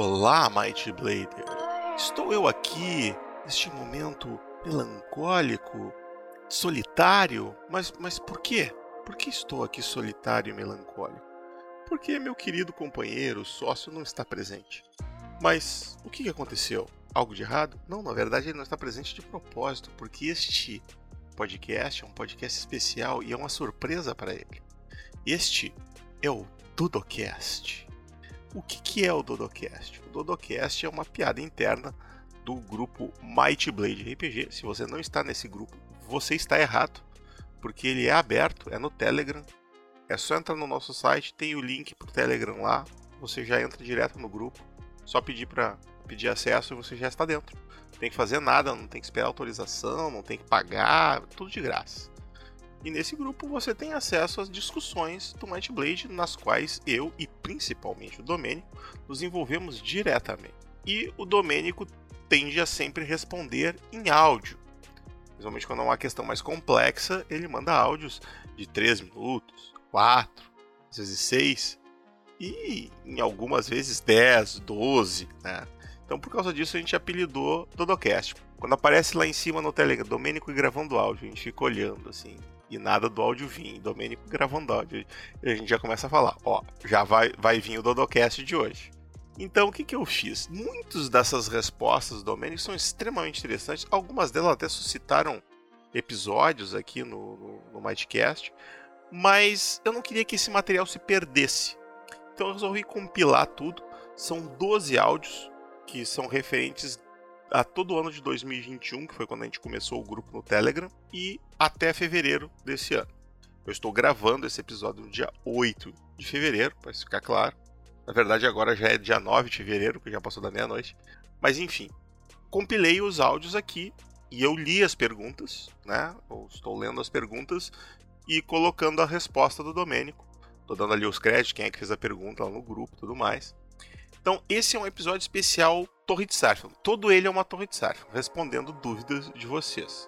Olá, Mighty Blader! Estou eu aqui, neste momento melancólico, solitário, mas, mas por quê? Por que estou aqui solitário e melancólico? Porque meu querido companheiro, sócio, não está presente. Mas o que aconteceu? Algo de errado? Não, na verdade ele não está presente de propósito, porque este podcast é um podcast especial e é uma surpresa para ele. Este é o Dudocast. O que, que é o Dodocast? O Dodocast é uma piada interna do grupo Might Blade RPG. Se você não está nesse grupo, você está errado, porque ele é aberto, é no Telegram. É só entrar no nosso site, tem o link para o Telegram lá, você já entra direto no grupo. Só pedir para pedir acesso e você já está dentro. Não tem que fazer nada, não tem que esperar autorização, não tem que pagar, tudo de graça. E nesse grupo você tem acesso às discussões do Might Blade, nas quais eu e principalmente o Domênico nos envolvemos diretamente. E o Domênico tende a sempre responder em áudio. Principalmente quando é uma questão mais complexa, ele manda áudios de 3 minutos, 4, às vezes 6, e em algumas vezes 10, 12, né? Então por causa disso a gente apelidou Dodocast. Quando aparece lá em cima no Telegram, Domênico gravando áudio, a gente fica olhando assim, e nada do áudio vir. Domênico gravando áudio. A gente já começa a falar, ó, já vai, vai vir o Dodocast de hoje. Então, o que, que eu fiz? Muitas dessas respostas do Domênico são extremamente interessantes. Algumas delas até suscitaram episódios aqui no, no, no mas eu não queria que esse material se perdesse. Então eu resolvi compilar tudo. São 12 áudios que são referentes a todo ano de 2021, que foi quando a gente começou o grupo no Telegram, e até fevereiro desse ano. Eu estou gravando esse episódio no dia 8 de fevereiro, para ficar claro. Na verdade, agora já é dia 9 de fevereiro, que já passou da meia-noite. Mas enfim, compilei os áudios aqui e eu li as perguntas, né? Eu estou lendo as perguntas e colocando a resposta do Domênico. Estou dando ali os créditos, quem é que fez a pergunta lá no grupo tudo mais. Então, esse é um episódio especial Torre de Sarfon. Todo ele é uma Torre de Sarfon, respondendo dúvidas de vocês.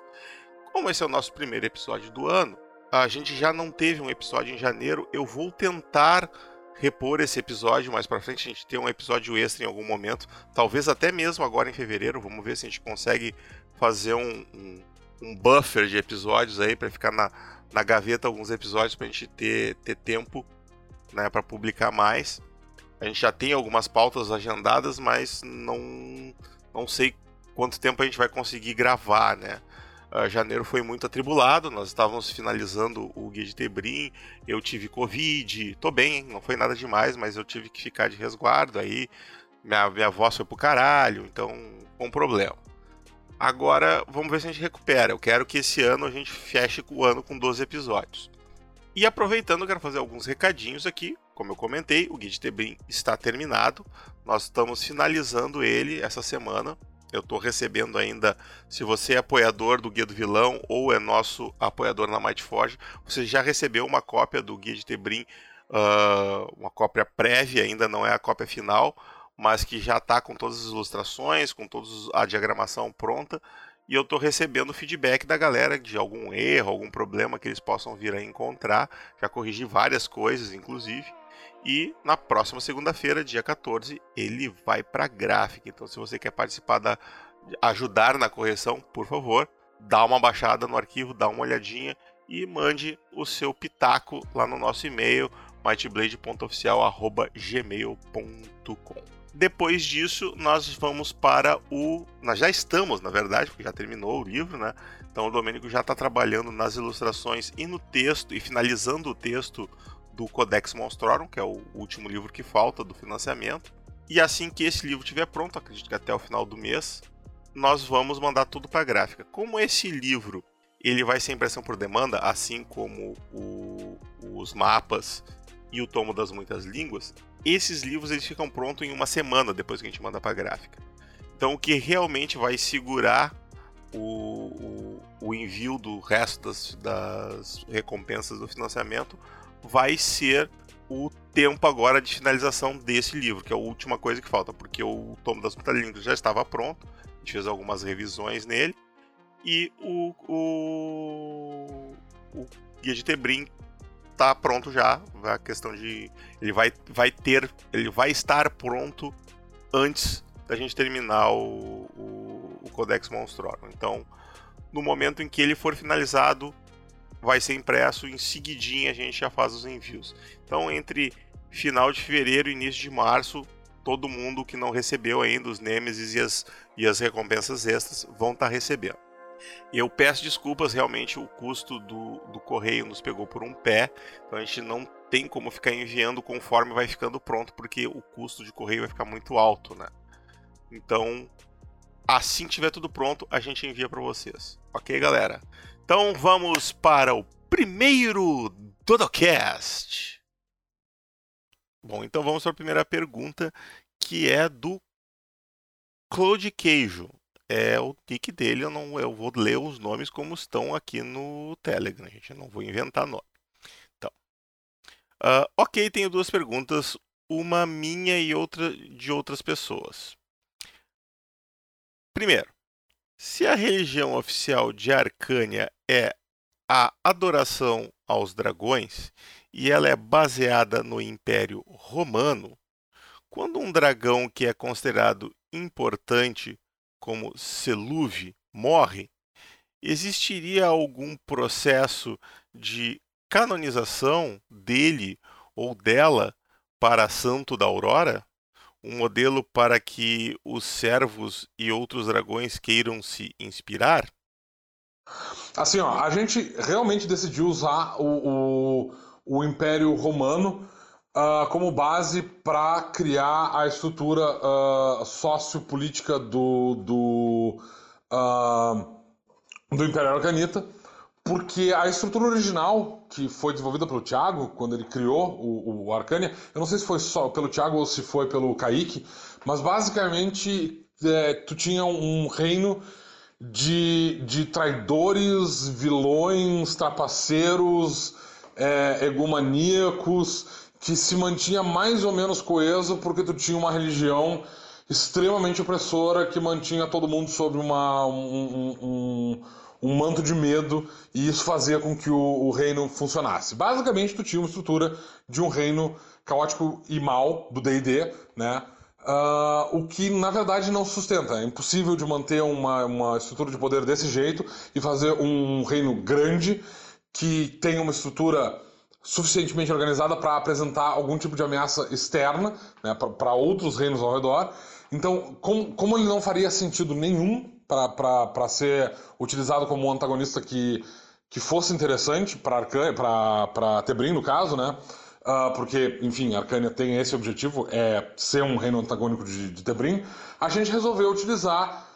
Como esse é o nosso primeiro episódio do ano, a gente já não teve um episódio em janeiro. Eu vou tentar repor esse episódio mais para frente. A gente tem um episódio extra em algum momento, talvez até mesmo agora em fevereiro. Vamos ver se a gente consegue fazer um, um, um buffer de episódios aí para ficar na, na gaveta alguns episódios para a gente ter, ter tempo né, para publicar mais. A gente já tem algumas pautas agendadas, mas não, não sei quanto tempo a gente vai conseguir gravar, né? Uh, janeiro foi muito atribulado, nós estávamos finalizando o Guia de Tebrim, eu tive Covid, tô bem, não foi nada demais, mas eu tive que ficar de resguardo, aí minha, minha voz foi pro caralho, então um problema. Agora vamos ver se a gente recupera. Eu quero que esse ano a gente feche o ano com 12 episódios. E aproveitando, eu quero fazer alguns recadinhos aqui. Como eu comentei, o Guia de Tebrim está terminado. Nós estamos finalizando ele essa semana. Eu estou recebendo ainda, se você é apoiador do Guia do Vilão ou é nosso apoiador na Might Forge, você já recebeu uma cópia do Guia de Tebrim, uh, uma cópia prévia, ainda não é a cópia final, mas que já está com todas as ilustrações, com toda a diagramação pronta e eu estou recebendo feedback da galera de algum erro, algum problema que eles possam vir a encontrar. Já corrigi várias coisas, inclusive. E na próxima segunda-feira, dia 14, ele vai para a gráfica. Então, se você quer participar da ajudar na correção, por favor, dá uma baixada no arquivo, dá uma olhadinha e mande o seu pitaco lá no nosso e-mail mightblade.oficial@gmail.com. Depois disso, nós vamos para o. Nós já estamos, na verdade, porque já terminou o livro, né? Então o Domênico já está trabalhando nas ilustrações e no texto, e finalizando o texto do Codex Monstrorum, que é o último livro que falta do financiamento. E assim que esse livro estiver pronto, acredito que até o final do mês, nós vamos mandar tudo para a gráfica. Como esse livro ele vai ser impressão por demanda, assim como o, os mapas e o Tomo das Muitas Línguas, esses livros eles ficam prontos em uma semana depois que a gente manda para a gráfica. Então, o que realmente vai segurar o, o, o envio do resto das, das, recompensas do financiamento vai ser o tempo agora de finalização desse livro, que é a última coisa que falta, porque o tomo das muitas línguas já estava pronto, a gente fez algumas revisões nele, e o, o, o Guia de Tebrim tá pronto já. A questão de. Ele vai, vai ter. Ele vai estar pronto antes da gente terminar o, o, o Codex Monstrorum. Então, no momento em que ele for finalizado, vai ser impresso, em seguidinha a gente já faz os envios. Então, entre final de fevereiro e início de março, todo mundo que não recebeu ainda os Nemesis e as, e as recompensas extras vão estar tá recebendo. Eu peço desculpas, realmente o custo do, do correio nos pegou por um pé, então a gente não tem como ficar enviando conforme vai ficando pronto, porque o custo de correio vai ficar muito alto, né? Então, assim tiver tudo pronto, a gente envia para vocês. Ok, galera? Então vamos para o primeiro Dodocast. Bom, então vamos para a primeira pergunta, que é do Claude Queijo. É o nick dele, eu não eu vou ler os nomes como estão aqui no Telegram, gente. Eu não vou inventar nome. Então, uh, ok, tenho duas perguntas, uma minha e outra de outras pessoas. Primeiro, se a religião oficial de Arcânia é a adoração aos dragões e ela é baseada no Império Romano, quando um dragão que é considerado importante como Seluve morre, existiria algum processo de canonização dele ou dela para Santo da Aurora? um modelo para que os servos e outros dragões queiram se inspirar? Assim, ó, a gente realmente decidiu usar o, o, o Império Romano uh, como base para criar a estrutura uh, sociopolítica do, do, uh, do Império Arcanita porque a estrutura original que foi desenvolvida pelo Thiago, quando ele criou o, o Arcania, eu não sei se foi só pelo Thiago ou se foi pelo Kaique, mas basicamente é, tu tinha um reino de, de traidores, vilões, trapaceiros, é, egomaníacos, que se mantinha mais ou menos coeso porque tu tinha uma religião extremamente opressora que mantinha todo mundo sob uma, um, um, um manto de medo e isso fazia com que o, o, reino funcionasse. Basicamente, tu tinha uma estrutura de um reino caótico e mal do D&D, né? Uh, o que na verdade não sustenta. É impossível de manter uma, uma estrutura de poder desse jeito e fazer um reino grande que tenha uma estrutura suficientemente organizada para apresentar algum tipo de ameaça externa né, para outros reinos ao redor. Então, com, como ele não faria sentido nenhum para ser utilizado como um antagonista que, que fosse interessante para Tebrim, no caso, né? Uh, porque, enfim, Arcânia tem esse objetivo, é ser um reino antagônico de, de Tebrim, a gente resolveu utilizar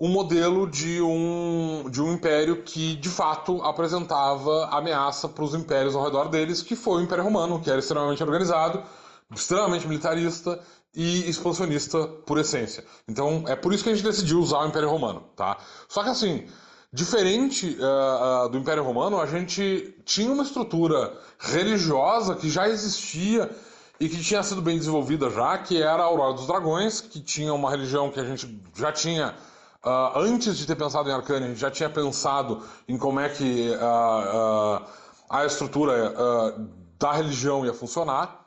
um modelo de um, de um império que, de fato, apresentava ameaça para os impérios ao redor deles, que foi o Império Romano, que era extremamente organizado, extremamente militarista e expansionista por essência. Então é por isso que a gente decidiu usar o Império Romano, tá? Só que assim, diferente uh, uh, do Império Romano, a gente tinha uma estrutura religiosa que já existia e que tinha sido bem desenvolvida já, que era a Aurora dos Dragões, que tinha uma religião que a gente já tinha uh, antes de ter pensado em Arcane, a gente já tinha pensado em como é que a estrutura da religião ia funcionar.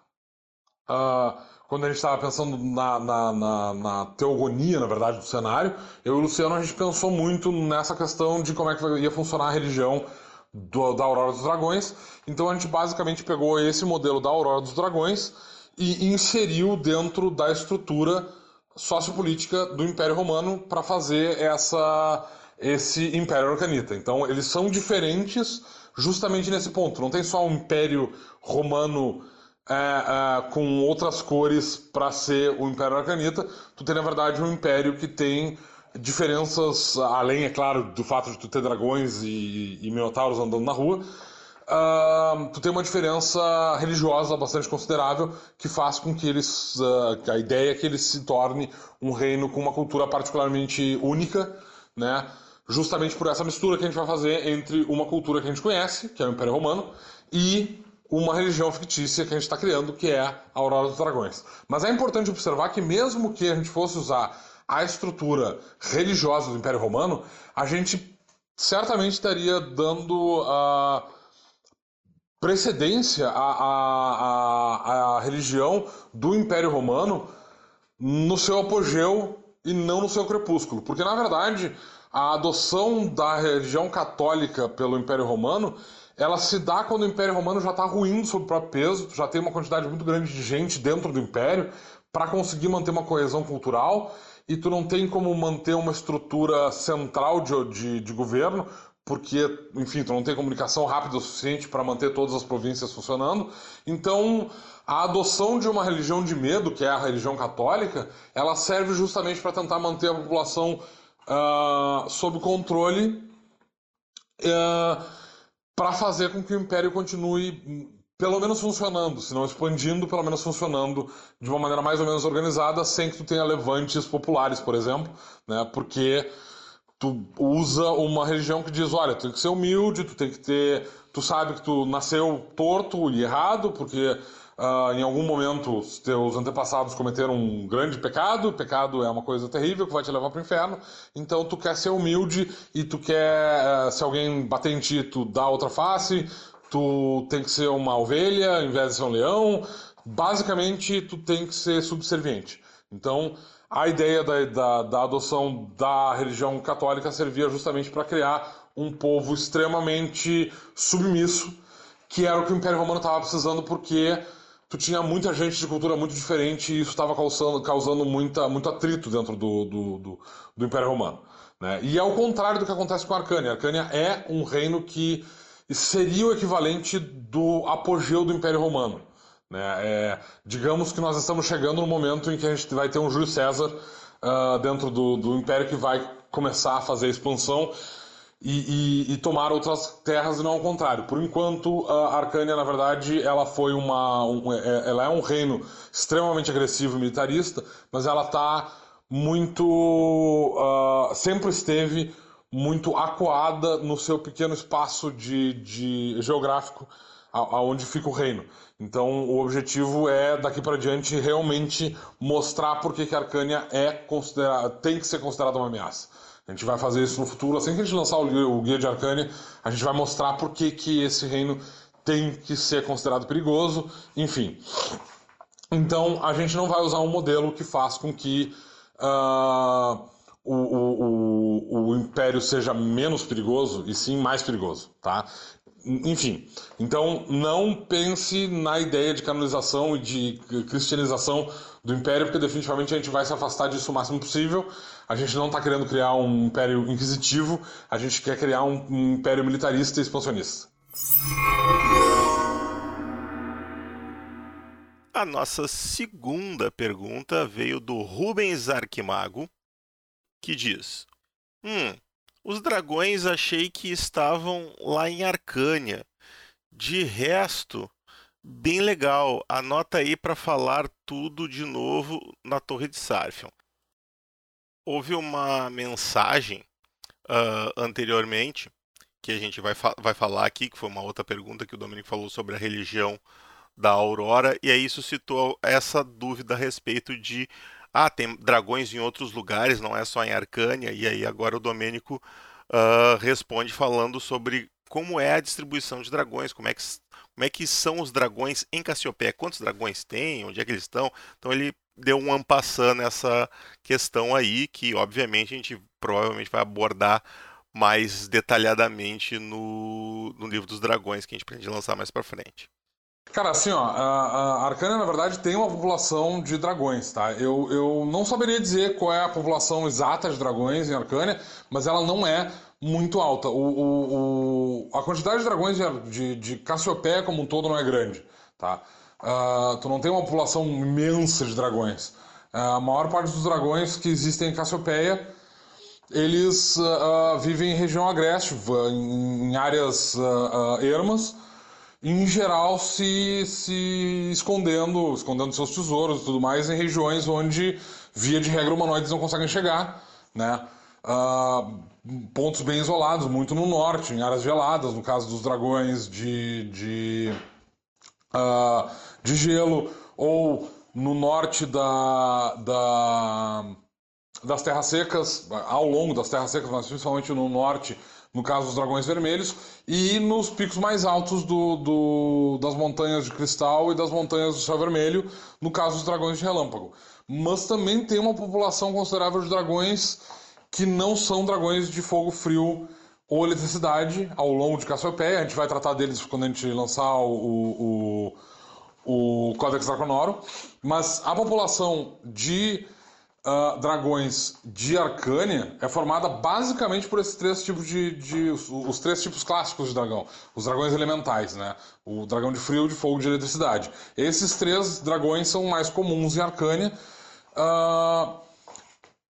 Uh, quando a gente estava pensando na, na, na, na, teogonia, na verdade, do cenário, eu e o Luciano a gente pensou muito nessa questão de como é que ia funcionar a religião do, da Aurora dos Dragões. Então a gente basicamente pegou esse modelo da Aurora dos Dragões e inseriu dentro da estrutura sociopolítica do Império Romano para fazer essa, esse Império Arcanita. Então eles são diferentes justamente nesse ponto. Não tem só um Império Romano é, é, com outras cores para ser o Império Arcanita, tu tem na verdade um império que tem diferenças, além, é claro, do fato de tu ter dragões e, e minotauros andando na rua, uh, tu tem uma diferença religiosa bastante considerável que faz com que eles, uh, a ideia é que ele se torne um reino com uma cultura particularmente única, né? Justamente por essa mistura que a gente vai fazer entre uma cultura que a gente conhece, que é o Império Romano, e uma religião fictícia que a gente está criando, que é a Aurora dos Dragões. Mas é importante observar que, mesmo que a gente fosse usar a estrutura religiosa do Império Romano, a gente certamente estaria dando uh, precedência à, à, à, à religião do Império Romano no seu apogeu e não no seu crepúsculo. Porque, na verdade, a adoção da religião católica pelo Império Romano ela se dá quando o Império Romano já está ruindo sob o próprio peso, já tem uma quantidade muito grande de gente dentro do Império para conseguir manter uma coesão cultural e tu não tem como manter uma estrutura central de, de, de governo, porque, enfim, tu não tem comunicação rápida o suficiente para manter todas as províncias funcionando. Então, a adoção de uma religião de medo, que é a religião católica, ela serve justamente para tentar manter a população uh, sob controle. Uh, para fazer com que o império continue pelo menos funcionando, se não expandindo, pelo menos funcionando de uma maneira mais ou menos organizada, sem que tu tenha levantes populares, por exemplo, né? Porque tu usa uma religião que diz, olha, tu tem que ser humilde, tu tem que ter, tu sabe que tu nasceu torto e errado, porque Uh, em algum momento, teus antepassados cometeram um grande pecado, pecado é uma coisa terrível que vai te levar para o inferno, então tu quer ser humilde e tu quer, uh, se alguém bater em ti, tu dá outra face, tu tem que ser uma ovelha em vez de ser um leão, basicamente tu tem que ser subserviente. Então, a ideia da, da, da adoção da religião católica servia justamente para criar um povo extremamente submisso, que era o que o Império Romano estava precisando, porque tu tinha muita gente de cultura muito diferente e isso estava causando, causando muita, muito atrito dentro do, do, do, do Império Romano. Né? E é o contrário do que acontece com a Arcânia. A Arcânia é um reino que seria o equivalente do apogeu do Império Romano. Né? É, digamos que nós estamos chegando no momento em que a gente vai ter um Júlio César uh, dentro do, do Império que vai começar a fazer a expansão e, e, e, tomar outras terras e não ao contrário. Por enquanto, a Arcânia, na verdade, ela foi uma, um, é, ela é um reino extremamente agressivo e militarista, mas ela está muito, uh, sempre esteve muito acuada no seu pequeno espaço de, de geográfico aonde fica o reino. Então, o objetivo é daqui para diante realmente mostrar por que a Arcânia é tem que ser considerada uma ameaça. A gente vai fazer isso no futuro. Assim que a gente lançar o Guia de Arcânia, a gente vai mostrar por que, que esse reino tem que ser considerado perigoso, enfim. Então, a gente não vai usar um modelo que faz com que uh, o, o, o, o império seja menos perigoso e sim mais perigoso, tá? Enfim, então não pense na ideia de canonização e de cristianização do império, porque definitivamente a gente vai se afastar disso o máximo possível. A gente não está querendo criar um império inquisitivo, a gente quer criar um, um império militarista e expansionista. A nossa segunda pergunta veio do Rubens Arquimago, que diz: Hum, os dragões achei que estavam lá em Arcânia. De resto, bem legal. Anota aí para falar tudo de novo na Torre de Sarfion. Houve uma mensagem uh, anteriormente que a gente vai, fa vai falar aqui, que foi uma outra pergunta que o Dominico falou sobre a religião da Aurora, e aí suscitou essa dúvida a respeito de ah, tem dragões em outros lugares, não é só em Arcânia, e aí agora o Domênico uh, responde falando sobre como é a distribuição de dragões, como é que, como é que são os dragões em Cassiopeia, quantos dragões tem, onde é que eles estão. Então ele deu um ampassando nessa questão aí, que obviamente a gente provavelmente vai abordar mais detalhadamente no, no livro dos dragões, que a gente pretende lançar mais para frente. Cara, assim, ó, a, a Arcânia, na verdade, tem uma população de dragões, tá? Eu, eu não saberia dizer qual é a população exata de dragões em Arcânia, mas ela não é muito alta. O, o, o a quantidade de dragões de, de, de Cassiopeia como um todo não é grande, tá? Uh, tu não tem uma população imensa de dragões. Uh, a maior parte dos dragões que existem em Cassiopeia, eles uh, vivem em região agreste, em, em áreas ermas, em geral se, se escondendo, escondendo seus tesouros e tudo mais em regiões onde, via de regra, humanoides não conseguem chegar, né? Uh, pontos bem isolados, muito no norte, em áreas geladas, no caso dos dragões de, de, uh, de gelo, ou no norte da, da, das terras secas, ao longo das terras secas, mas principalmente no norte no caso dos dragões vermelhos, e nos picos mais altos do, do, das montanhas de cristal e das montanhas do céu vermelho, no caso dos dragões de relâmpago. Mas também tem uma população considerável de dragões que não são dragões de fogo frio ou eletricidade ao longo de Cassiopeia. A gente vai tratar deles quando a gente lançar o, o, o Codex Draconoro. Mas a população de uh, dragões de Arcânia é formada basicamente por esses três tipos de, de os, os, três tipos clássicos de dragão, os dragões elementais, né? O dragão de frio, de fogo, de eletricidade. Esses três dragões são mais comuns em Arcânia. Uh,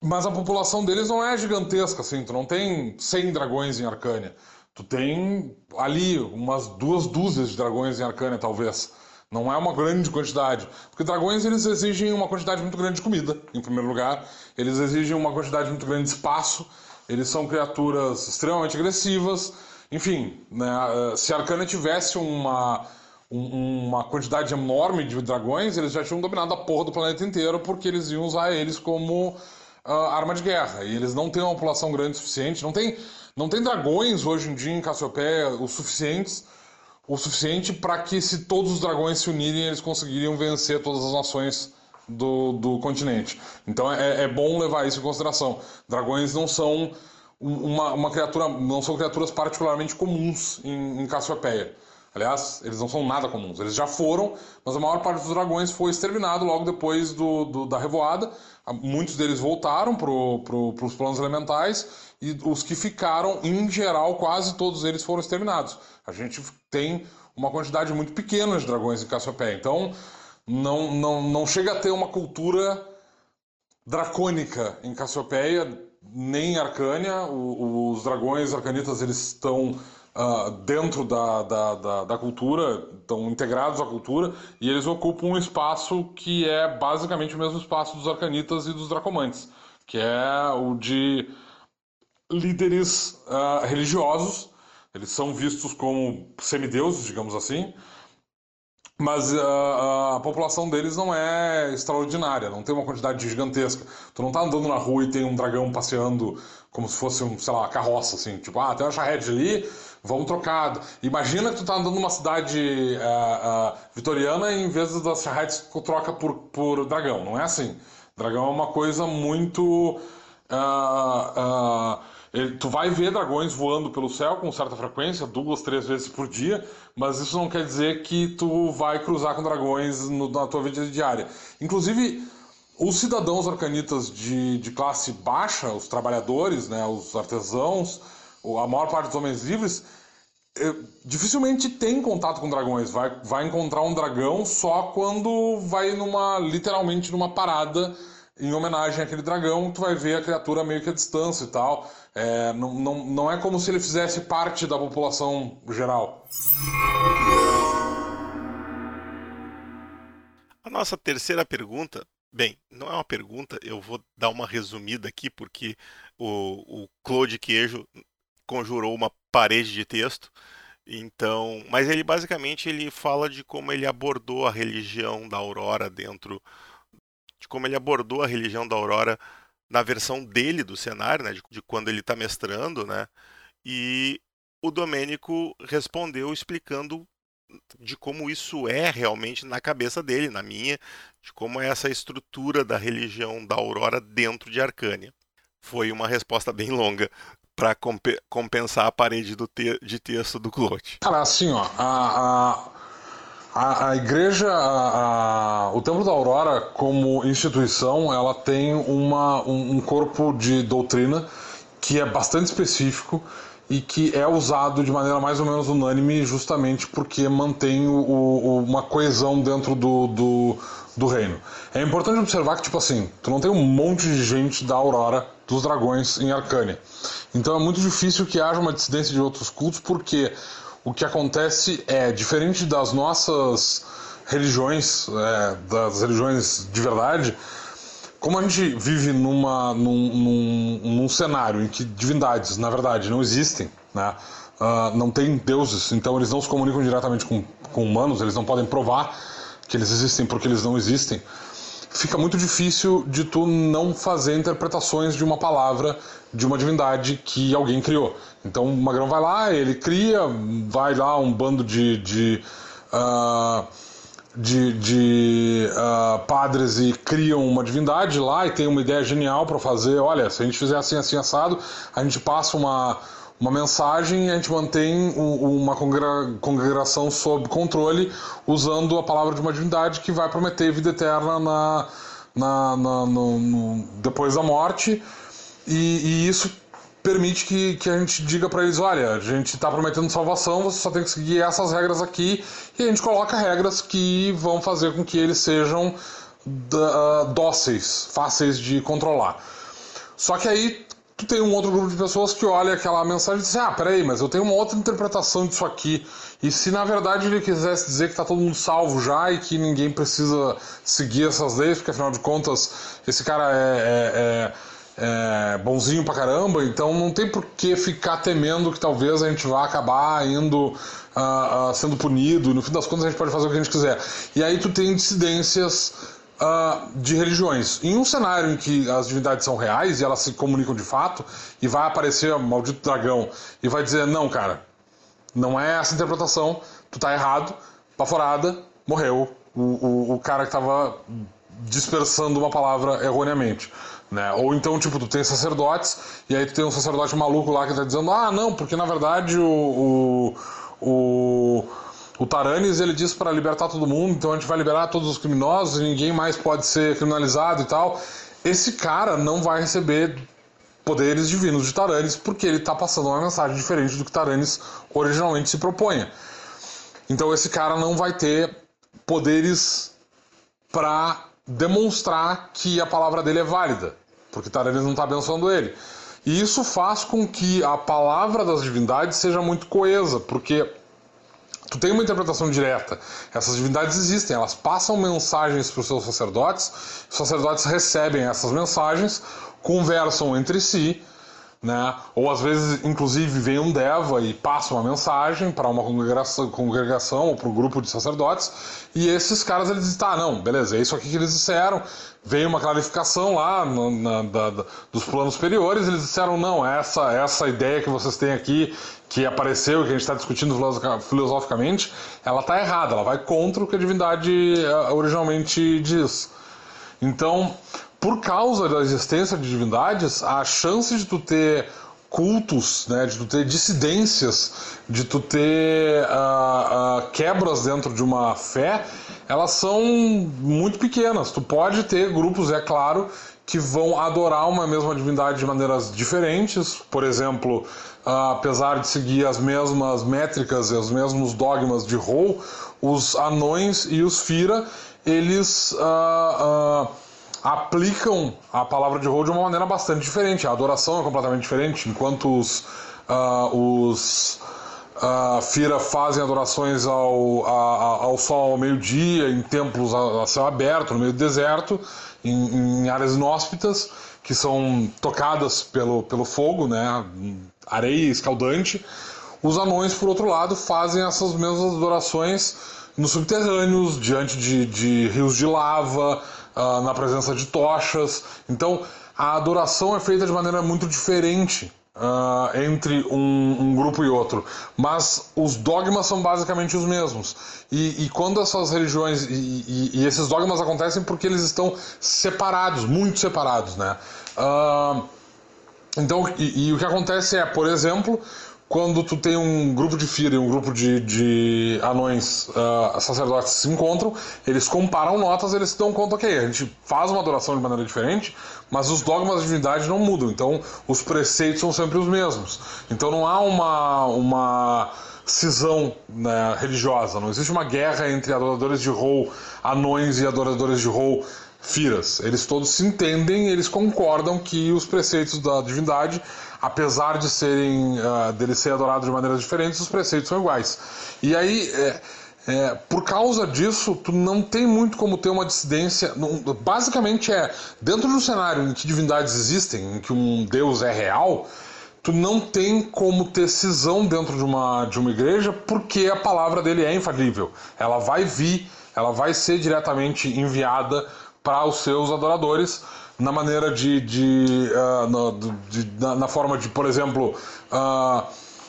mas a população deles não é gigantesca, assim. Tu não tem 100 dragões em Arcânia. Tu tem ali umas duas dúzias de dragões em Arcânia, talvez. Não é uma grande quantidade. Porque dragões eles exigem uma quantidade muito grande de comida, em primeiro lugar. Eles exigem uma quantidade muito grande de espaço. Eles são criaturas extremamente agressivas. Enfim, né, eh, se Arcana tivesse uma, uma quantidade enorme de dragões, eles já tinham dominado a porra do planeta inteiro, porque eles iam usar eles como uh, arma de guerra. E eles não têm uma população grande o suficiente. Não tem, não tem dragões hoje em dia em Cassiopeia o suficientes o suficiente para que, se todos os dragões se unirem, eles conseguiriam vencer todas as nações do, do continente. Então é, é bom levar isso em consideração. Dragões não são uma, uma criatura, não são criaturas particularmente comuns em, em Cassiopeia. Aliás, eles não são nada comuns. Eles já foram, mas a maior parte dos dragões foi exterminado logo depois do, do da revoada. Muitos deles voltaram para pro, os planos elementais e os que ficaram, em geral, quase todos eles foram exterminados. A gente tem uma quantidade muito pequena de dragões em Cassiopeia. Então, não, não, não chega a ter uma cultura dracônica em Cassiopeia, nem em Arcânia. O, os dragões arcanitas eles estão uh, dentro da, da, da, da, cultura, estão integrados à cultura, e eles ocupam um espaço que é basicamente o mesmo espaço dos arcanitas e dos dracomantes, que é o de líderes uh, religiosos eles são vistos como semideuses, digamos assim, mas ah, a, população deles não é extraordinária, não tem uma quantidade gigantesca. Tu não tá andando na rua e tem um dragão passeando como se fosse, um, sei lá, uma carroça, assim, tipo, ah, tem uma charrete ali, vamos trocar. Imagina que tu tá andando numa cidade uh, uh, vitoriana e em vez das charretes tu troca por, por dragão, não é assim. Dragão é uma coisa muito... Uh, ele, tu vai ver dragões voando pelo céu com certa frequência, duas, três vezes por dia, mas isso não quer dizer que tu vai cruzar com dragões no, na tua vida diária. Inclusive, os cidadãos arcanitas de, de classe baixa, os trabalhadores, né, os artesãos, a maior parte dos homens livres, é, dificilmente tem contato com dragões. Vai, vai encontrar um dragão só quando vai numa literalmente numa parada em homenagem àquele dragão, tu vai ver a criatura meio que à distância e tal. É, não, não, não é como se ele fizesse parte da população geral. A nossa terceira pergunta, bem, não é uma pergunta, eu vou dar uma resumida aqui, porque o, o Claude Queijo conjurou uma parede de texto. Então, mas ele basicamente ele fala de como ele abordou a religião da Aurora dentro de como ele abordou a religião da Aurora na versão dele do cenário, né, de, de quando ele está mestrando, né, e o Domênico respondeu explicando de como isso é realmente na cabeça dele, na minha, de como é essa estrutura da religião da Aurora dentro de Arcânia. Foi uma resposta bem longa para comp compensar a parede te de texto do Claude. Cara, assim, ó, a, a a, a igreja, a, a, o Templo da Aurora, como instituição, ela tem uma, um, um corpo de doutrina que é bastante específico e que é usado de maneira mais ou menos unânime justamente porque mantém o, o, uma coesão dentro do, do, do, reino. É importante observar que, tipo assim, tu não tem um monte de gente da Aurora dos Dragões em Arcânia. Então é muito difícil que haja uma dissidência de outros cultos porque o que acontece é, diferente das nossas religiões, é, das religiões de verdade, como a gente vive numa, num, num, num, cenário em que divindades, na verdade, não existem, né? Uh, não tem deuses, então eles não se comunicam diretamente com, com humanos, eles não podem provar que eles existem porque eles não existem. Fica muito difícil de tu não fazer interpretações de uma palavra de uma divindade que alguém criou. Então o Magrão vai lá, ele cria, vai lá um bando de, de uh, de, de uh, padres e criam uma divindade lá e tem uma ideia genial para fazer. Olha, se a gente fizer assim, assim, assado, a gente passa uma, uma mensagem a gente mantém uma congregação sob controle usando a palavra de uma divindade que vai prometer vida eterna na, na, na no, no, depois da morte. E, e, isso permite que, que a gente diga para eles: olha, a gente está prometendo salvação, você só tem que seguir essas regras aqui, e a gente coloca regras que vão fazer com que eles sejam dóceis, fáceis de controlar. Só que aí tu tem um outro grupo de pessoas que olha aquela mensagem e diz: ah, peraí, mas eu tenho uma outra interpretação disso aqui. E se na verdade ele quisesse dizer que está todo mundo salvo já e que ninguém precisa seguir essas leis, porque afinal de contas esse cara é, é, é é, bonzinho pra caramba, então não tem por que ficar temendo que talvez a gente vá acabar indo uh, uh, sendo punido. No fim das contas, a gente pode fazer o que a gente quiser. E aí tu tem dissidências uh, de religiões. Em um cenário em que as divindades são reais e elas se comunicam de fato, e vai aparecer o maldito dragão e vai dizer: não, cara, não é essa interpretação, tu tá errado, baforada, morreu. O, o, o cara que tava dispersando uma palavra erroneamente. Né? Ou então, tipo, tu tem sacerdotes, e aí tu tem um sacerdote maluco lá que tá dizendo, ah, não, porque na verdade o. o, o o Taranis ele diz para libertar todo mundo, então a gente vai liberar todos os criminosos e ninguém mais pode ser criminalizado e tal. Esse cara não vai receber poderes divinos de Taranis porque ele está passando uma mensagem diferente do que Taranis originalmente se propunha. Então esse cara não vai ter poderes para demonstrar que a palavra dele é válida porque Taranis não está abençoando ele. E isso faz com que a palavra das divindades seja muito coesa, porque tu tem uma interpretação direta. Essas divindades existem, elas passam mensagens para os seus sacerdotes, os sacerdotes recebem essas mensagens, conversam entre si né? Ou às vezes, inclusive, vem um deva e passa uma mensagem para uma congregação, congregação ou para um grupo de sacerdotes, e esses caras eles dizem, tá, não, beleza, é isso aqui que eles disseram, veio uma clarificação lá no, na, da, da, dos planos superiores, eles disseram, não, essa, essa ideia que vocês têm aqui, que apareceu, que a gente está discutindo filosoficamente, ela está errada, ela vai contra o que a divindade eh, originalmente diz. Então, por causa da existência de divindades, a chance de tu ter cultos, né, de tu ter dissidências, de tu ter uh, uh, quebras dentro de uma fé, elas são muito pequenas. Tu pode ter grupos, é claro, que vão adorar uma mesma divindade de maneiras diferentes. Por exemplo, uh, apesar de seguir as mesmas métricas e os mesmos dogmas de Rou, os anões e os Fira, eles aplicam a palavra de rol de uma maneira bastante diferente. A adoração é completamente diferente, enquanto os, uh, os uh, Fira fazem adorações ao, a, ao sol ao meio-dia, em templos a, a, céu aberto, no meio do deserto, em, em, áreas inóspitas, que são tocadas pelo, pelo fogo, né? areia escaldante. Os anões, por outro lado, fazem essas mesmas adorações nos subterrâneos, diante de, de rios de lava, uh, na presença de tochas. Então, a adoração é feita de maneira muito diferente uh, entre um, um, grupo e outro, mas os dogmas são basicamente os mesmos. E, e quando essas religiões e, e, e, esses dogmas acontecem porque eles estão separados, muito separados, né? Uh, então, e, o que acontece é, por exemplo, quando tu tem um grupo de Fira e um grupo de, de anões uh, sacerdotes se encontram, eles comparam notas, eles se dão conta, ok, a gente faz uma adoração de maneira diferente, mas os dogmas da divindade não mudam, então os preceitos são sempre os mesmos. Então não há uma, uma cisão né, religiosa, não existe uma guerra entre adoradores de Rou, anões e adoradores de Rou Firas. Eles todos se entendem, eles concordam que os preceitos da divindade apesar de serem uh, deles serem adorados de maneiras diferentes, os preceitos são iguais. E aí, é, é, por causa disso, tu não tem muito como ter uma dissidência. Não, basicamente é dentro de um cenário em que divindades existem, em que um deus é real, tu não tem como ter cisão dentro de uma, de uma igreja porque a palavra dele é infalível. Ela vai vir, ela vai ser diretamente enviada para os seus adoradores na maneira de, de, uh, na, de na, na, forma de, por exemplo, uh,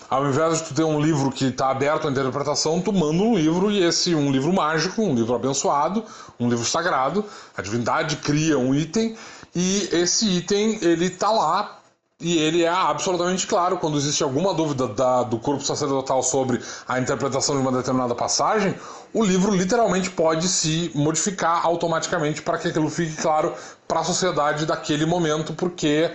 ao invés de tu ter um livro que está aberto à interpretação, tu manda um livro e esse um livro mágico, um livro abençoado, um livro sagrado, a divindade cria um item e esse item ele está lá e ele é absolutamente claro quando existe alguma dúvida da, do corpo sacerdotal sobre a interpretação de uma determinada passagem, o livro literalmente pode se modificar automaticamente para que aquilo fique claro para a sociedade daquele momento, porque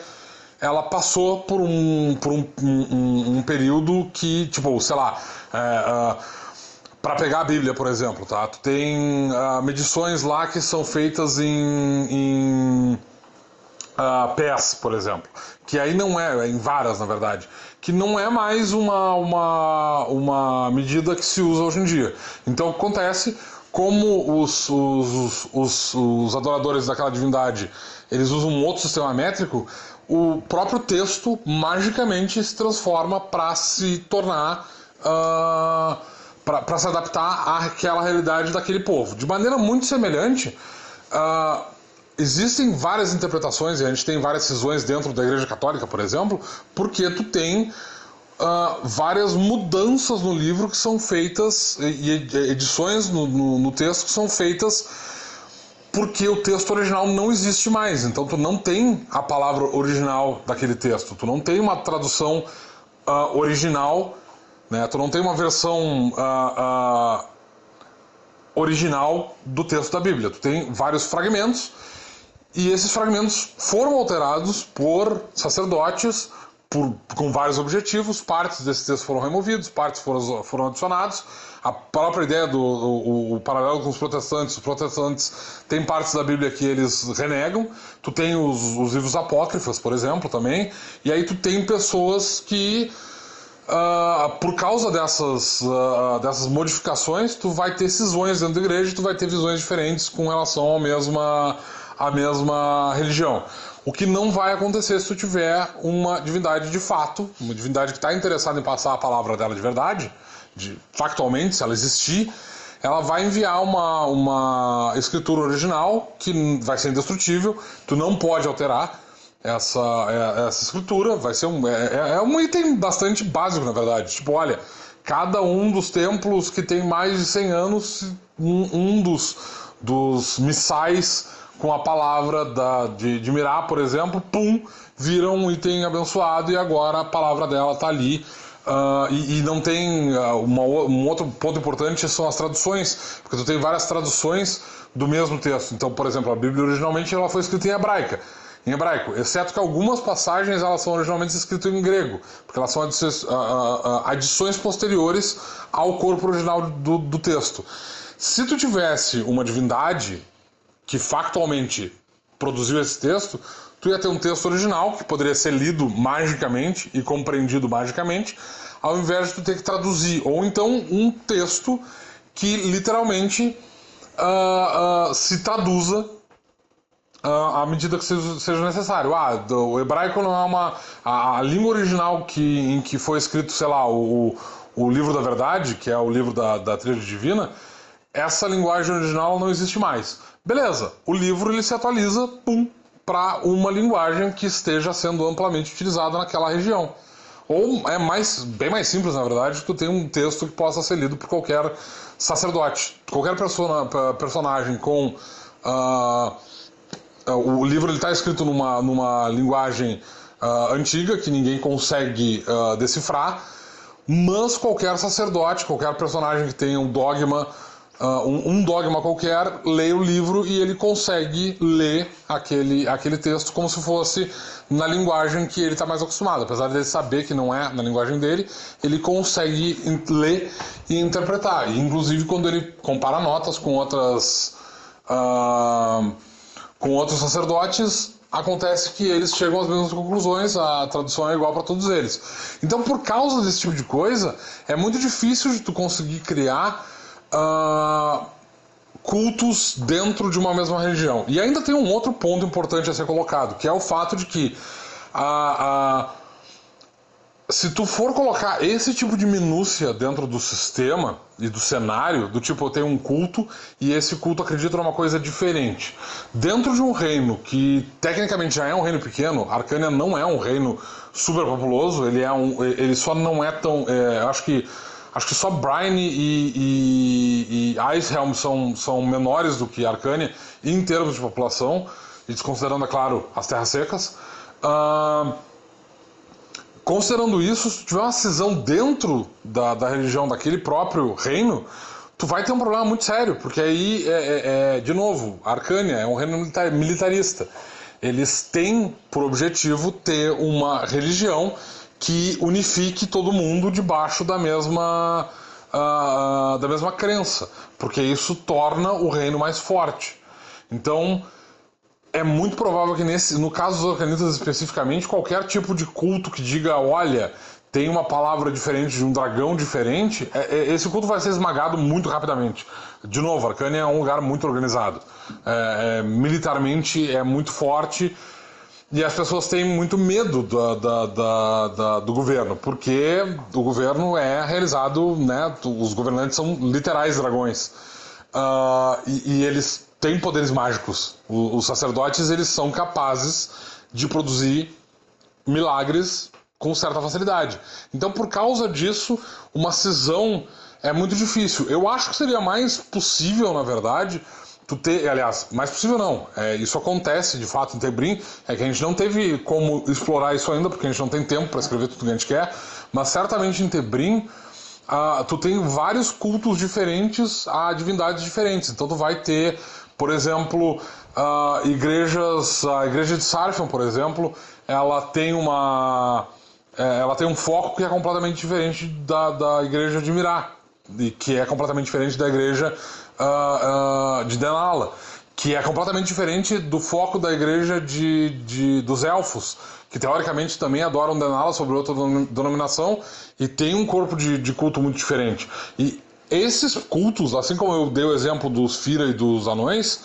ela passou por um, por um, um, um período que, tipo, sei lá, é, uh, para pegar a Bíblia, por exemplo, tá? Tu tem uh, medições lá que são feitas em, em uh, pés, por exemplo, que aí não é, é em varas, na verdade, que não é mais uma, uma, uma medida que se usa hoje em dia. Então acontece como os, os, os, os adoradores daquela divindade eles usam um outro sistema métrico, o próprio texto magicamente se transforma para se tornar. Uh, para se adaptar àquela realidade daquele povo. De maneira muito semelhante, uh, existem várias interpretações, e a gente tem várias cisões dentro da Igreja Católica, por exemplo, porque tu tem uh, várias mudanças no livro que são feitas, e edições no, no, no, texto que são feitas porque o texto original não existe mais. Então tu não tem a palavra original daquele texto, tu não tem uma tradução uh, original, né? tu não tem uma versão. Uh, original do texto da Bíblia. Tu tem vários fragmentos e esses fragmentos foram alterados por sacerdotes por, com vários objetivos. Partes desses textos foram removidos, partes foram, foram adicionados. A própria ideia do o, o, paralelo com os protestantes, os protestantes têm partes da Bíblia que eles renegam. Tu tem os, os livros apócrifos, por exemplo, também. E aí tu tem pessoas que Uh, por causa dessas, uh, dessas modificações, tu vai ter cisões dentro da igreja, tu vai ter visões diferentes com relação à mesma, à mesma religião. O que não vai acontecer se tu tiver uma divindade de fato, uma divindade que está interessada em passar a palavra dela de verdade, de, factualmente, se ela existir, ela vai enviar uma, uma escritura original que vai ser indestrutível, tu não pode alterar, essa, é, essa escritura, vai ser um, é, é, é um item bastante básico, na verdade. Tipo, olha, cada um dos templos que tem mais de 100 anos, um, um dos, dos missais com a palavra da, de, de mirar, por exemplo, pum, vira um item abençoado e agora a palavra dela está ali. Uh, e, e, não tem uh, uma, um outro ponto importante são as traduções, porque tu tem várias traduções do mesmo texto. Então, por exemplo, a Bíblia originalmente ela foi escrita em hebraica em hebraico, exceto que algumas passagens elas são originalmente escritas em grego, porque elas são adições, adições posteriores ao corpo original do, do texto. Se tu tivesse uma divindade que factualmente produziu esse texto, tu ia ter um texto original que poderia ser lido magicamente e compreendido magicamente, ao invés de tu ter que traduzir, ou então um texto que literalmente uh, uh, se traduza à medida que seja necessário. Ah, o hebraico não é uma. A, a, língua original que, em que foi escrito, sei lá, o, o livro da verdade, que é o livro da, da trilha divina, essa linguagem original não existe mais. Beleza, o livro ele se atualiza, para uma linguagem que esteja sendo amplamente utilizada naquela região. Ou é mais, bem mais simples, na verdade, que tu tem um texto que possa ser lido por qualquer sacerdote. Qualquer persona, personagem com. Uh, o livro está escrito numa, numa linguagem uh, antiga que ninguém consegue uh, decifrar, mas qualquer sacerdote, qualquer personagem que tenha um dogma, uh, um, dogma qualquer, lê o livro e ele consegue ler aquele, aquele texto como se fosse na linguagem que ele está mais acostumado. Apesar de ele saber que não é na linguagem dele, ele consegue ler e interpretar. E, inclusive quando ele compara notas com outras. Uh, com outros sacerdotes, acontece que eles chegam às mesmas conclusões, a tradução é igual para todos eles. Então, por causa desse tipo de coisa, é muito difícil de tu conseguir criar cultos dentro de uma mesma religião. E ainda tem um outro ponto importante a ser colocado, que é o fato de que a, se tu for colocar esse tipo de minúcia dentro do sistema, e do cenário, do tipo, eu tenho um culto e esse culto acredita numa coisa diferente. Dentro de um reino que tecnicamente já é um reino pequeno, Arcânia não é um reino super populoso, ele é um. ele só não é tão. É, acho que. Acho que só Brine e, e, e são, são menores do que Arcânia em termos de população, e desconsiderando, é claro, as terras secas. Uh, Considerando isso, se tiver uma cisão dentro da, da religião daquele próprio reino, tu vai ter um problema muito sério, porque aí, é, é, é de novo, Arcânia é um reino militar, militarista. Eles têm por objetivo ter uma religião que unifique todo mundo debaixo da mesma, uh, da mesma crença, porque isso torna o reino mais forte. Então, é muito provável que nesse, no caso dos organitas especificamente, qualquer tipo de culto que diga, olha, tem uma palavra diferente de um dragão diferente, é, é, esse culto vai ser esmagado muito rapidamente. De novo, Arcânia é um lugar muito organizado. É, é, militarmente é muito forte e as pessoas têm muito medo da, da, da, do governo, porque o governo é realizado, né, os governantes são literais dragões. Uh, e, e eles têm poderes mágicos. O, os sacerdotes eles são capazes de produzir milagres com certa facilidade. Então, por causa disso, uma cisão é muito difícil. Eu acho que seria mais possível, na verdade, tu ter, aliás, mais possível não. É, isso acontece de fato em Tebrim, é que a gente não teve como explorar isso ainda, porque a gente não tem tempo para escrever tudo que a gente quer, mas certamente em Tebrim ah, tu tem vários cultos diferentes a divindades diferentes. Então tu vai ter por exemplo, uh, igrejas, a igreja de Sarfion, por exemplo, ela tem uma, é, ela tem um foco que é completamente diferente da, da igreja de Mirá, e que é completamente diferente da igreja uh, de Denala, que é completamente diferente do foco da igreja de, de, dos elfos, que teoricamente também adoram Denala sobre outra denominação e tem um corpo de, de culto muito diferente. E esses cultos, assim como eu dei o exemplo dos Fira e dos anões,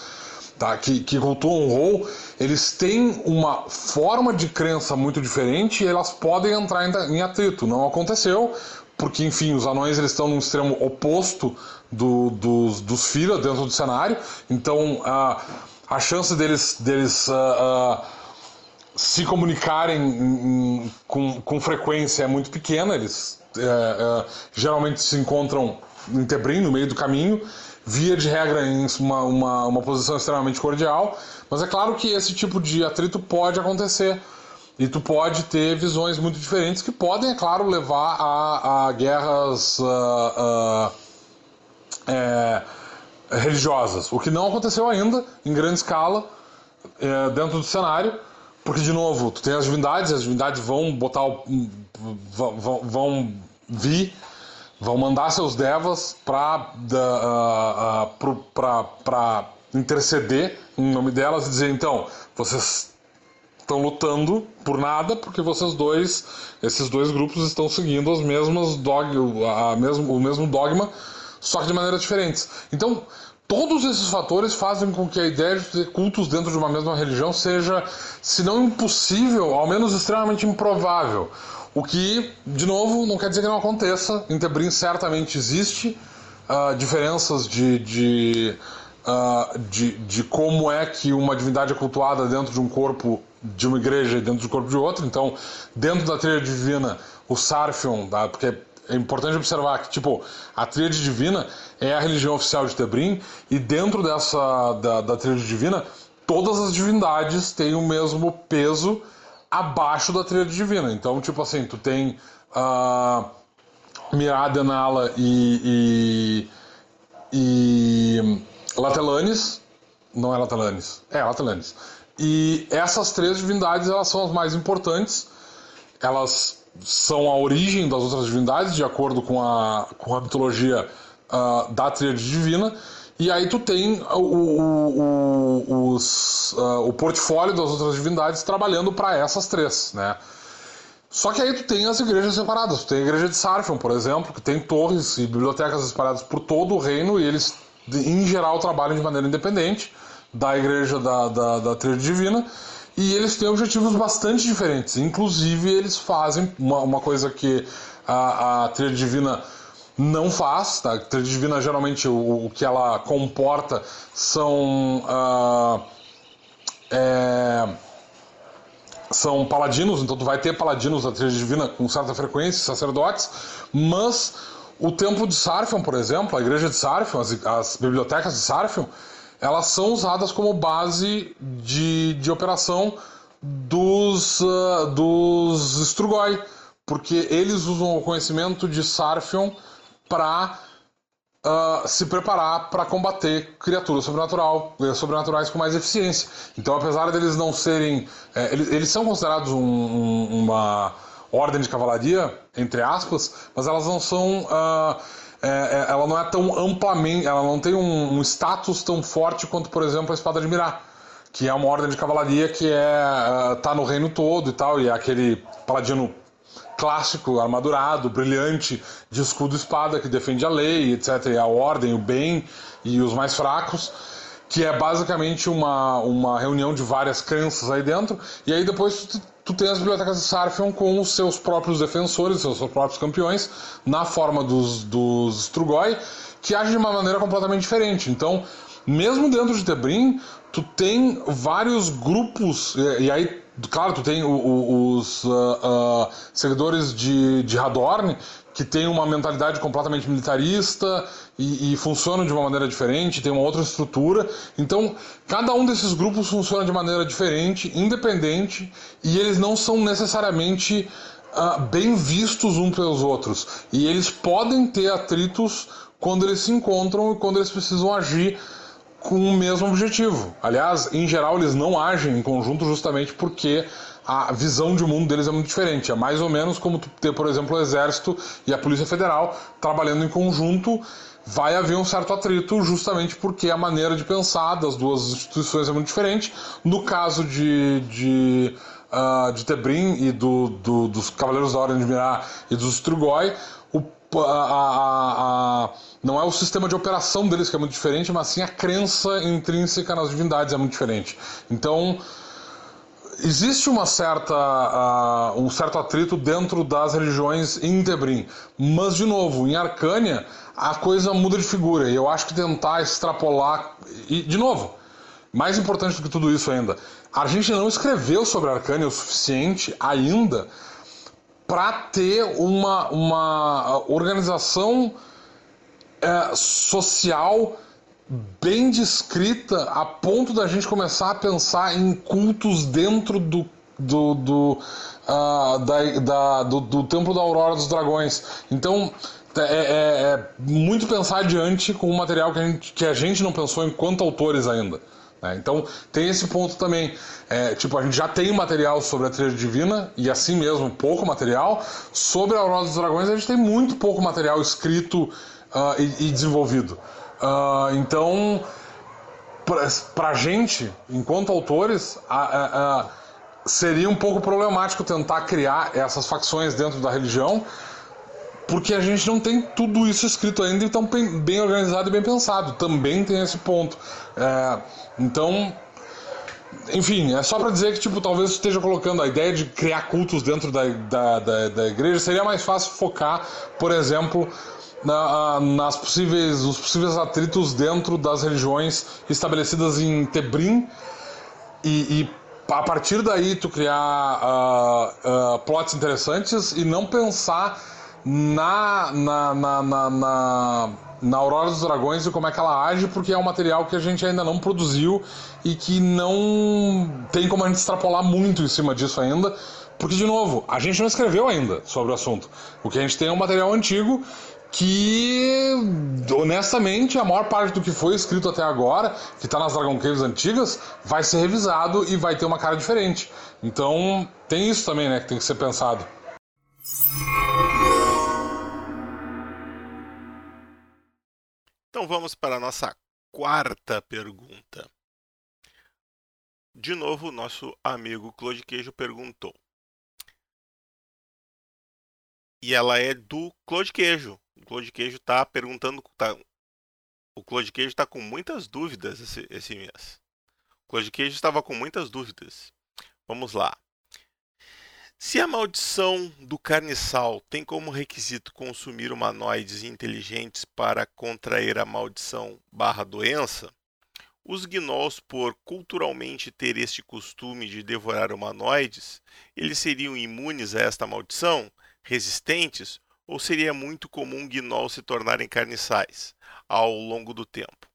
tá, que, que cultuam o Rol, eles têm uma forma de crença muito diferente e elas podem entrar em, atrito. Não aconteceu, porque, enfim, os anões eles estão no extremo oposto do, dos, dos Fira dentro do cenário, então a, a chance deles, deles uh, uh, se comunicarem em, em, com, com frequência é muito pequena, eles uh, geralmente se encontram em Tebrim, no meio do caminho, via de regra em uma, uma, uma posição extremamente cordial, mas é claro que esse tipo de atrito pode acontecer. E tu pode ter visões muito diferentes que podem, é claro, levar a, a guerras uh, uh, é, religiosas. O que não aconteceu ainda, em grande escala, é, dentro do cenário, porque, de novo, tu tem as divindades, as divindades vão botar o, vão, vão vir vão mandar seus devas para uh, uh, interceder em nome delas e dizer então vocês estão lutando por nada porque vocês dois esses dois grupos estão seguindo as mesmas dog, a mesmo, o mesmo dogma só que de maneiras diferentes então Todos esses fatores fazem com que a ideia de ter cultos dentro de uma mesma religião seja, se não impossível, ao menos extremamente improvável. O que, de novo, não quer dizer que não aconteça. Em Tebrim certamente existe uh, diferenças de, de, uh, de, de, como é que uma divindade é cultuada dentro de um corpo de uma igreja e dentro do corpo de outra. Então, dentro da trilha divina, o Sarfion, tá? porque é importante observar que, tipo, a tríade divina é a religião oficial de Tebrim e dentro dessa da, da tríade divina, todas as divindades têm o mesmo peso abaixo da trilha divina. Então, tipo assim, tu tem uh, Mirada, Nala e, e, e Latelanes. Não é Latelanes. É, Latelanes. E essas três divindades, elas são as mais importantes. Elas são a origem das outras divindades, de acordo com a, com a mitologia uh, da tríade divina. E aí tu tem o, o, o, os, uh, o portfólio das outras divindades trabalhando para essas três, né? Só que aí tu tem as igrejas separadas. Tu tem a igreja de Sarfion, por exemplo, que tem torres e bibliotecas espalhadas por todo o reino e eles, em geral, trabalham de maneira independente da igreja da, da, da trilha divina e eles têm objetivos bastante diferentes. Inclusive, eles fazem uma, uma coisa que a, a trilha divina não faz, tá? A tríade divina geralmente o, o que ela comporta são uh, é, são paladinos, então tu vai ter paladinos da tríade divina com certa frequência, sacerdotes, mas o templo de Sarfion, por exemplo, a igreja de Sarfion, as, as bibliotecas de Sarfion, elas são usadas como base de, de operação dos, uh, dos Strugoi, porque eles usam o conhecimento de Sarfion para uh, ah, se preparar para combater criaturas sobrenatural, eh, sobrenaturais com mais eficiência. Então, apesar deles não serem. É, eles, eles, são considerados um, um, uma ordem de cavalaria, entre aspas, mas elas não são. Uh, é, ela não é tão amplamente. Ela não tem um, um, status tão forte quanto, por exemplo, a espada de Mirá. Que é uma ordem de cavalaria que é, uh, tá no reino todo e tal, e é aquele paladino clássico, armadurado, brilhante, de escudo e espada, que defende a lei, etc., e a ordem, o bem e os mais fracos, que é basicamente uma, uma reunião de várias crenças aí dentro, e aí depois tu, tu tem as bibliotecas de Sarfion com os seus próprios defensores, seus próprios campeões, na forma dos, dos Strugoi, que agem de uma maneira completamente diferente. Então, mesmo dentro de Tebrim, tu tem vários grupos, e, e aí Claro, tu tem o, o, os uh, uh, seguidores de, de Hadorn, que tem uma mentalidade completamente militarista e, e, funcionam de uma maneira diferente, tem uma outra estrutura. Então, cada um desses grupos funciona de maneira diferente, independente, e eles não são necessariamente uh, bem vistos uns pelos outros. E eles podem ter atritos quando eles se encontram e quando eles precisam agir com o mesmo objetivo. Aliás, em geral, eles não agem em conjunto justamente porque a visão de mundo deles é muito diferente. É mais ou menos como ter, por exemplo, o Exército e a Polícia Federal trabalhando em conjunto. Vai haver um certo atrito justamente porque a maneira de pensar das duas instituições é muito diferente. No caso de, de, uh, de Tebrim e do, do, dos Cavaleiros da Ordem de Mirá e dos Strugoi, o, a, a, a não é o sistema de operação deles que é muito diferente, mas sim a crença intrínseca nas divindades é muito diferente. Então, existe uma certa, uh, um certo atrito dentro das religiões em Tebrim. Mas, de novo, em Arcânia, a coisa muda de figura. E eu acho que tentar extrapolar. E, de novo, mais importante do que tudo isso ainda, a gente não escreveu sobre Arcânia o suficiente ainda para ter uma, uma organização é, social bem descrita a ponto da gente começar a pensar em cultos dentro do, do, do, uh, da, da, do, do Templo da Aurora dos Dragões. Então, é, é, é, muito pensar adiante com um material que a, gente, que a gente não pensou enquanto autores ainda. Né? Então, tem esse ponto também. É, tipo, a gente já tem material sobre a trilha divina, e assim mesmo, pouco material. Sobre a Aurora dos Dragões, a gente tem muito pouco material escrito uh, e, e, desenvolvido. Uh, então, para a gente, enquanto autores, seria um pouco problemático tentar criar essas facções dentro da religião, porque a gente não tem tudo isso escrito ainda e tão bem organizado e bem pensado. Também tem esse ponto. É, então, enfim, é só para dizer que, tipo, talvez esteja colocando a ideia de criar cultos dentro da, da, da, da igreja. Seria mais fácil focar, por exemplo, na, nas possíveis, os possíveis atritos dentro das religiões estabelecidas em Tebrim e, e a partir daí tu criar uh, uh, plots interessantes e não pensar na, na, na, na, na, na Aurora dos Dragões e como é que ela age, porque é um material que a gente ainda não produziu e que não tem como a gente extrapolar muito em cima disso ainda, porque, de novo, a gente não escreveu ainda sobre o assunto. O que a gente tem é um material antigo que, honestamente, a maior parte do que foi escrito até agora, que está nas Dragon Caves antigas, vai ser revisado e vai ter uma cara diferente. Então, tem isso também, né, que tem que ser pensado. Então vamos para a nossa quarta pergunta. De novo, nosso amigo Claude Queijo perguntou. E ela é do Claude Queijo. O Claude Queijo está perguntando. Tá, o Claude Queijo está com muitas dúvidas esse, esse mês. O Claude Queijo estava com muitas dúvidas. Vamos lá. Se a maldição do carniçal tem como requisito consumir humanoides inteligentes para contrair a maldição barra doença, os gnolls, por culturalmente ter este costume de devorar humanoides, eles seriam imunes a esta maldição, resistentes, ou seria muito comum gnolls se tornarem carniçais ao longo do tempo?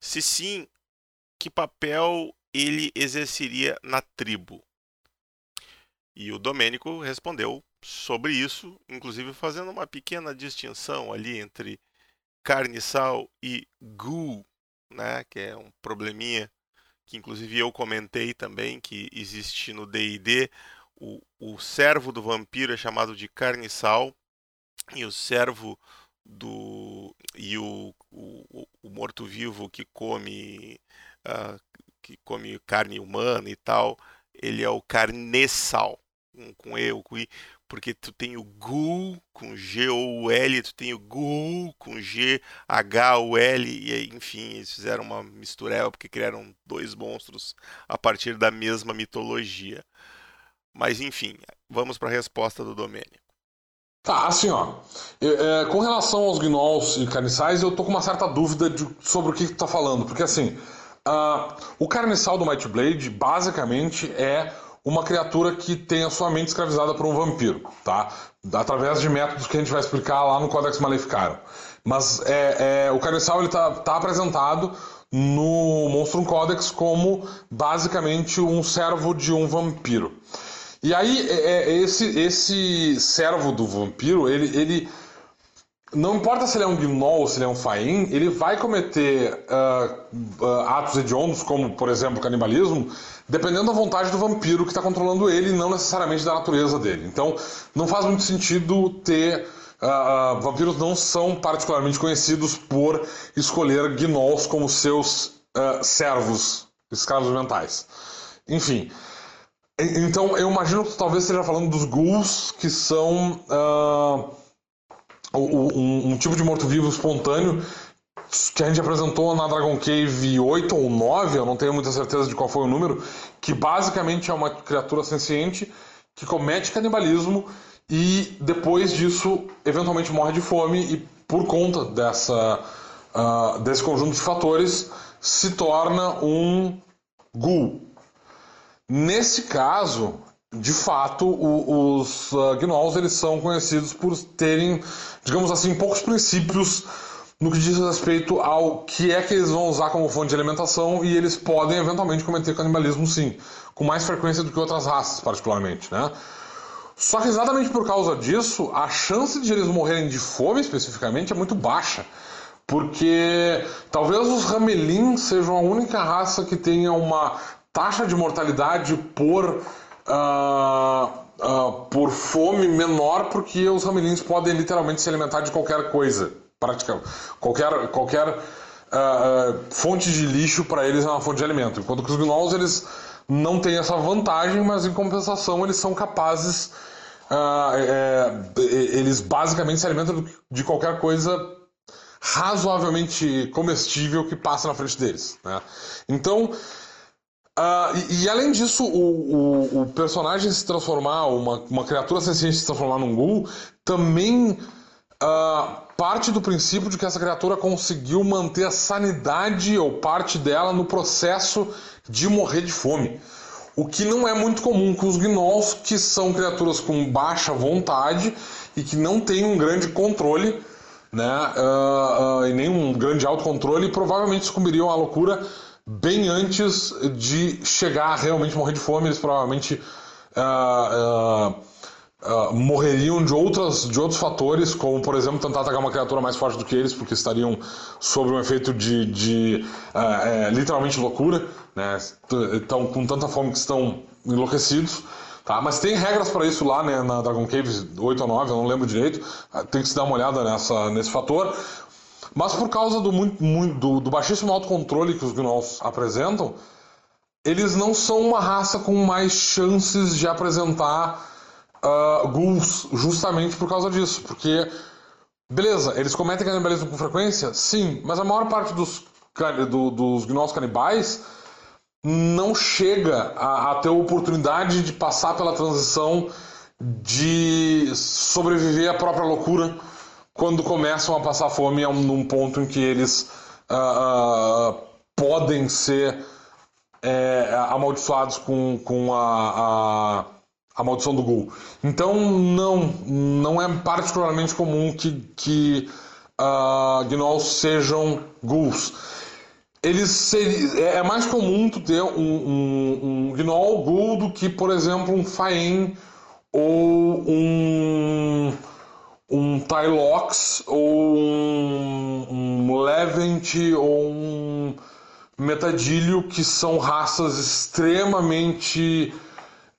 Se sim, que papel ele exerceria na tribo? E o Domênico respondeu sobre isso, inclusive fazendo uma pequena distinção ali entre carniçal e ghoul, né, que é um probleminha que inclusive eu comentei também que existe no D&D, o, o servo do vampiro é chamado de carniçal e o servo do e o, o, o morto-vivo que come uh, que come carne humana e tal, ele é o carneçal com, com E ou com I, porque tu tem o GUL com G-O-U-L, tu tem o GUL com G-H-U-L, e aí, enfim, eles fizeram uma mistureba porque criaram dois monstros a partir da mesma mitologia. Mas enfim, vamos para a resposta do Domênico. Tá, assim, ó. É, com relação aos gnolls e carniçais, eu tô com uma certa dúvida de, sobre o que, que tu tá falando. Porque, assim, uh, o carniçal do Might Blade, basicamente, é uma criatura que tem a sua mente escravizada por um vampiro, tá? Através de métodos que a gente vai explicar lá no Codex Maleficarum. Mas é, é, o Carniçal ele tá, tá apresentado no Monstrum Codex como basicamente um servo de um vampiro. E aí, é, é esse, esse servo do vampiro, ele, ele não importa se ele é um gnoll ou se ele é um faim, ele vai cometer uh, uh, atos hediondos, como, por exemplo, canibalismo, dependendo da vontade do vampiro que está controlando ele, não necessariamente da natureza dele. Então, não faz muito sentido ter. Uh, vampiros não são particularmente conhecidos por escolher gnolls como seus servos, escravos mentais. Enfim. Então, eu imagino que talvez esteja falando dos ghouls, que são um, um tipo de morto-vivo espontâneo que a gente apresentou na Dragon Cave 8 ou 9, eu não tenho muita certeza de qual foi o número, que basicamente é uma criatura senciente que comete canibalismo e depois disso eventualmente morre de fome e por conta dessa, uh, desse conjunto de fatores se torna um ghoul. Nesse caso, de fato, o, os uh, gnolls eles são conhecidos por terem, digamos assim, poucos princípios no que diz respeito ao que é que eles vão usar como fonte de alimentação e eles podem eventualmente cometer canibalismo sim, com mais frequência do que outras raças, particularmente, né? Só que exatamente por causa disso, a chance de eles morrerem de fome especificamente é muito baixa. Porque talvez os ramelins sejam a única raça que tenha uma taxa de mortalidade por uh, uh, por fome menor, porque os ramelins podem literalmente se alimentar de qualquer coisa. Praticamente. Qualquer, qualquer uh, fonte de lixo para eles é uma fonte de alimento. Enquanto que os gnolls eles não têm essa vantagem, mas em compensação eles são capazes. É, eles basicamente se alimentam de qualquer coisa razoavelmente comestível que passa na frente deles. Né? Então, Uh, e, e, além disso, o, o, o, personagem se transformar, uma, uma criatura senciente se transformar num ghoul, também uh, parte do princípio de que essa criatura conseguiu manter a sanidade ou parte dela no processo de morrer de fome. O que não é muito comum com os gnolls, que são criaturas com baixa vontade e que não têm um grande controle, né, uh, e nem um grande autocontrole, e provavelmente sucumbiriam à loucura bem antes de chegar a realmente morrer de fome, eles provavelmente uh, uh, uh, morreriam de, outras, de outros fatores, como por exemplo tentar atacar uma criatura mais forte do que eles, porque estariam sob um efeito de, de é, literalmente loucura, né? estão com tanta fome que estão enlouquecidos. Tá, mas tem regras para isso lá né, na Dragon Cave 8 ou 9, eu não lembro direito. Tem que se dar uma olhada nessa, nesse fator. Mas por causa do, muito, muito, do, do baixíssimo autocontrole que os gnolls apresentam, eles não são uma raça com mais chances de apresentar uh, ghouls, justamente por causa disso. Porque, beleza, eles cometem canibalismo com frequência? Sim, mas a maior parte dos, do, dos gnolls canibais não chega a, a ter a oportunidade de passar pela transição de sobreviver à própria loucura quando começam a passar fome num ponto em que eles uh, uh, podem ser é, amaldiçoados com, com a, a, a, maldição do Ghoul. Então não, não é particularmente comum que, que uh, gnolls sejam ghouls. Eles é, é mais comum tu ter um, um, um gnoll ghoul do que, por exemplo, um faen ou um um Tylox ou um, um ou um Metadilho, que são raças extremamente.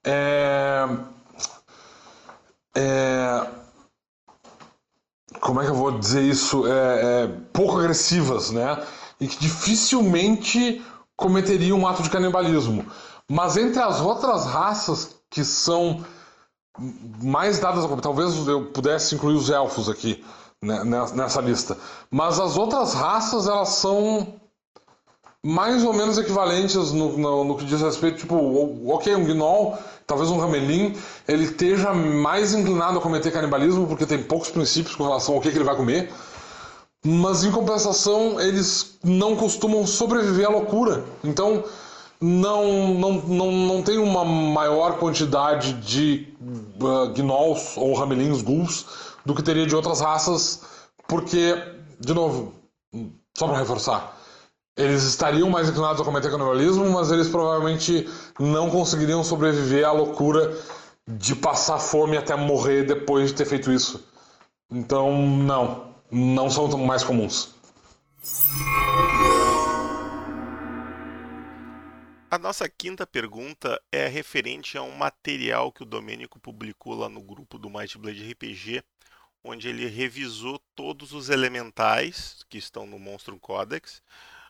É, é, como é que eu vou dizer isso? É, é, pouco agressivas, né? E que dificilmente cometeriam um ato de canibalismo. Mas entre as outras raças que são mais dadas talvez eu pudesse incluir os elfos aqui né, nessa lista, mas as outras raças elas são mais ou menos equivalentes no, no, no que diz respeito, tipo, ok, um gnoll, talvez um ramelin, ele esteja mais inclinado a cometer canibalismo porque tem poucos princípios com relação ao que, que ele vai comer, mas em compensação eles não costumam sobreviver à loucura. Então não, não, não, não tem uma maior quantidade de uh, gnolls ou ramelins ghouls do que teria de outras raças, porque, de novo, só para reforçar, eles estariam mais inclinados a cometer canibalismo, mas eles provavelmente não conseguiriam sobreviver à loucura de passar fome até morrer depois de ter feito isso. Então, não, não são mais comuns. A nossa quinta pergunta é referente a um material que o Domênico publicou lá no grupo do Might Blade RPG, onde ele revisou todos os elementais que estão no Monstro Codex,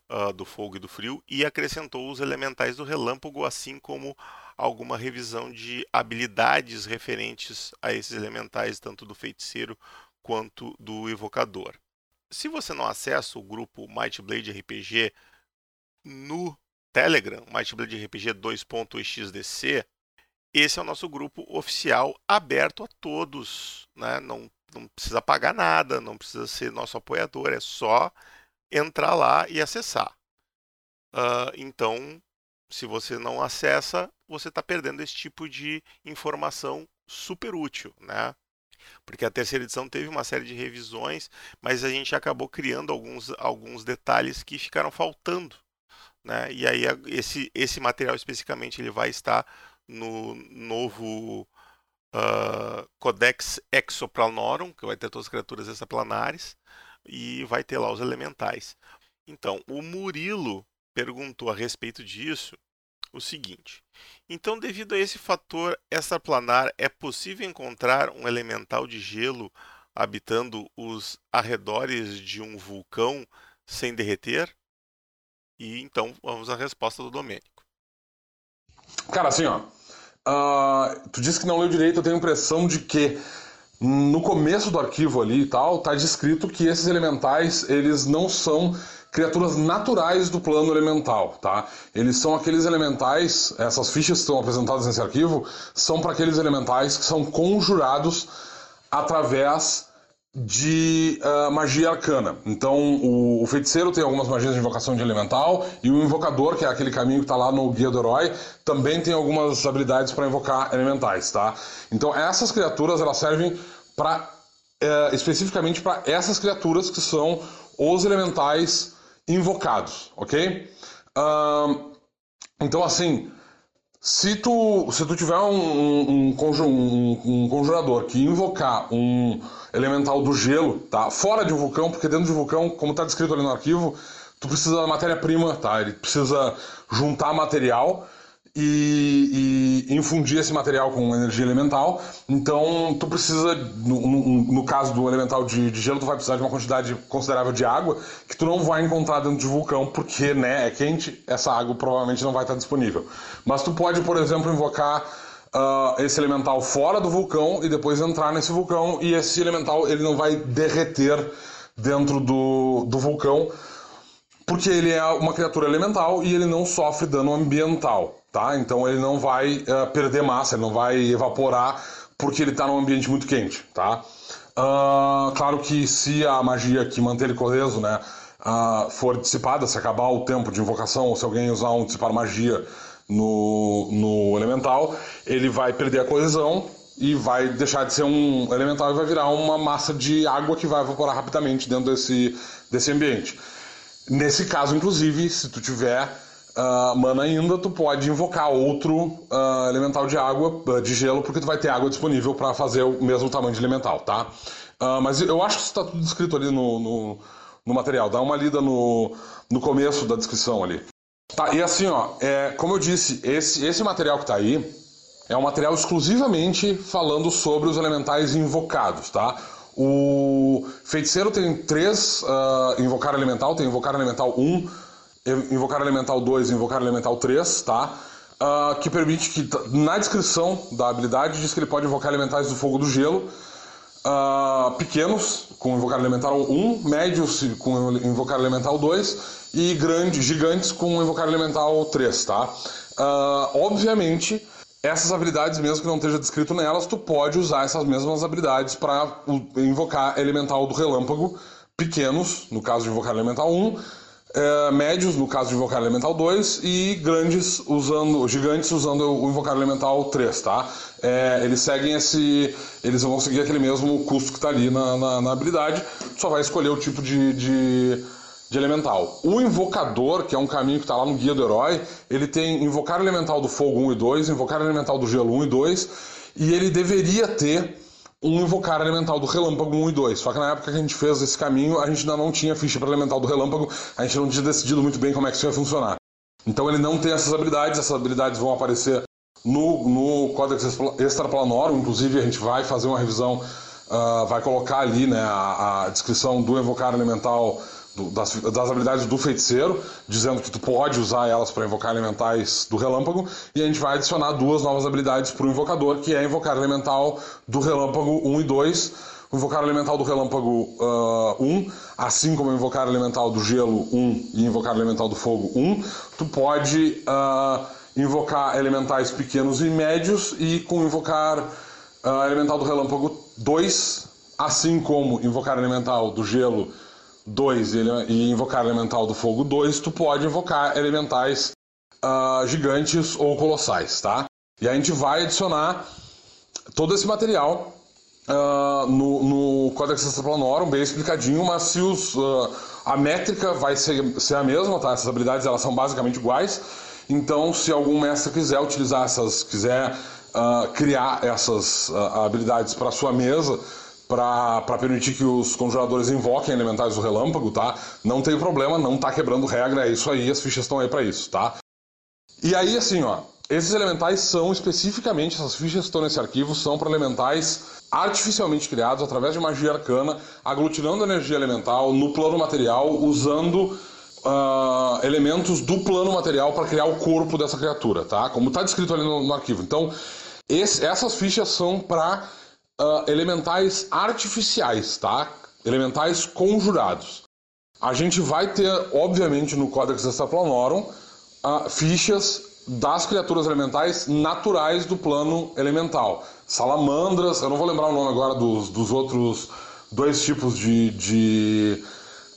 uh, do fogo e do frio, e acrescentou os elementais do relâmpago, assim como alguma revisão de habilidades referentes a esses elementais, tanto do feiticeiro quanto do evocador. Se você não acessa o grupo Might Blade RPG no Telegram, Might Blade RPG 2.xdc, esse é o nosso grupo oficial aberto a todos. Né? Não, não precisa pagar nada, não precisa ser nosso apoiador, é só entrar lá e acessar. Uh, então, se você não acessa, você está perdendo esse tipo de informação super útil, né? Porque a terceira edição teve uma série de revisões, mas a gente acabou criando alguns, alguns detalhes que ficaram faltando né? E aí esse, esse material especificamente ele vai estar no novo uh, Codex Exoplanorum, que vai ter todas as criaturas extraplanares, e vai ter lá os elementais. Então, o Murilo perguntou a respeito disso o seguinte: então, devido a esse fator extraplanar, é possível encontrar um elemental de gelo habitando os arredores de um vulcão sem derreter? E então vamos à resposta do Domênico. Cara, assim, ó. Uh, tu disse que não leu direito, eu tenho a impressão de que no começo do arquivo ali e tal, tá descrito que esses elementais, eles não são criaturas naturais do plano elemental, tá? Eles são aqueles elementais, essas fichas que estão apresentadas nesse arquivo, são para aqueles elementais que são conjurados através de uh, magia arcana. Então, o, o, feiticeiro tem algumas magias de invocação de elemental, e o invocador, que é aquele caminho que está lá no Guia do Herói, também tem algumas habilidades para invocar elementais, tá? Então, essas criaturas, elas servem para uh, eh, especificamente para essas criaturas que são os elementais invocados, ok? Uh, então, assim, se tu, se tu tiver um, um, um, conjurador que invocar um elemental do gelo, tá? Fora de vulcão, porque dentro de vulcão, como está descrito ali no arquivo, tu precisa da matéria-prima, tá? Ele precisa juntar material e, e, infundir esse material com energia elemental. Então, tu precisa, no, no, no caso do elemental de, de, gelo, tu vai precisar de uma quantidade considerável de água que tu não vai encontrar dentro de vulcão, porque né, é quente, essa água provavelmente não vai estar disponível. Mas tu pode, por exemplo, invocar uh, esse elemental fora do vulcão e depois entrar nesse vulcão e esse elemental ele não vai derreter dentro do, do vulcão porque ele é uma criatura elemental e ele não sofre dano ambiental, tá? Então ele não vai uh, perder massa, ele não vai evaporar porque ele está num ambiente muito quente, tá? Uh, claro que se a magia que mantém ele coeso, né, uh, for dissipada, se acabar o tempo de invocação, ou se alguém usar um dissipar magia no, no elemental, ele vai perder a coesão e vai deixar de ser um elemental e vai virar uma massa de água que vai evaporar rapidamente dentro desse, desse ambiente. Nesse caso, inclusive, se tu tiver uh, mana ainda, tu pode invocar outro uh, elemental de água, uh, de gelo, porque tu vai ter água disponível para fazer o mesmo tamanho de elemental, tá? mas eu acho que isso está tudo escrito ali no, no, no, material. Dá uma lida no, no começo da descrição ali. Tá, e assim, ó, é, como eu disse, esse, esse material que está aí é um material exclusivamente falando sobre os elementais invocados, tá? O feiticeiro tem três uh, invocar elemental, tem invocar elemental 1, invocar elemental 2 e invocar elemental 3, tá? Uh, que permite que, na descrição da habilidade, diz que ele pode invocar elementais do fogo do gelo, uh, pequenos, com invocar elemental 1, médios com invocar elemental 2 e grandes, gigantes com invocar elemental 3, tá? Uh, obviamente, essas habilidades, mesmo que não esteja descrito nelas, tu pode usar essas mesmas habilidades para invocar elemental do relâmpago, pequenos, no caso de invocar elemental 1, é, médios, no caso de invocar elemental 2, e grandes usando, gigantes usando o invocar elemental 3, tá? É, eles seguem esse. Eles vão seguir aquele mesmo custo que está ali na, na, na, habilidade, só vai escolher o tipo de, de, de, elemental. O invocador, que é um caminho que está lá no guia do herói, ele tem invocar elemental do fogo 1 e 2, invocar elemental do gelo 1 e 2, e ele deveria ter um invocar elemental do relâmpago 1 e 2. Só que na época que a gente fez esse caminho, a gente ainda não tinha ficha para elemental do relâmpago, a gente não tinha decidido muito bem como é que isso ia funcionar. Então ele não tem essas habilidades, essas habilidades vão aparecer no, no Codex Extraplanorum, inclusive a gente vai fazer uma revisão, uh, vai colocar ali né, a, a descrição do invocar elemental das, das, habilidades do feiticeiro, dizendo que tu pode usar elas para invocar elementais do relâmpago, e a gente vai adicionar duas novas habilidades para o invocador, que é invocar elemental do relâmpago 1 e 2, invocar elemental do relâmpago uh, ah, 1, assim como invocar elemental do gelo 1 e invocar elemental do fogo 1, tu pode uh, invocar elementais pequenos e médios e com invocar uh, elemental do relâmpago 2, assim como invocar elemental do gelo 2 e invocar elemental do fogo 2, tu pode invocar elementais uh, gigantes ou colossais, tá? E a gente vai adicionar todo esse material uh, no, no Codex Extraplanorum, bem explicadinho, mas se os, uh, a métrica vai ser, ser a mesma, tá? Essas habilidades elas são basicamente iguais. Então, se algum mestre quiser utilizar essas, quiser criar essas habilidades para sua mesa, para permitir que os conjuradores invoquem elementais do relâmpago, tá? Não tem problema, não tá quebrando regra, é isso aí, as fichas estão aí para isso, tá? E aí, assim, ó, esses elementais são especificamente, essas fichas que estão nesse arquivo, são para elementais artificialmente criados através de magia arcana, aglutinando energia elemental no plano material, usando uh, elementos do plano material para criar o corpo dessa criatura, tá? Como está descrito ali no, no arquivo. Então, esse, essas fichas são para uh, elementais artificiais, tá? Elementais conjurados. A gente vai ter, obviamente, no Codex Extraplanorum, uh, fichas das criaturas elementais naturais do plano elemental. Salamandras, eu não vou lembrar o nome agora dos, dos outros dois tipos de, de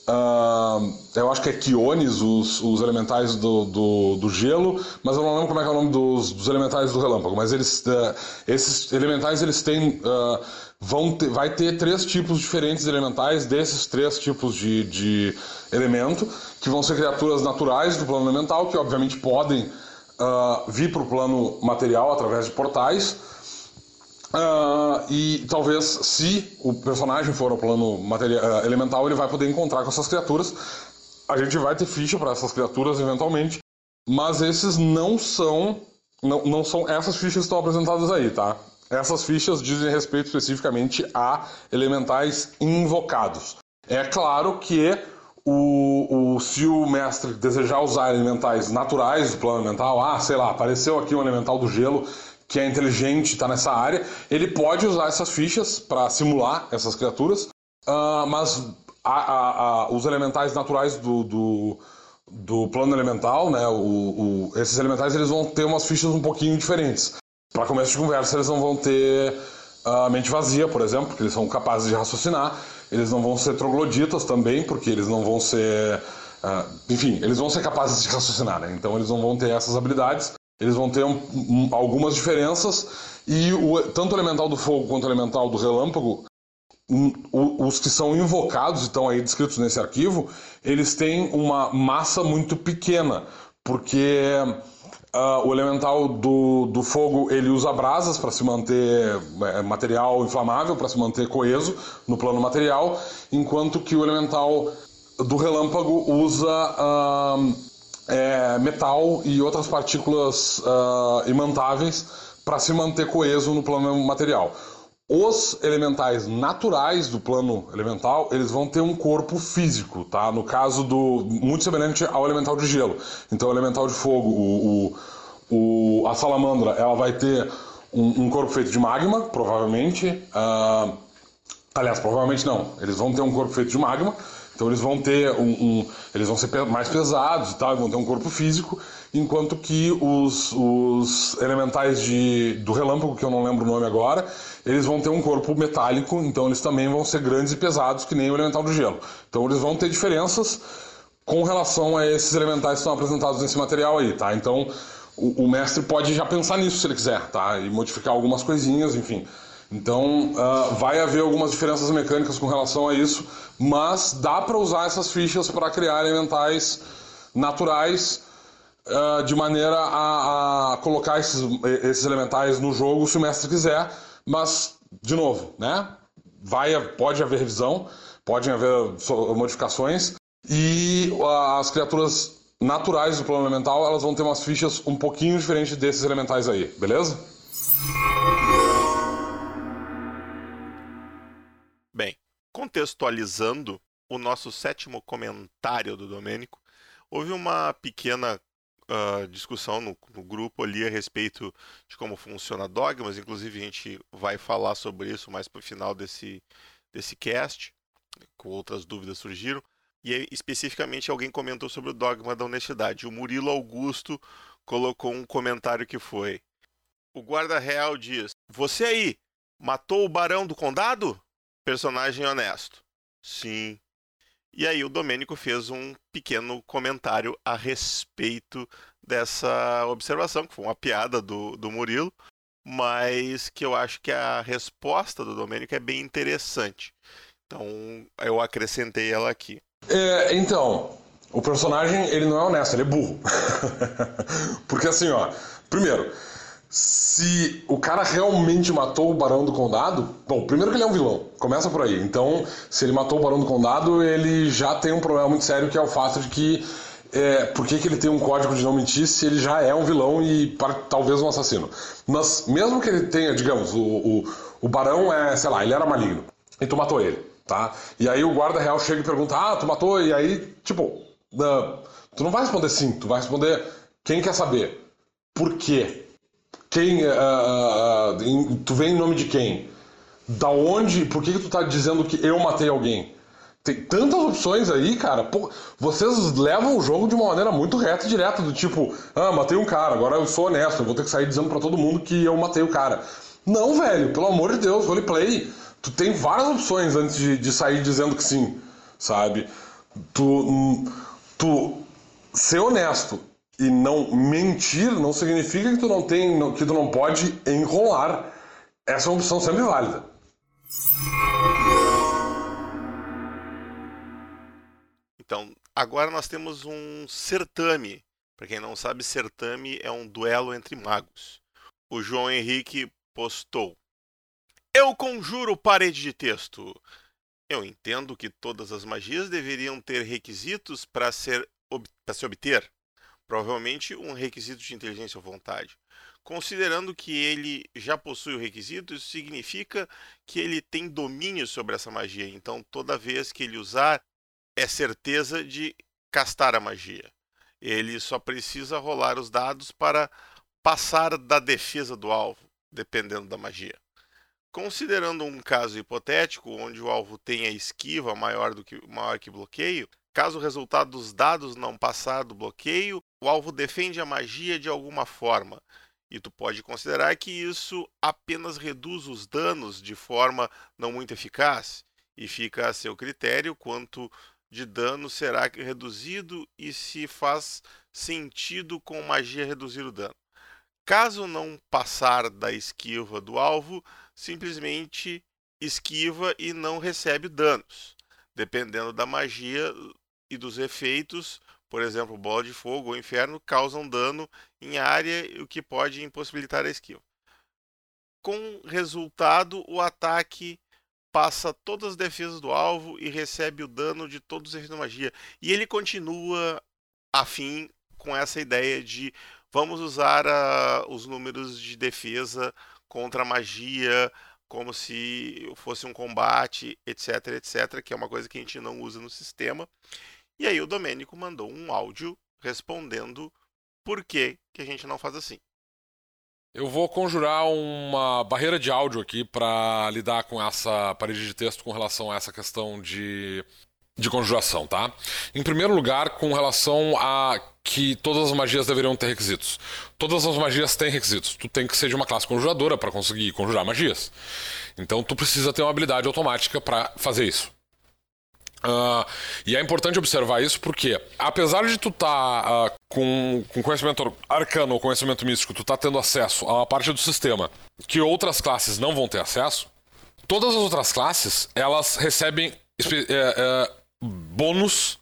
Uh, eu acho que é Kiones, os, os elementais do, do, do, gelo, mas eu não lembro como é que é o nome dos, dos elementais do relâmpago. Mas eles, uh, esses elementais eles têm, uh, vão ter, vai ter três tipos diferentes de elementais desses três tipos de, de elemento, que vão ser criaturas naturais do plano elemental, que obviamente podem vir para o plano material através de portais. Uh, e talvez, se o personagem for ao plano material, uh, elemental, ele vai poder encontrar com essas criaturas. A gente vai ter ficha para essas criaturas eventualmente, mas esses não são, não, não são essas fichas que estão apresentadas aí, tá? Essas fichas dizem respeito especificamente a elementais invocados. É claro que o, o, se o mestre desejar usar elementais naturais do plano elemental, ah, sei lá, apareceu aqui um elemental do gelo que é inteligente, está nessa área, ele pode usar essas fichas para simular essas criaturas, uh, mas a, a, a, os elementais naturais do, do, do plano elemental, né, o, o, esses elementais eles vão ter umas fichas um pouquinho diferentes. Para começo de conversa, eles não vão ter a mente vazia, por exemplo, porque eles são capazes de raciocinar. Eles não vão ser trogloditas também, porque eles não vão ser. Uh, enfim, eles vão ser capazes de raciocinar, né? Então eles não vão ter essas habilidades. Eles vão ter um, um, algumas diferenças. E o, tanto o elemental do fogo quanto o elemental do relâmpago, os que são invocados e estão aí descritos nesse arquivo, eles têm uma massa muito pequena, porque Uh, o elemental do, do fogo ele usa brasas para se manter é, material inflamável, para se manter coeso no plano material, enquanto que o elemental do relâmpago usa uh, é, metal e outras partículas uh, imantáveis para se manter coeso no plano material. Os elementais naturais do plano elemental, eles vão ter um corpo físico, tá? No caso do muito semelhante ao elemental de gelo. Então, o elemental de fogo, o, o, o a salamandra, ela vai ter um, um, corpo feito de magma, provavelmente. Uh, aliás, provavelmente não. Eles vão ter um corpo feito de magma. Então eles vão ter um, um eles vão ser mais pesados e tal, vão ter um corpo físico, enquanto que os, os elementais de, do relâmpago, que eu não lembro o nome agora, eles vão ter um corpo metálico, então eles também vão ser grandes e pesados, que nem o elemental do gelo. Então eles vão ter diferenças com relação a esses elementais que estão apresentados nesse material aí, tá? Então o, o mestre pode já pensar nisso se ele quiser, tá? E modificar algumas coisinhas, enfim. Então, uh, vai haver algumas diferenças mecânicas com relação a isso, mas dá para usar essas fichas para criar elementais naturais uh, de maneira a, a, colocar esses, esses elementais no jogo se o mestre quiser, mas, de novo, né? Vai, pode haver revisão, podem haver modificações, e as criaturas naturais do plano elemental elas vão ter umas fichas um pouquinho diferentes desses elementais aí, beleza? Contextualizando o nosso sétimo comentário do Domênico, houve uma pequena uh, discussão no, no, grupo ali a respeito de como funciona dogmas. Inclusive, a gente vai falar sobre isso mais para o final desse, desse cast, com outras dúvidas surgiram. E especificamente alguém comentou sobre o dogma da honestidade. O Murilo Augusto colocou um comentário que foi: O guarda real diz: Você aí matou o barão do condado? Personagem honesto. Sim. E aí o Domênico fez um pequeno comentário a respeito dessa observação, que foi uma piada do, do Murilo, mas que eu acho que a resposta do Domênico é bem interessante. Então eu acrescentei ela aqui. É, então, o personagem ele não é honesto, ele é burro. Porque assim, ó, primeiro, se o cara realmente matou o Barão do Condado, bom, primeiro que ele é um vilão, começa por aí. Então, se ele matou o Barão do Condado, ele já tem um problema muito sério que é o fato de que é, por que, que ele tem um código de não mentir se ele já é um vilão e para, talvez um assassino? Mas mesmo que ele tenha, digamos, o, o, o Barão é, sei lá, ele era maligno e tu matou ele, tá? E aí o guarda real chega e pergunta, ah, tu matou? E aí, tipo, uh, tu não vai responder sim, tu vai responder quem quer saber. Por quê? Quem. Uh, uh, tu vem em nome de quem? Da onde? Por que, que tu tá dizendo que eu matei alguém? Tem tantas opções aí, cara. Pô, vocês levam o jogo de uma maneira muito reta e direta, do tipo, ah, matei um cara, agora eu sou honesto, eu vou ter que sair dizendo para todo mundo que eu matei o cara. Não, velho, pelo amor de Deus, roleplay. Tu tem várias opções antes de, de sair dizendo que sim, sabe? Tu, hum, tu ser honesto e não mentir não significa que tu não tem, que tu não pode enrolar. Essa é uma opção sempre válida. Então, agora nós temos um certame. Para quem não sabe, certame é um duelo entre magos. O João Henrique postou: Eu conjuro parede de texto. Eu entendo que todas as magias deveriam ter requisitos para ser para se obter provavelmente um requisito de inteligência ou vontade. Considerando que ele já possui o requisito, isso significa que ele tem domínio sobre essa magia. Então, toda vez que ele usar, é certeza de castar a magia. Ele só precisa rolar os dados para passar da defesa do alvo, dependendo da magia. Considerando um caso hipotético onde o alvo tenha esquiva maior do que maior que bloqueio, Caso o resultado dos dados não passar do bloqueio, o alvo defende a magia de alguma forma. E tu pode considerar que isso apenas reduz os danos de forma não muito eficaz e fica a seu critério quanto de dano será reduzido e se faz sentido com magia reduzir o dano. Caso não passar da esquiva do alvo, simplesmente esquiva e não recebe danos. Dependendo da magia e dos efeitos, por exemplo, bola de fogo ou inferno, causam dano em área, o que pode impossibilitar a esquiva. Com resultado, o ataque passa todas as defesas do alvo e recebe o dano de todos os efeitos da magia. E ele continua afim com essa ideia de vamos usar uh, os números de defesa contra a magia como se fosse um combate, etc, etc, que é uma coisa que a gente não usa no sistema. E aí o Domênico mandou um áudio respondendo por que, que a gente não faz assim. Eu vou conjurar uma barreira de áudio aqui para lidar com essa parede de texto com relação a essa questão de, de conjuração, tá? Em primeiro lugar, com relação a que todas as magias deveriam ter requisitos. Todas as magias têm requisitos. Tu tem que ser de uma classe conjuradora para conseguir conjurar magias. Então tu precisa ter uma habilidade automática para fazer isso. Uh, e é importante observar isso porque, apesar de tu estar tá, uh, com, com conhecimento arcano ou conhecimento místico, tu tá tendo acesso a uma parte do sistema que outras classes não vão ter acesso, todas as outras classes elas recebem é, é, bônus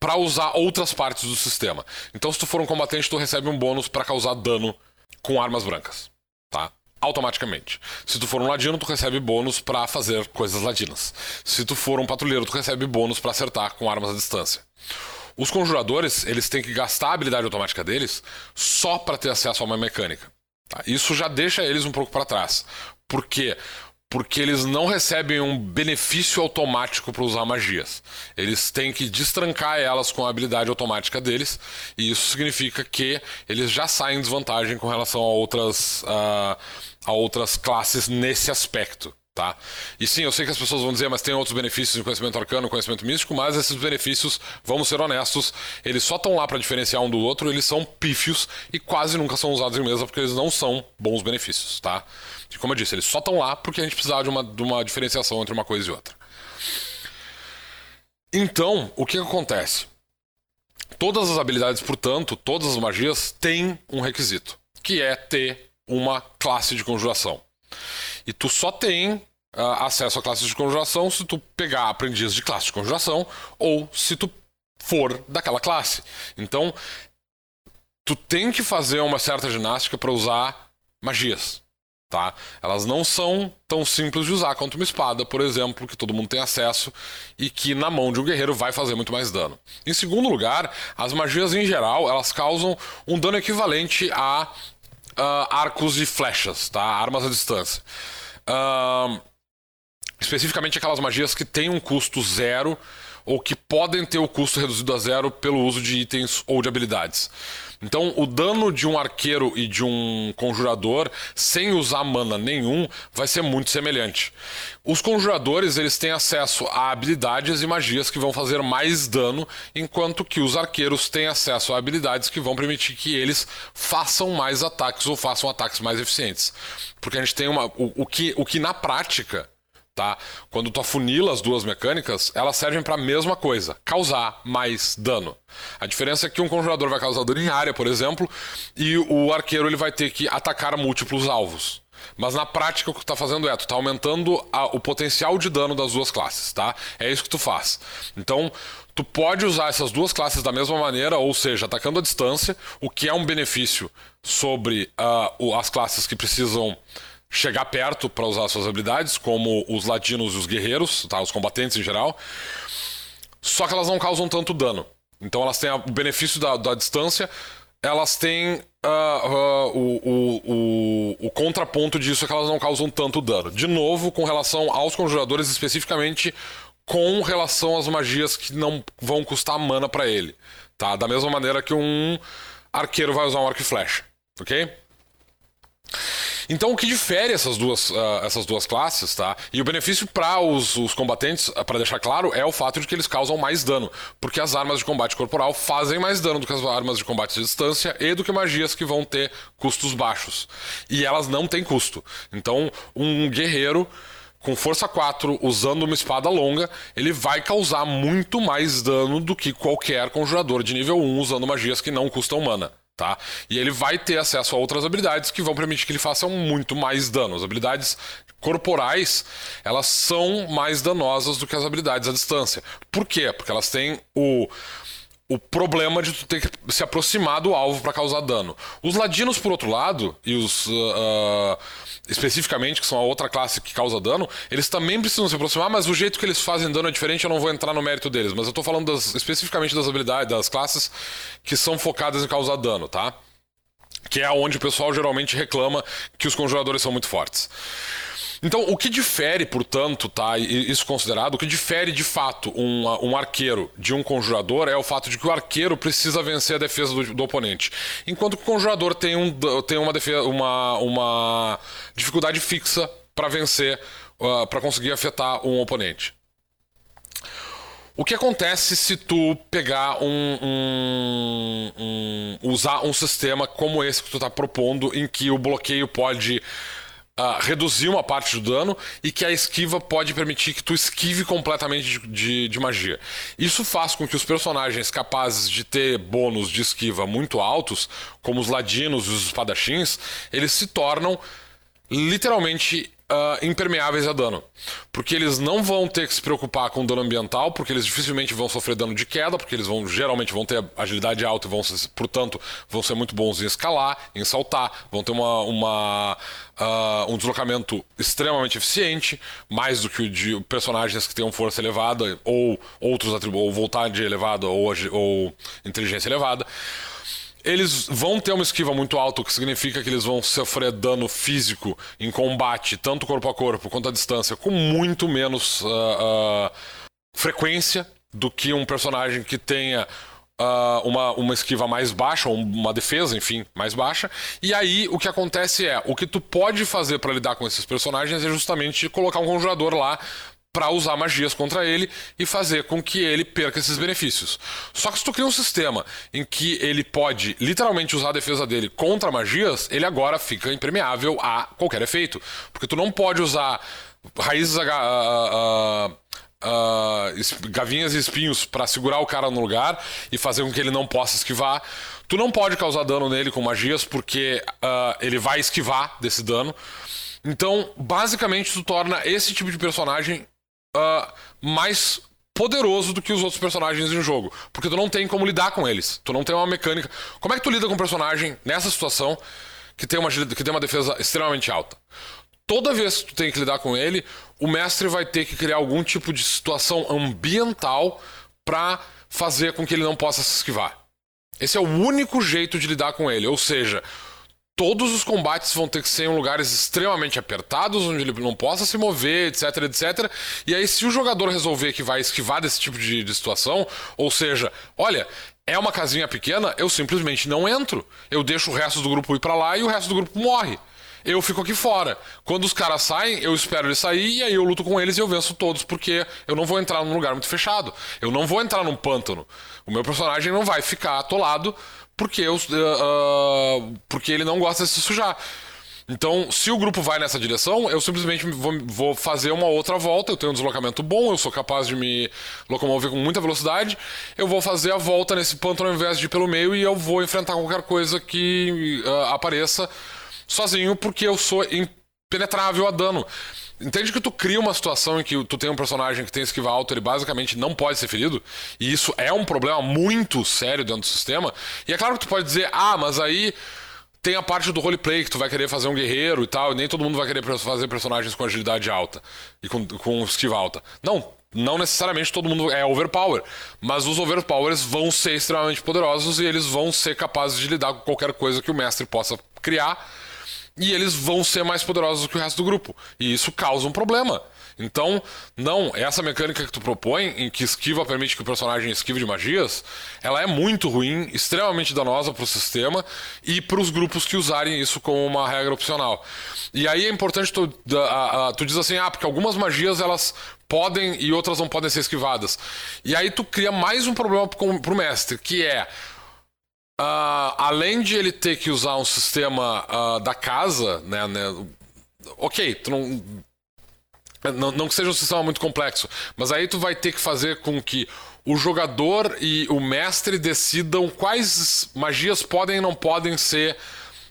para usar outras partes do sistema. Então, se tu for um combatente, tu recebe um bônus para causar dano com armas brancas, tá? Automaticamente. Se tu for um ladino, tu recebe bônus para fazer coisas ladinas. Se tu for um patrulheiro, tu recebe bônus para acertar com armas à distância. Os conjuradores, eles têm que gastar a habilidade automática deles só para ter acesso a uma mecânica. Tá? Isso já deixa eles um pouco para trás. Por quê? Porque eles não recebem um benefício automático para usar magias. Eles têm que destrancar elas com a habilidade automática deles, e isso significa que eles já saem em desvantagem com relação a outras, uh, a outras classes nesse aspecto. Tá? E sim, eu sei que as pessoas vão dizer, mas tem outros benefícios de conhecimento arcano, conhecimento místico, mas esses benefícios, vamos ser honestos, eles só estão lá para diferenciar um do outro, eles são pífios e quase nunca são usados em mesa porque eles não são bons benefícios, tá? Como eu disse, eles só estão lá porque a gente precisava de uma, de uma diferenciação entre uma coisa e outra. Então, o que, que acontece? Todas as habilidades, portanto, todas as magias têm um requisito, que é ter uma classe de conjuração. E tu só tem uh, acesso a classes de conjuração se tu pegar aprendiz de classe de conjuração ou se tu for daquela classe. Então, tu tem que fazer uma certa ginástica para usar magias. Tá? Elas não são tão simples de usar quanto uma espada, por exemplo, que todo mundo tem acesso e que na mão de um guerreiro vai fazer muito mais dano. Em segundo lugar, as magias em geral elas causam um dano equivalente a uh, arcos e flechas, tá? Armas à distância. Uh, especificamente aquelas magias que têm um custo zero ou que podem ter o custo reduzido a zero pelo uso de itens ou de habilidades. Então, o dano de um arqueiro e de um conjurador, sem usar mana nenhum, vai ser muito semelhante. Os conjuradores, eles têm acesso a habilidades e magias que vão fazer mais dano, enquanto que os arqueiros têm acesso a habilidades que vão permitir que eles façam mais ataques ou façam ataques mais eficientes. Porque a gente tem uma. O, o que, o que na prática tá? Quando tu afunila as duas mecânicas, elas servem para a mesma coisa, causar mais dano. A diferença é que um conjurador vai causar dano em área, por exemplo, e o arqueiro ele vai ter que atacar múltiplos alvos. Mas na prática o que tu tá fazendo é, tu tá aumentando a, o potencial de dano das duas classes, tá? É isso que tu faz. Então, tu pode usar essas duas classes da mesma maneira, ou seja, atacando a distância, o que é um benefício sobre uh, as classes que precisam chegar perto para usar suas habilidades, como os ladinos e os guerreiros, tá? os combatentes em geral. Só que elas não causam tanto dano. Então elas têm o benefício da, da distância, elas têm uh, uh, o, o, o, o, contraponto disso é que elas não causam tanto dano. De novo, com relação aos conjuradores, especificamente com relação às magias que não vão custar mana para ele. Tá? Da mesma maneira que um arqueiro vai usar um arco e flecha. Ok? Então o que difere essas duas, uh, essas duas classes, tá? E o benefício para os, os, combatentes, ah, para deixar claro, é o fato de que eles causam mais dano. Porque as armas de combate corporal fazem mais dano do que as armas de combate de distância e do que magias que vão ter custos baixos. E elas não têm custo. Então, um guerreiro com força 4, usando uma espada longa, ele vai causar muito mais dano do que qualquer conjurador de nível 1 usando magias que não custam mana. Tá? E ele vai ter acesso a outras habilidades que vão permitir que ele faça muito mais dano. As habilidades corporais, elas são mais danosas do que as habilidades à distância. Por quê? Porque elas têm o o problema de tu ter que se aproximar do alvo para causar dano. Os ladinos, por outro lado, e os uh, especificamente, que são a outra classe que causa dano, eles também precisam se aproximar, mas o jeito que eles fazem dano é diferente, eu não vou entrar no mérito deles. Mas eu tô falando das, especificamente das habilidades, das classes que são focadas em causar dano, tá? Que é onde o pessoal geralmente reclama que os conjuradores são muito fortes. Então, o que difere, portanto, tá, isso considerado, o que difere de fato um, um arqueiro de um conjurador é o fato de que o arqueiro precisa vencer a defesa do, do oponente, enquanto que o conjurador tem, um, tem uma, defesa, uma, uma dificuldade fixa para vencer, uh, ah, para conseguir afetar um oponente. O que acontece se tu pegar um, um, um, usar um sistema como esse que tu está propondo, em que o bloqueio pode uh, reduzir uma parte do dano e que a esquiva pode permitir que tu esquive completamente de, de, de, magia. Isso faz com que os personagens capazes de ter bônus de esquiva muito altos, como os ladinos e os espadachins, eles se tornam literalmente uh, impermeáveis a dano. Porque eles não vão ter que se preocupar com dano ambiental, porque eles dificilmente vão sofrer dano de queda, porque eles vão geralmente vão ter agilidade alta e vão ser, portanto, vão ser muito bons em escalar, em saltar, vão ter uma, uma uh, um deslocamento extremamente eficiente, mais do que o de personagens que tenham força elevada, ou outros atributos, ou vontade elevada, ou, ou inteligência elevada eles vão ter uma esquiva muito alta, o que significa que eles vão sofrer dano físico em combate, tanto corpo a corpo quanto à distância, com muito menos uh, uh, frequência do que um personagem que tenha uh, uma, uma esquiva mais baixa, ou uma defesa, enfim, mais baixa. E aí o que acontece é: o que tu pode fazer para lidar com esses personagens é justamente colocar um conjurador lá para usar magias contra ele e fazer com que ele perca esses benefícios. Só que se tu cria um sistema em que ele pode literalmente usar a defesa dele contra magias, ele agora fica impermeável a qualquer efeito. Porque tu não pode usar raízes. Uh, uh, Uh, gavinhas e espinhos para segurar o cara no lugar e fazer com que ele não possa esquivar. Tu não pode causar dano nele com magias porque uh, ele vai esquivar desse dano. Então, basicamente, tu torna esse tipo de personagem uh, mais poderoso do que os outros personagens em jogo. Porque tu não tem como lidar com eles. Tu não tem uma mecânica. Como é que tu lida com um personagem nessa situação que tem uma, que tem uma defesa extremamente alta? Toda vez que tu tem que lidar com ele, o mestre vai ter que criar algum tipo de situação ambiental para fazer com que ele não possa se esquivar. Esse é o único jeito de lidar com ele. Ou seja, todos os combates vão ter que ser em lugares extremamente apertados, onde ele não possa se mover, etc, etc. E aí, se o jogador resolver que vai esquivar desse tipo de, de situação, ou seja, olha, é uma casinha pequena, eu simplesmente não entro. Eu deixo o resto do grupo ir para lá e o resto do grupo morre. Eu fico aqui fora. Quando os caras saem, eu espero eles sair e aí eu luto com eles e eu venço todos, porque eu não vou entrar num lugar muito fechado. Eu não vou entrar num pântano. O meu personagem não vai ficar atolado porque, eu, uh, porque ele não gosta de se sujar. Então, se o grupo vai nessa direção, eu simplesmente vou, vou, fazer uma outra volta. Eu tenho um deslocamento bom, eu sou capaz de me locomover com muita velocidade. Eu vou fazer a volta nesse pântano ao invés de ir pelo meio e eu vou enfrentar qualquer coisa que uh, apareça sozinho, porque eu sou impenetrável a dano. Entende que tu cria uma situação em que tu tem um personagem que tem esquiva alto, ele basicamente não pode ser ferido, e isso é um problema muito sério dentro do sistema. E é claro que tu pode dizer, ah, mas aí tem a parte do roleplay que tu vai querer fazer um guerreiro e tal, e nem todo mundo vai querer fazer personagens com agilidade alta e com, com esquiva alta. Não, não necessariamente todo mundo é overpower, mas os overpowers vão ser extremamente poderosos e eles vão ser capazes de lidar com qualquer coisa que o mestre possa criar e eles vão ser mais poderosos que o resto do grupo. E isso causa um problema. Então, não, essa mecânica que tu propõe, em que esquiva permite que o personagem esquive de magias, ela é muito ruim, extremamente danosa para o sistema e para os grupos que usarem isso como uma regra opcional. E aí é importante tu, a, a, tu diz assim, ah, porque algumas magias elas podem e outras não podem ser esquivadas. E aí tu cria mais um problema para o mestre, que é Uh, além de ele ter que usar um sistema uh, da casa, né, né, ok, tu não, não, não que seja um sistema muito complexo, mas aí tu vai ter que fazer com que o jogador e o mestre decidam quais magias podem e não podem ser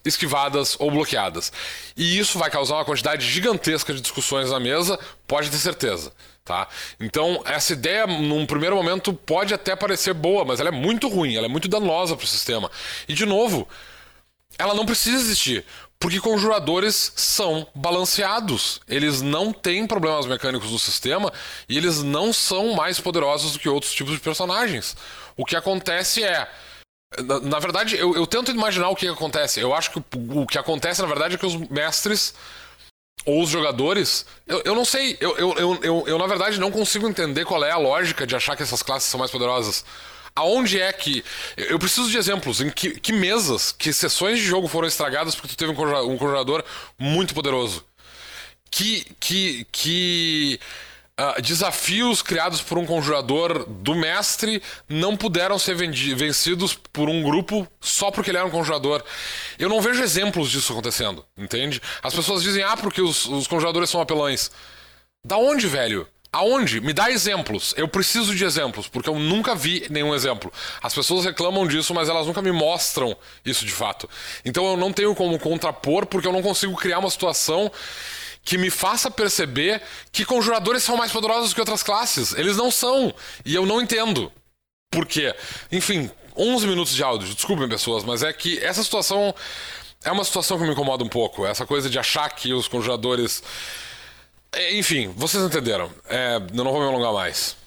esquivadas ou bloqueadas. E isso vai causar uma quantidade gigantesca de discussões na mesa, pode ter certeza. Tá? Então, essa ideia, num primeiro momento, pode até parecer boa, mas ela é muito ruim, ela é muito danosa para o sistema. E, de novo, ela não precisa existir. Porque conjuradores são balanceados. Eles não têm problemas mecânicos no sistema e eles não são mais poderosos do que outros tipos de personagens. O que acontece é. Na, na verdade, eu, eu, tento imaginar o que acontece. Eu acho que o, o, que acontece, na verdade, é que os mestres ou os jogadores. Eu, eu não sei. Eu, eu, eu, eu, eu, na verdade, não consigo entender qual é a lógica de achar que essas classes são mais poderosas. Aonde é que. Eu preciso de exemplos. Em que, que mesas, que sessões de jogo foram estragadas porque tu teve um conjurador muito poderoso? Que. Que. que uh, desafios criados por um conjurador do mestre não puderam ser vencidos por um grupo só porque ele era um conjurador. Eu não vejo exemplos disso acontecendo, entende? As pessoas dizem, ah, porque os, os conjuradores são apelões. Da onde, velho? Aonde? Me dá exemplos. Eu preciso de exemplos, porque eu nunca vi nenhum exemplo. As pessoas reclamam disso, mas elas nunca me mostram isso de fato. Então eu não tenho como contrapor, porque eu não consigo criar uma situação que me faça perceber que conjuradores são mais poderosos que outras classes. Eles não são. E eu não entendo. Por quê? Enfim, 11 minutos de áudio. Desculpem, pessoas, mas é que essa situação é uma situação que me incomoda um pouco. Essa coisa de achar que os conjuradores é, enfim, vocês entenderam. É, eu não vou me alongar mais.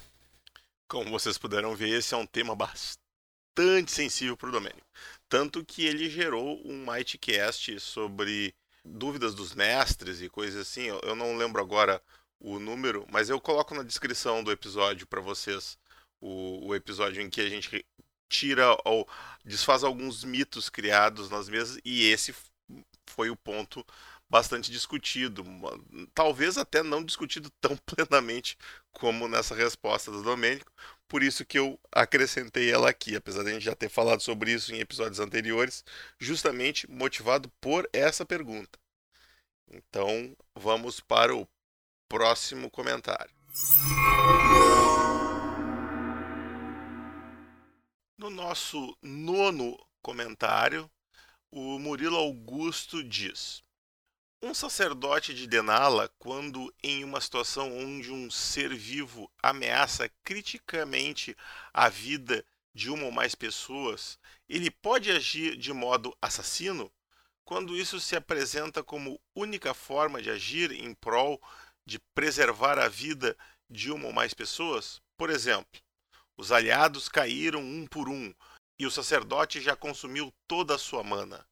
Como vocês puderam ver, esse é um tema bastante sensível para o Domênico. Tanto que ele gerou um Mightcast sobre dúvidas dos mestres e coisas assim. Eu não lembro agora o número, mas eu coloco na descrição do episódio para vocês o, o, episódio em que a gente tira ou desfaz alguns mitos criados nas mesas e esse foi o ponto bastante discutido, talvez até não discutido tão plenamente como nessa resposta do Domênico, por isso que eu acrescentei ela aqui, apesar de a gente já ter falado sobre isso em episódios anteriores, justamente motivado por essa pergunta. Então, vamos para o próximo comentário. No nosso nono comentário, o Murilo Augusto diz: um sacerdote de Denala, quando em uma situação onde um ser vivo ameaça criticamente a vida de uma ou mais pessoas, ele pode agir de modo assassino? Quando isso se apresenta como única forma de agir em prol de preservar a vida de uma ou mais pessoas? Por exemplo, os aliados caíram um por um e o sacerdote já consumiu toda a sua mana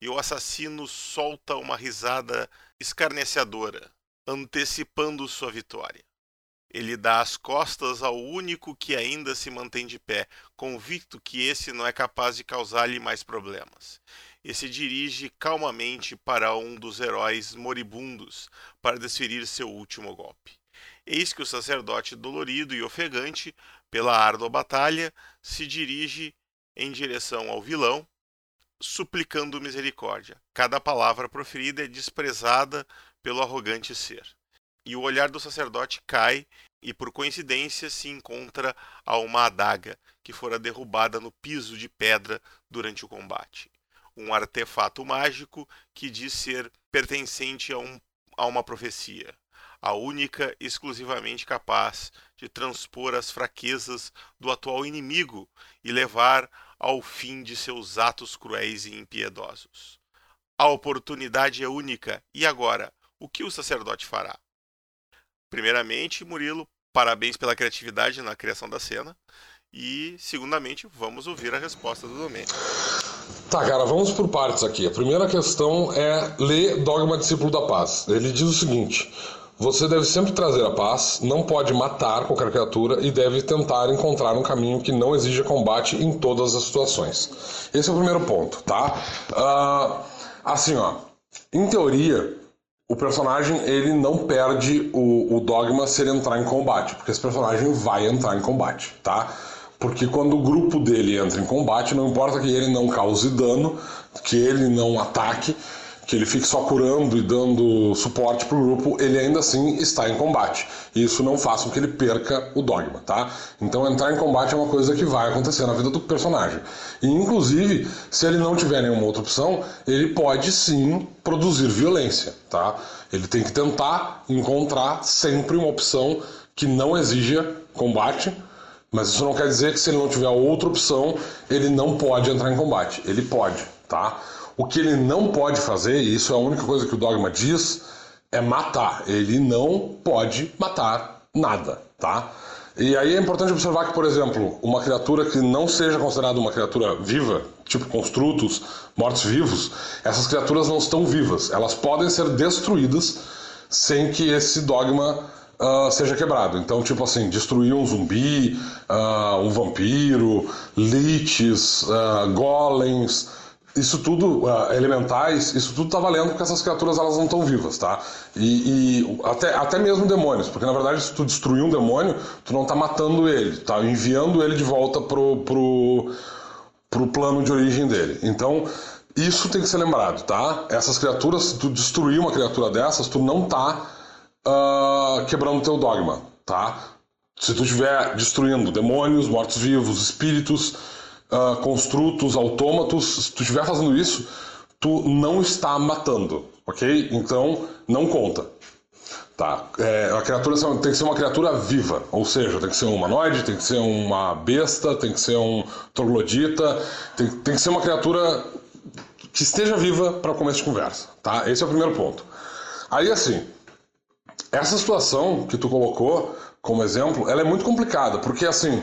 e o assassino solta uma risada escarnecedora, antecipando sua vitória. Ele dá as costas ao único que ainda se mantém de pé, convicto que esse não é capaz de causar-lhe mais problemas. E se dirige calmamente para um dos heróis moribundos para desferir seu último golpe. Eis que o sacerdote dolorido e ofegante pela árdua batalha se dirige em direção ao vilão, suplicando misericórdia. Cada palavra proferida é desprezada pelo arrogante ser. E o olhar do sacerdote cai e, por coincidência, se encontra a uma adaga que fora derrubada no piso de pedra durante o combate. Um artefato mágico que diz ser pertencente a, um, a uma profecia, a única exclusivamente capaz de transpor as fraquezas do atual inimigo e levar ao fim de seus atos cruéis e impiedosos. A oportunidade é única, e agora, o que o sacerdote fará? Primeiramente, Murilo, parabéns pela criatividade na criação da cena. E, segundamente, vamos ouvir a resposta do Domênico. Tá, cara, vamos por partes aqui. A primeira questão é ler Dogma Discípulo da Paz. Ele diz o seguinte: Você deve sempre trazer a paz, não pode matar qualquer criatura e deve tentar encontrar um caminho que não exija combate em todas as situações. Esse é o primeiro ponto, tá? Uh, assim, ó, em teoria, o personagem ele não perde o, o, dogma se ele entrar em combate, porque esse personagem vai entrar em combate, tá? Porque quando o grupo dele entra em combate, não importa que ele não cause dano, que ele não ataque, que ele fique só curando e dando suporte pro grupo, ele ainda assim está em combate. E isso não faz com que ele perca o dogma, tá? Então entrar em combate é uma coisa que vai acontecer na vida do personagem. E inclusive, se ele não tiver nenhuma outra opção, ele pode sim produzir violência, tá? Ele tem que tentar encontrar sempre uma opção que não exija combate, mas isso não quer dizer que se ele não tiver outra opção, ele não pode entrar em combate. Ele pode, tá? O que ele não pode fazer, e isso é a única coisa que o dogma diz, é matar. Ele não pode matar nada, tá? E aí é importante observar que, por exemplo, uma criatura que não seja considerada uma criatura viva, tipo construtos, mortos-vivos, essas criaturas não estão vivas. Elas podem ser destruídas sem que esse dogma uh, seja quebrado. Então, tipo assim, destruir um zumbi, uh, um vampiro, liches, uh, golems, isso tudo, uh, elementais, isso tudo tá valendo porque essas criaturas elas não estão vivas, tá? E, e, até, até mesmo demônios, porque na verdade se tu destruir um demônio, tu não tá matando ele, tá enviando ele de volta pro, pro, pro plano de origem dele. Então, isso tem que ser lembrado, tá? Essas criaturas, se tu destruir uma criatura dessas, tu não tá uh, quebrando teu dogma, tá? Se tu estiver destruindo demônios, mortos-vivos, espíritos, uh, construtos, autômatos, se tu estiver fazendo isso, tu não está matando, ok? Então, não conta. Tá. É, a criatura tem que ser uma criatura viva, ou seja, tem que ser um humanoide, tem que ser uma besta, tem que ser um troglodita, tem, tem que ser uma criatura que esteja viva para começo de conversa, tá? Esse é o primeiro ponto. Aí, assim, essa situação que tu colocou como exemplo, ela é muito complicada, porque, assim,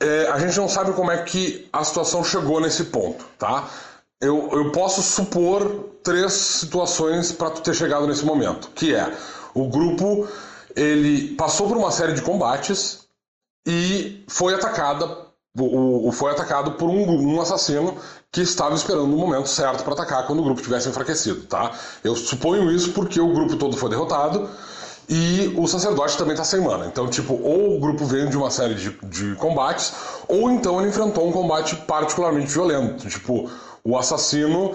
é, a gente não sabe como é que a situação chegou nesse ponto, tá? Eu, eu posso supor três situações para tu ter chegado nesse momento, que é o grupo ele passou por uma série de combates e foi atacada o, o, foi atacado por um, um, assassino que estava esperando o momento certo para atacar quando o grupo tivesse enfraquecido, tá? Eu suponho isso porque o grupo todo foi derrotado e o sacerdote também tá sem mana. Então, tipo, ou o grupo veio de uma série de, de combates, ou então ele enfrentou um combate particularmente violento. Tipo, o assassino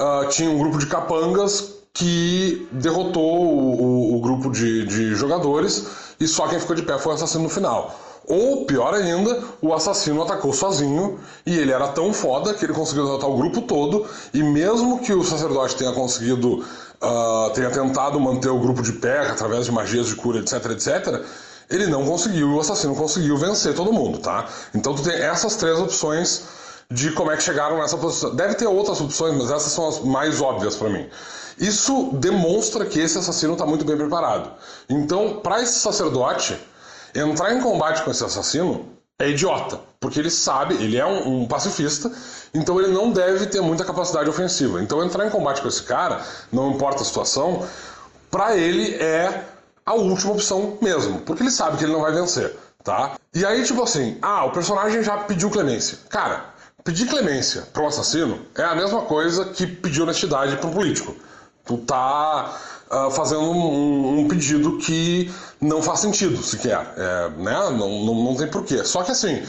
uh, tinha um grupo de capangas que derrotou o, o, o grupo de, de jogadores e só quem ficou de pé foi o assassino no final. Ou, pior ainda, o assassino atacou sozinho e ele era tão foda que ele conseguiu derrotar o grupo todo. E mesmo que o sacerdote tenha conseguido uh, tenha tentado manter o grupo de pé através de magias de cura, etc, etc, ele não conseguiu e o assassino conseguiu vencer todo mundo, tá? Então tu tem essas três opções de como é que chegaram nessa posição. Deve ter outras opções, mas essas são as mais óbvias para mim. Isso demonstra que esse assassino está muito bem preparado. Então, para esse sacerdote entrar em combate com esse assassino é idiota, porque ele sabe, ele é um, um, pacifista, então ele não deve ter muita capacidade ofensiva. Então entrar em combate com esse cara, não importa a situação, para ele é a última opção mesmo, porque ele sabe que ele não vai vencer, tá? E aí tipo assim, ah, o personagem já pediu clemência. Cara, pedir clemência para um assassino é a mesma coisa que pedir honestidade para um político. Tu tá uh, fazendo um, um, pedido que não faz sentido sequer. É, né? não, não, não tem porquê. Só que assim,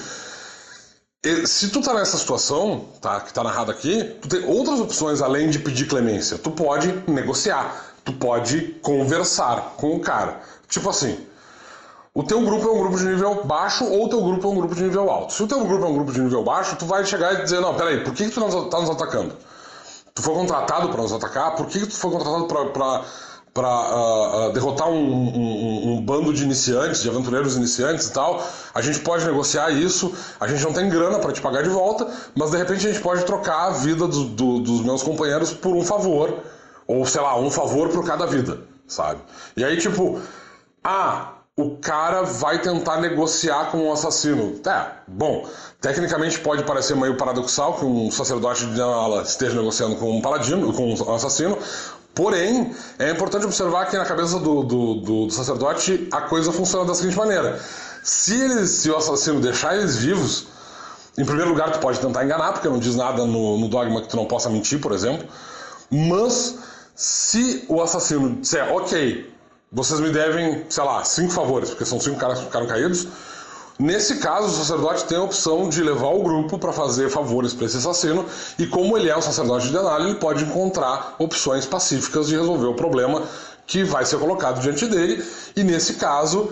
se tu tá nessa situação, tá, que tá narrado aqui, tu tem outras opções além de pedir clemência. Tu pode negociar, tu pode conversar com o cara. Tipo assim, o teu grupo é um grupo de nível baixo ou o teu grupo é um grupo de nível alto. Se o teu grupo é um grupo de nível baixo, tu vai chegar e dizer, não, peraí, por que, que tu não tá nos atacando? Tu foi contratado para nos atacar? Por que, tu foi contratado para para uh, uh, derrotar um, um, um, bando de iniciantes, de aventureiros iniciantes e tal, a gente pode negociar isso. A gente não tem grana para te pagar de volta, mas de repente a gente pode trocar a vida do, do, dos meus companheiros por um favor, ou sei lá, um favor por cada vida, sabe? E aí, tipo, ah, o cara vai tentar negociar com um assassino. É, bom, tecnicamente pode parecer meio paradoxal que um sacerdote de Nala esteja negociando com um paladino, com um assassino, Porém, é importante observar que na cabeça do, do, do, do sacerdote a coisa funciona da seguinte maneira: se, eles, se o assassino deixar eles vivos, em primeiro lugar, tu pode tentar enganar, porque não diz nada no, no dogma que tu não possa mentir, por exemplo. Mas se o assassino disser, ok, vocês me devem, sei lá, cinco favores, porque são cinco caras que ficaram caídos. Nesse caso, o sacerdote tem a opção de levar o grupo para fazer favores para esse assassino, e como ele é um sacerdote de Denali, ele pode encontrar opções pacíficas de resolver o problema que vai ser colocado diante dele, e nesse caso,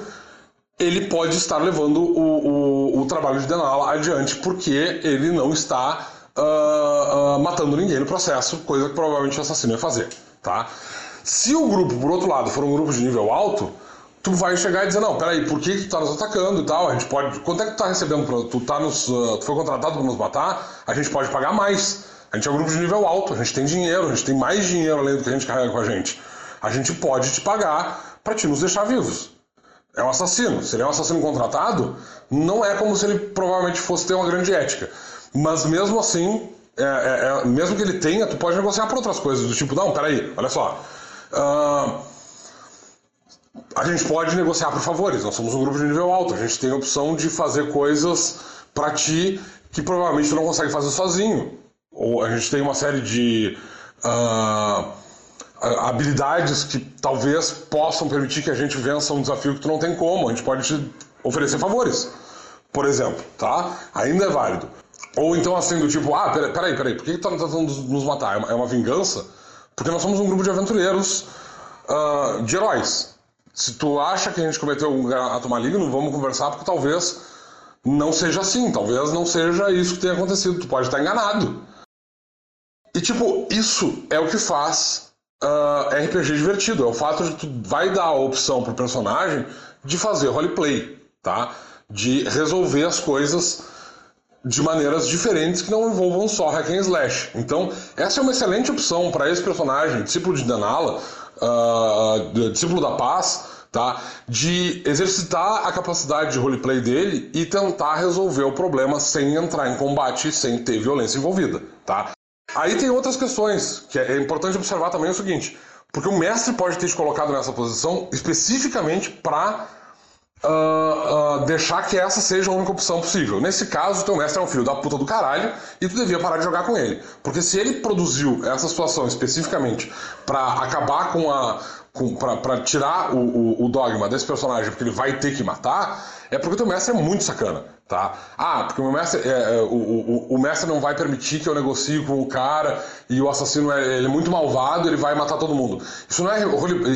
ele pode estar levando o, o, o trabalho de Denala adiante, porque ele não está uh, uh, matando ninguém no processo, coisa que provavelmente o assassino ia fazer, tá? Se o grupo, por outro lado, for um grupo de nível alto, tu vai chegar e dizer, não, peraí, por que, tu tá nos atacando e tal? A gente pode. Quanto é que tu tá recebendo? Pra... Tu, tá nos, uh, tu foi contratado para nos matar? A gente pode pagar mais. A gente é um grupo de nível alto, a gente tem dinheiro, a gente tem mais dinheiro além do que a gente carrega com a gente. A gente pode te pagar para te nos deixar vivos. É um assassino. Se ele é um assassino contratado, não é como se ele provavelmente fosse ter uma grande ética. Mas mesmo assim, é, é, é, mesmo que ele tenha, tu pode negociar por outras coisas, do tipo, não, peraí, olha só. Uh, a gente pode negociar por favores, nós somos um grupo de nível alto, a gente tem a opção de fazer coisas para ti que provavelmente tu não consegue fazer sozinho. Ou a gente tem uma série de uh, habilidades que talvez possam permitir que a gente vença um desafio que tu não tem como. A gente pode te oferecer favores, por exemplo, tá? Ainda é válido. Ou então assim, do tipo, ah, peraí, peraí, por que tu tá tentando nos matar? É uma, é uma vingança? Porque nós somos um grupo de aventureiros uh, de heróis. Se tu acha que a gente cometeu um ato maligno, vamos conversar, porque talvez não seja assim, talvez não seja isso que tenha acontecido, tu pode estar enganado. E tipo, isso é o que faz uh, ah, RPG divertido, é o fato de tu vai dar a opção pro personagem de fazer roleplay, tá? De resolver as coisas de maneiras diferentes que não envolvam só hack and slash. Então, essa é uma excelente opção para esse personagem, discípulo de Denala, uh, discípulo da paz, tá? de exercitar a capacidade de roleplay dele e tentar resolver o problema sem entrar em combate, sem ter violência envolvida. Tá? Aí tem outras questões, que é importante observar também o seguinte, porque o mestre pode ter te colocado nessa posição especificamente para uh, uh, deixar que essa seja a única opção possível. Nesse caso, teu mestre é um filho da puta do caralho e tu devia parar de jogar com ele. Porque se ele produziu essa situação especificamente para acabar com a. para tirar o, o, o, dogma desse personagem, porque ele vai ter que matar, é porque o teu mestre é muito sacana, tá? Ah, porque o mestre, é, é, o, o, o, mestre não vai permitir que eu negocie com o cara e o assassino é, ele é muito malvado, ele vai matar todo mundo. Isso não é,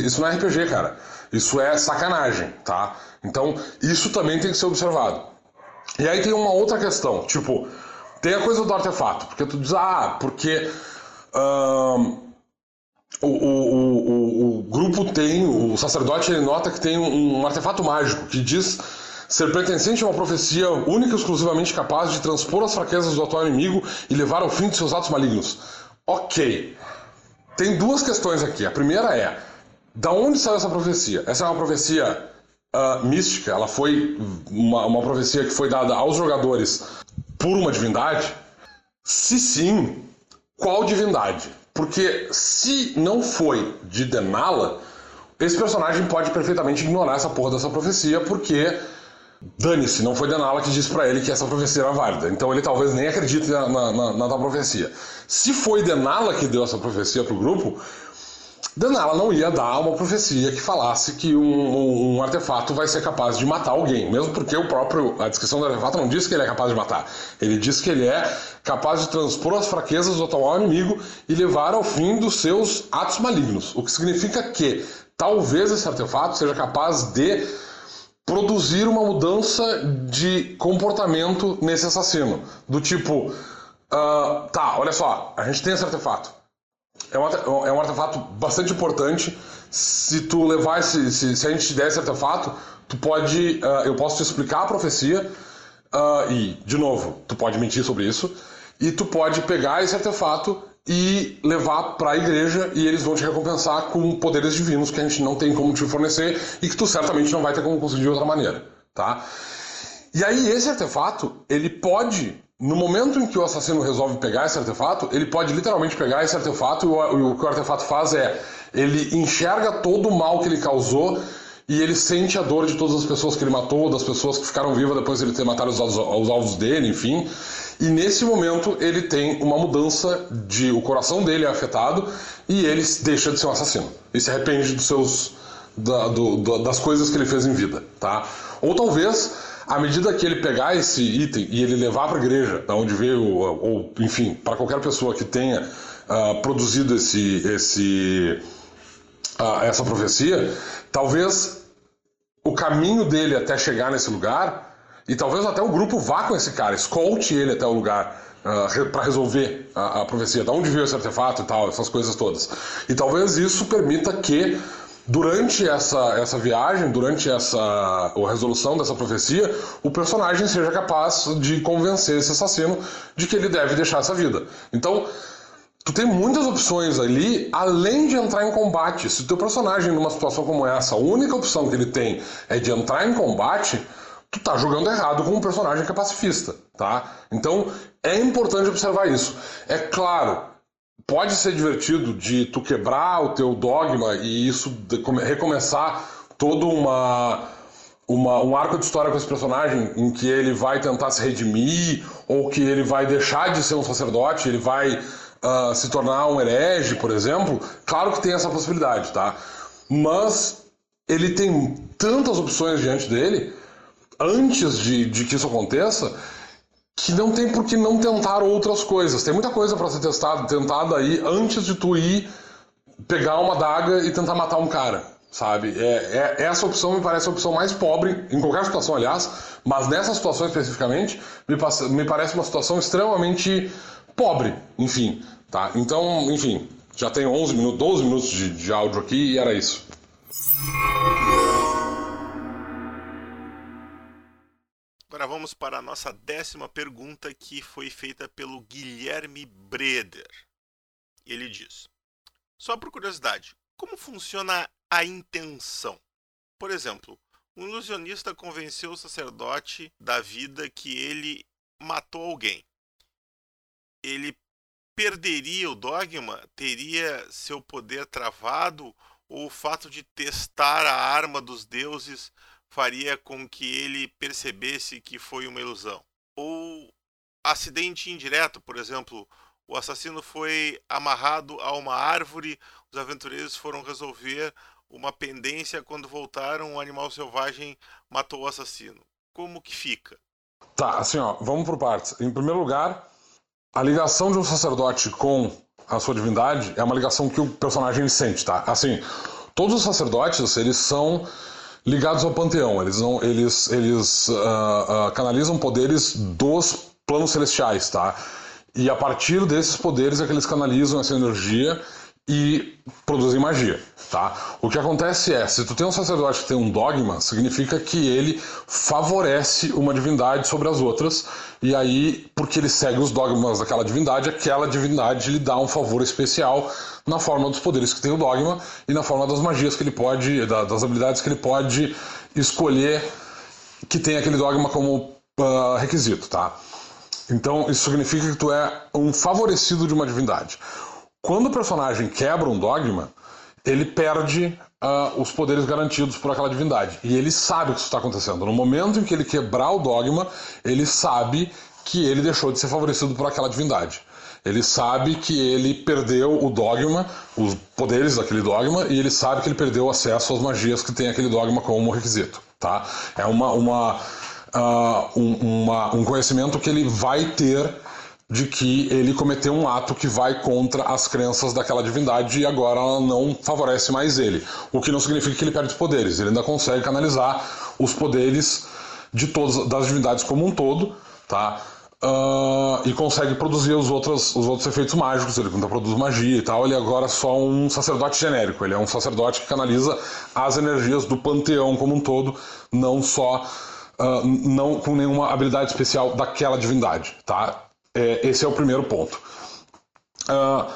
isso não é RPG, cara. Isso é sacanagem, tá? Então, isso também tem que ser observado. E aí tem uma outra questão, tipo, tem a coisa do artefato, porque tu diz, ah, porque o, o, o, o, grupo tem, o sacerdote ele nota que tem um, um artefato mágico que diz ser pertencente a uma profecia única e exclusivamente capaz de transpor as fraquezas do atual inimigo e levar ao fim de seus atos malignos. Ok. Tem duas questões aqui. A primeira é, da onde saiu essa profecia? Essa é uma profecia uh, mística, ela foi uma, uma profecia que foi dada aos jogadores por uma divindade? Se sim, qual divindade? Porque se não foi de Denala, esse personagem pode perfeitamente ignorar essa porra dessa profecia, porque dane-se, não foi Denala que disse para ele que essa profecia era válida. Então ele talvez nem acredite na, na, na, na profecia. Se foi Denala que deu essa profecia pro grupo, Danala não ia dar uma profecia que falasse que um, um, artefato vai ser capaz de matar alguém, mesmo porque o próprio a descrição do artefato não diz que ele é capaz de matar. Ele diz que ele é capaz de transpor as fraquezas do atual inimigo e levar ao fim dos seus atos malignos. O que significa que talvez esse artefato seja capaz de produzir uma mudança de comportamento nesse assassino, do tipo, uh, tá, olha só, a gente tem esse artefato é um, é um artefato bastante importante. Se tu levar esse. Se, se a gente te der esse artefato, tu pode. Uh, eu posso te explicar a profecia. Uh, e, de novo, tu pode mentir sobre isso. E tu pode pegar esse artefato e levar para a igreja e eles vão te recompensar com poderes divinos que a gente não tem como te fornecer e que tu certamente não vai ter como conseguir de outra maneira, tá? E aí esse artefato, ele pode no momento em que o assassino resolve pegar esse artefato, ele pode literalmente pegar esse artefato e o, o que o artefato faz é ele enxerga todo o mal que ele causou e ele sente a dor de todas as pessoas que ele matou, das pessoas que ficaram vivas depois de ele ter matado os, os alvos dele, enfim. E nesse momento ele tem uma mudança de o coração dele é afetado e ele deixa de ser um assassino. E se arrepende dos seus da, do, do, das coisas que ele fez em vida, tá? Ou talvez à medida que ele pegar esse item e ele levar para a igreja, da onde veio, ou enfim, para qualquer pessoa que tenha uh, produzido esse, esse, uh, essa profecia, talvez o caminho dele até chegar nesse lugar e talvez até o grupo vá com esse cara, escolte ele até o lugar uh, para resolver a, a, profecia, de onde veio esse artefato e tal, essas coisas todas. E talvez isso permita que durante essa, essa viagem, durante essa a resolução dessa profecia, o personagem seja capaz de convencer esse assassino de que ele deve deixar essa vida. Então, tu tem muitas opções ali, além de entrar em combate. Se o teu personagem numa situação como essa, a única opção que ele tem é de entrar em combate, tu tá jogando errado com um personagem que é pacifista, tá? Então é importante observar isso. É claro, pode ser divertido de tu quebrar o teu dogma e isso recomeçar todo uma, uma, um arco de história com esse personagem em que ele vai tentar se redimir ou que ele vai deixar de ser um sacerdote, ele vai uh, se tornar um herege, por exemplo. Claro que tem essa possibilidade, tá? Mas ele tem tantas opções diante dele antes de, de que isso aconteça, que não tem por que não tentar outras coisas. Tem muita coisa para ser testada, tentada aí antes de tu ir pegar uma daga e tentar matar um cara, sabe? É, é, essa opção me parece a opção mais pobre, em qualquer situação, aliás, mas nessa situação especificamente, me, passa, me parece uma situação extremamente pobre, enfim, tá? Então, enfim, já tem 11 minutos, 12 minutos de, de áudio aqui e era isso. Vamos para a nossa décima pergunta que foi feita pelo Guilherme Breder. Ele diz: Só por curiosidade, como funciona a intenção? Por exemplo, um ilusionista convenceu o sacerdote da vida que ele matou alguém. Ele perderia o dogma? Teria seu poder travado? Ou o fato de testar a arma dos deuses faria com que ele percebesse que foi uma ilusão. Ou acidente indireto, por exemplo, o assassino foi amarrado a uma árvore, os aventureiros foram resolver uma pendência quando voltaram, o animal selvagem matou o assassino. Como que fica? Tá, assim, ó, vamos por partes. Em primeiro lugar, a ligação de um sacerdote com a sua divindade é uma ligação que o personagem sente, tá? Assim, todos os sacerdotes, eles são ligados ao panteão. Eles não, eles, eles uh, uh, canalizam poderes dos planos celestiais, tá? E a partir desses poderes é que eles canalizam essa energia e produzem magia, tá? O que acontece é, se tu tem um sacerdote que tem um dogma, significa que ele favorece uma divindade sobre as outras, e aí, porque ele segue os dogmas daquela divindade, aquela divindade lhe dá um favor especial na forma dos poderes que tem o dogma e na forma das magias que ele pode, das habilidades que ele pode escolher que tem aquele dogma como uh, requisito, tá? Então, isso significa que tu é um favorecido de uma divindade. Quando o personagem quebra um dogma, ele perde uh, os poderes garantidos por aquela divindade. E ele sabe o que isso está acontecendo. No momento em que ele quebrar o dogma, ele sabe que ele deixou de ser favorecido por aquela divindade. Ele sabe que ele perdeu o dogma, os poderes daquele dogma, e ele sabe que ele perdeu o acesso às magias que tem aquele dogma como requisito. Tá? É uma, uma, uh, um, uma, um conhecimento que ele vai ter de que ele cometeu um ato que vai contra as crenças daquela divindade e agora ela não favorece mais ele. O que não significa que ele perde os poderes, ele ainda consegue canalizar os poderes de todas das divindades como um todo, tá? Uh, e consegue produzir os outros, os outros efeitos mágicos, ele ainda produz magia e tal, ele agora é só um sacerdote genérico, ele é um sacerdote que canaliza as energias do panteão como um todo, não só uh, não com nenhuma habilidade especial daquela divindade, tá? É, esse é o primeiro ponto. Uh,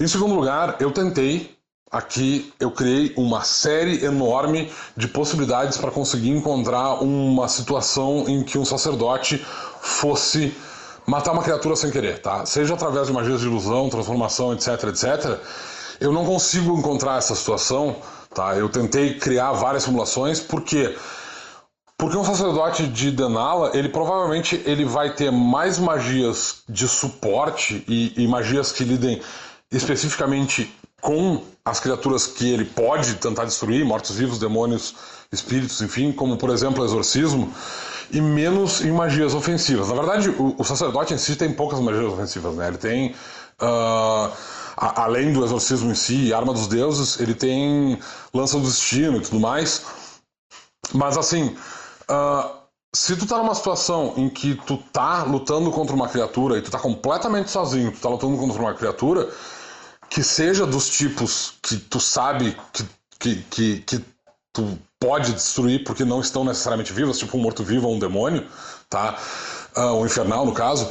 em segundo lugar, eu tentei aqui, eu criei uma série enorme de possibilidades para conseguir encontrar uma situação em que um sacerdote fosse matar uma criatura sem querer, tá? Seja através de magias de ilusão, transformação, etc, etc. Eu não consigo encontrar essa situação, tá? Eu tentei criar várias simulações, porque porque um sacerdote de Denala, ele provavelmente ele vai ter mais magias de suporte e, e magias que lidem especificamente com as criaturas que ele pode tentar destruir, mortos-vivos, demônios, espíritos, enfim, como por exemplo exorcismo, e menos em magias ofensivas. Na verdade, o, o sacerdote em si tem poucas magias ofensivas, né? Ele tem. Uh, além do exorcismo em si, arma dos deuses, ele tem lança do destino e tudo mais. Mas assim, uh, se tu tá numa situação em que tu tá lutando contra uma criatura e tu tá completamente sozinho, tu tá lutando contra uma criatura que seja dos tipos que tu sabe que, que, que, que tu pode destruir porque não estão necessariamente vivas, tipo um morto-vivo ou um demônio, tá? Uh, um infernal, no caso.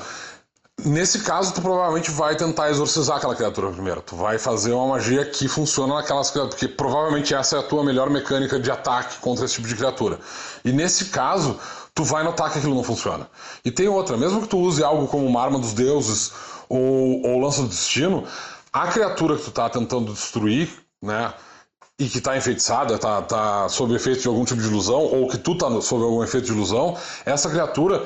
Nesse caso, tu provavelmente vai tentar exorcizar aquela criatura primeiro. Tu vai fazer uma magia que funciona naquelas criaturas, porque provavelmente essa é a tua melhor mecânica de ataque contra esse tipo de criatura. E nesse caso, tu vai notar que aquilo não funciona. E tem outra, mesmo que tu use algo como uma arma dos deuses ou, ou lança do destino, a criatura que tu tá tentando destruir, né? e que está enfeitiçada, está tá sob efeito de algum tipo de ilusão, ou que tu está sob algum efeito de ilusão, essa criatura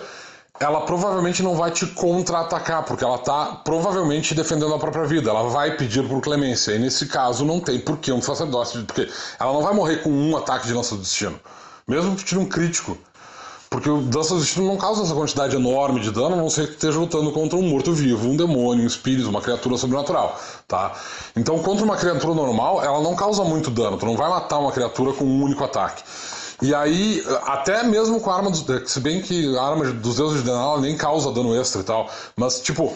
ela provavelmente não vai te contra-atacar, porque ela está provavelmente defendendo a própria vida. Ela vai pedir por clemência. E nesse caso não tem por que um sacerdote, porque ela não vai morrer com um ataque de lança do destino. Mesmo que tire um crítico. Porque o Dança do Destino não causa essa quantidade enorme de dano, a não ser que esteja lutando contra um morto-vivo, um demônio, um espírito, uma criatura sobrenatural, tá? Então, contra uma criatura normal, ela não causa muito dano. Tu não vai matar uma criatura com um único ataque. E aí, até mesmo com a arma dos... Se bem que a arma dos deuses de Denala nem causa dano extra e tal. Mas, tipo...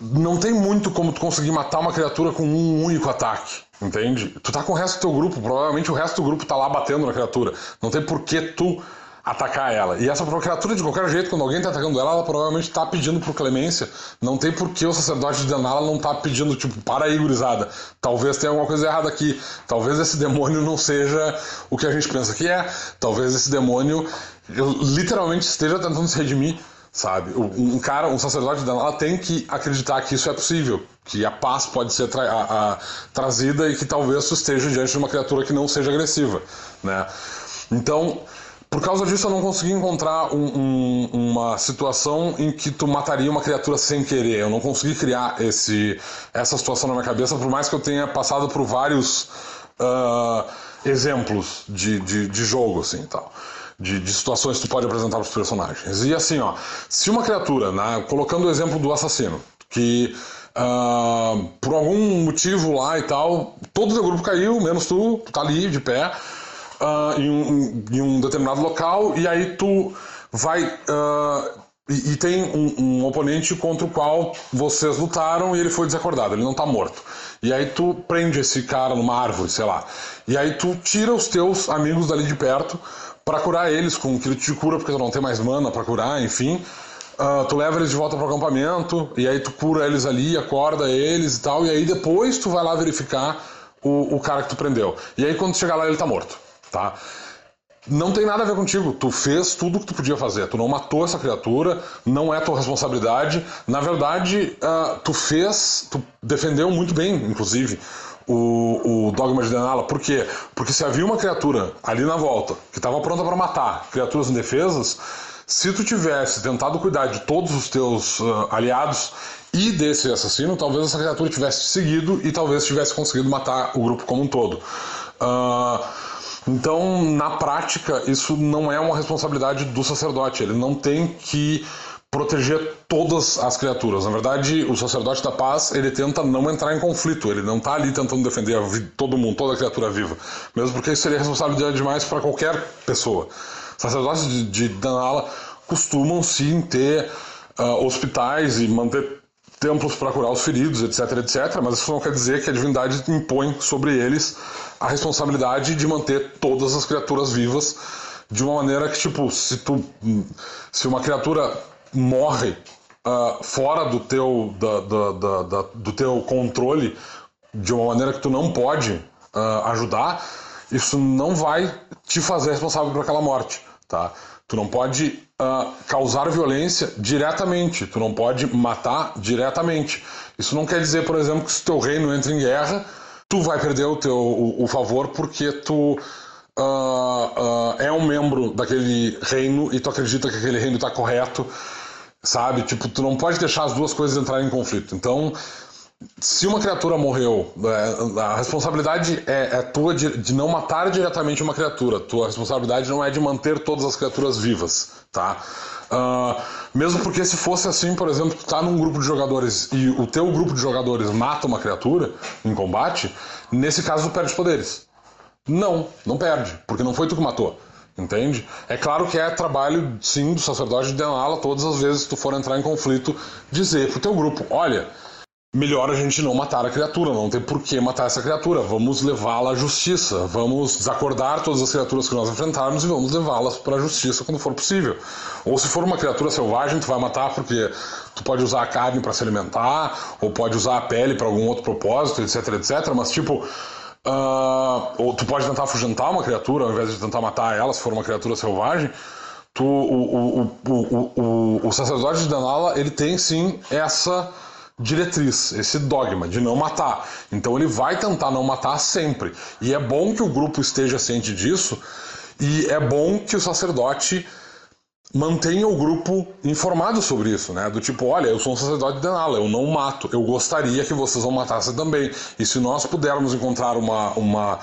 Não tem muito como tu conseguir matar uma criatura com um único ataque. Entende? Tu tá com o resto do teu grupo, provavelmente o resto do grupo tá lá batendo na criatura. Não tem por que tu atacar ela. E essa criatura, de qualquer jeito, quando alguém está atacando ela, ela provavelmente está pedindo por clemência. Não tem por que o sacerdote de Denala não tá pedindo, tipo, para aí, gurizada. Talvez tenha alguma coisa errada aqui. Talvez esse demônio não seja o que a gente pensa que é. Talvez esse demônio literalmente esteja tentando se redimir, sabe? Um cara, um sacerdote de Denala tem que acreditar que isso é possível. Que a paz pode ser tra a, a, trazida e que talvez tu esteja diante de uma criatura que não seja agressiva, né? Então, por causa disso, eu não consegui encontrar um, um, uma situação em que tu mataria uma criatura sem querer. Eu não consegui criar esse, essa situação na minha cabeça, por mais que eu tenha passado por vários uh, exemplos de, de, de, jogo, assim, tal. De, de, situações que tu pode apresentar para os personagens. E assim, ó, se uma criatura, né, colocando o exemplo do assassino, que uh, por algum motivo lá e tal, todo o teu grupo caiu, menos tu, tu tá ali de pé uh, em, um, em, um, determinado local e aí tu vai. Uh, e, e, tem um, um, oponente contra o qual vocês lutaram e ele foi desacordado, ele não tá morto. E aí tu prende esse cara numa árvore, sei lá. E aí tu tira os teus amigos dali de perto para curar eles com que ele te cura porque tu não tem mais mana para curar, enfim. Uh, tu leva eles de volta pro acampamento, e aí tu cura eles ali, acorda eles e tal, e aí depois tu vai lá verificar o, o cara que tu prendeu. E aí quando chegar lá ele tá morto tá? Não tem nada a ver contigo. Tu fez tudo o que tu podia fazer. Tu não matou essa criatura, não é tua responsabilidade. Na verdade, uh, tu fez, tu defendeu muito bem, inclusive, o, o dogma de Denala. Por quê? Porque se havia uma criatura ali na volta que estava pronta para matar criaturas indefesas, se tu tivesse tentado cuidar de todos os teus uh, aliados e desse assassino, talvez essa criatura tivesse seguido e talvez tivesse conseguido matar o grupo como um todo. Uh, então, na prática, isso não é uma responsabilidade do sacerdote. Ele não tem que proteger todas as criaturas. Na verdade, o sacerdote da paz, ele tenta não entrar em conflito, ele não está ali tentando defender todo mundo, toda criatura viva. Mesmo porque isso seria responsabilidade demais para qualquer pessoa. Sacerdotes de, de Danala costumam sim ter uh, hospitais e manter templos para curar os feridos, etc, etc, mas isso não quer dizer que a divindade impõe sobre eles a responsabilidade de manter todas as criaturas vivas de uma maneira que, tipo, se tu. Se uma criatura morre uh, fora do teu, da, da, da, do teu controle de uma maneira que tu não pode uh, ajudar, isso não vai te fazer responsável por aquela morte. tá? Tu não pode uh, causar violência diretamente, tu não pode matar diretamente. Isso não quer dizer, por exemplo, que se teu reino entra em guerra, tu vai perder o teu o, o favor porque tu uh, uh, é um membro daquele reino e tu acredita que aquele reino está correto, sabe? Tipo, tu não pode deixar as duas coisas entrarem em conflito. Então, se uma criatura morreu, é, a responsabilidade é, é tua de, de, não matar diretamente uma criatura. Tua responsabilidade não é de manter todas as criaturas vivas, tá? Uh, mesmo porque se fosse assim, por exemplo, tu tá num grupo de jogadores e o teu grupo de jogadores mata uma criatura em combate, nesse caso tu perde poderes. Não, não perde, porque não foi tu que matou. Entende? É claro que é trabalho, sim, do sacerdote de Denala, todas as vezes que tu for entrar em conflito, dizer pro teu grupo: olha, melhor a gente não matar a criatura, não tem por que matar essa criatura. Vamos levá-la à justiça, vamos desacordar todas as criaturas que nós enfrentarmos e vamos levá-las para a justiça quando for possível. Ou se for uma criatura selvagem, tu vai matar porque tu pode usar a carne para se alimentar, ou pode usar a pele para algum outro propósito, etc, etc. Mas tipo, uh, ou tu pode tentar afugentar uma criatura ao invés de tentar matar ela se for uma criatura selvagem. Tu, o, o, o, o, o sacerdote de Danala, ele tem sim essa diretriz, esse dogma de não matar. Então ele vai tentar não matar sempre. E é bom que o grupo esteja ciente disso, e é bom que o sacerdote mantenha o grupo informado sobre isso, né? Do tipo, olha, eu sou um sacerdote de Denala, eu não mato, eu gostaria que vocês não matassem também. E se nós pudermos encontrar uma, uma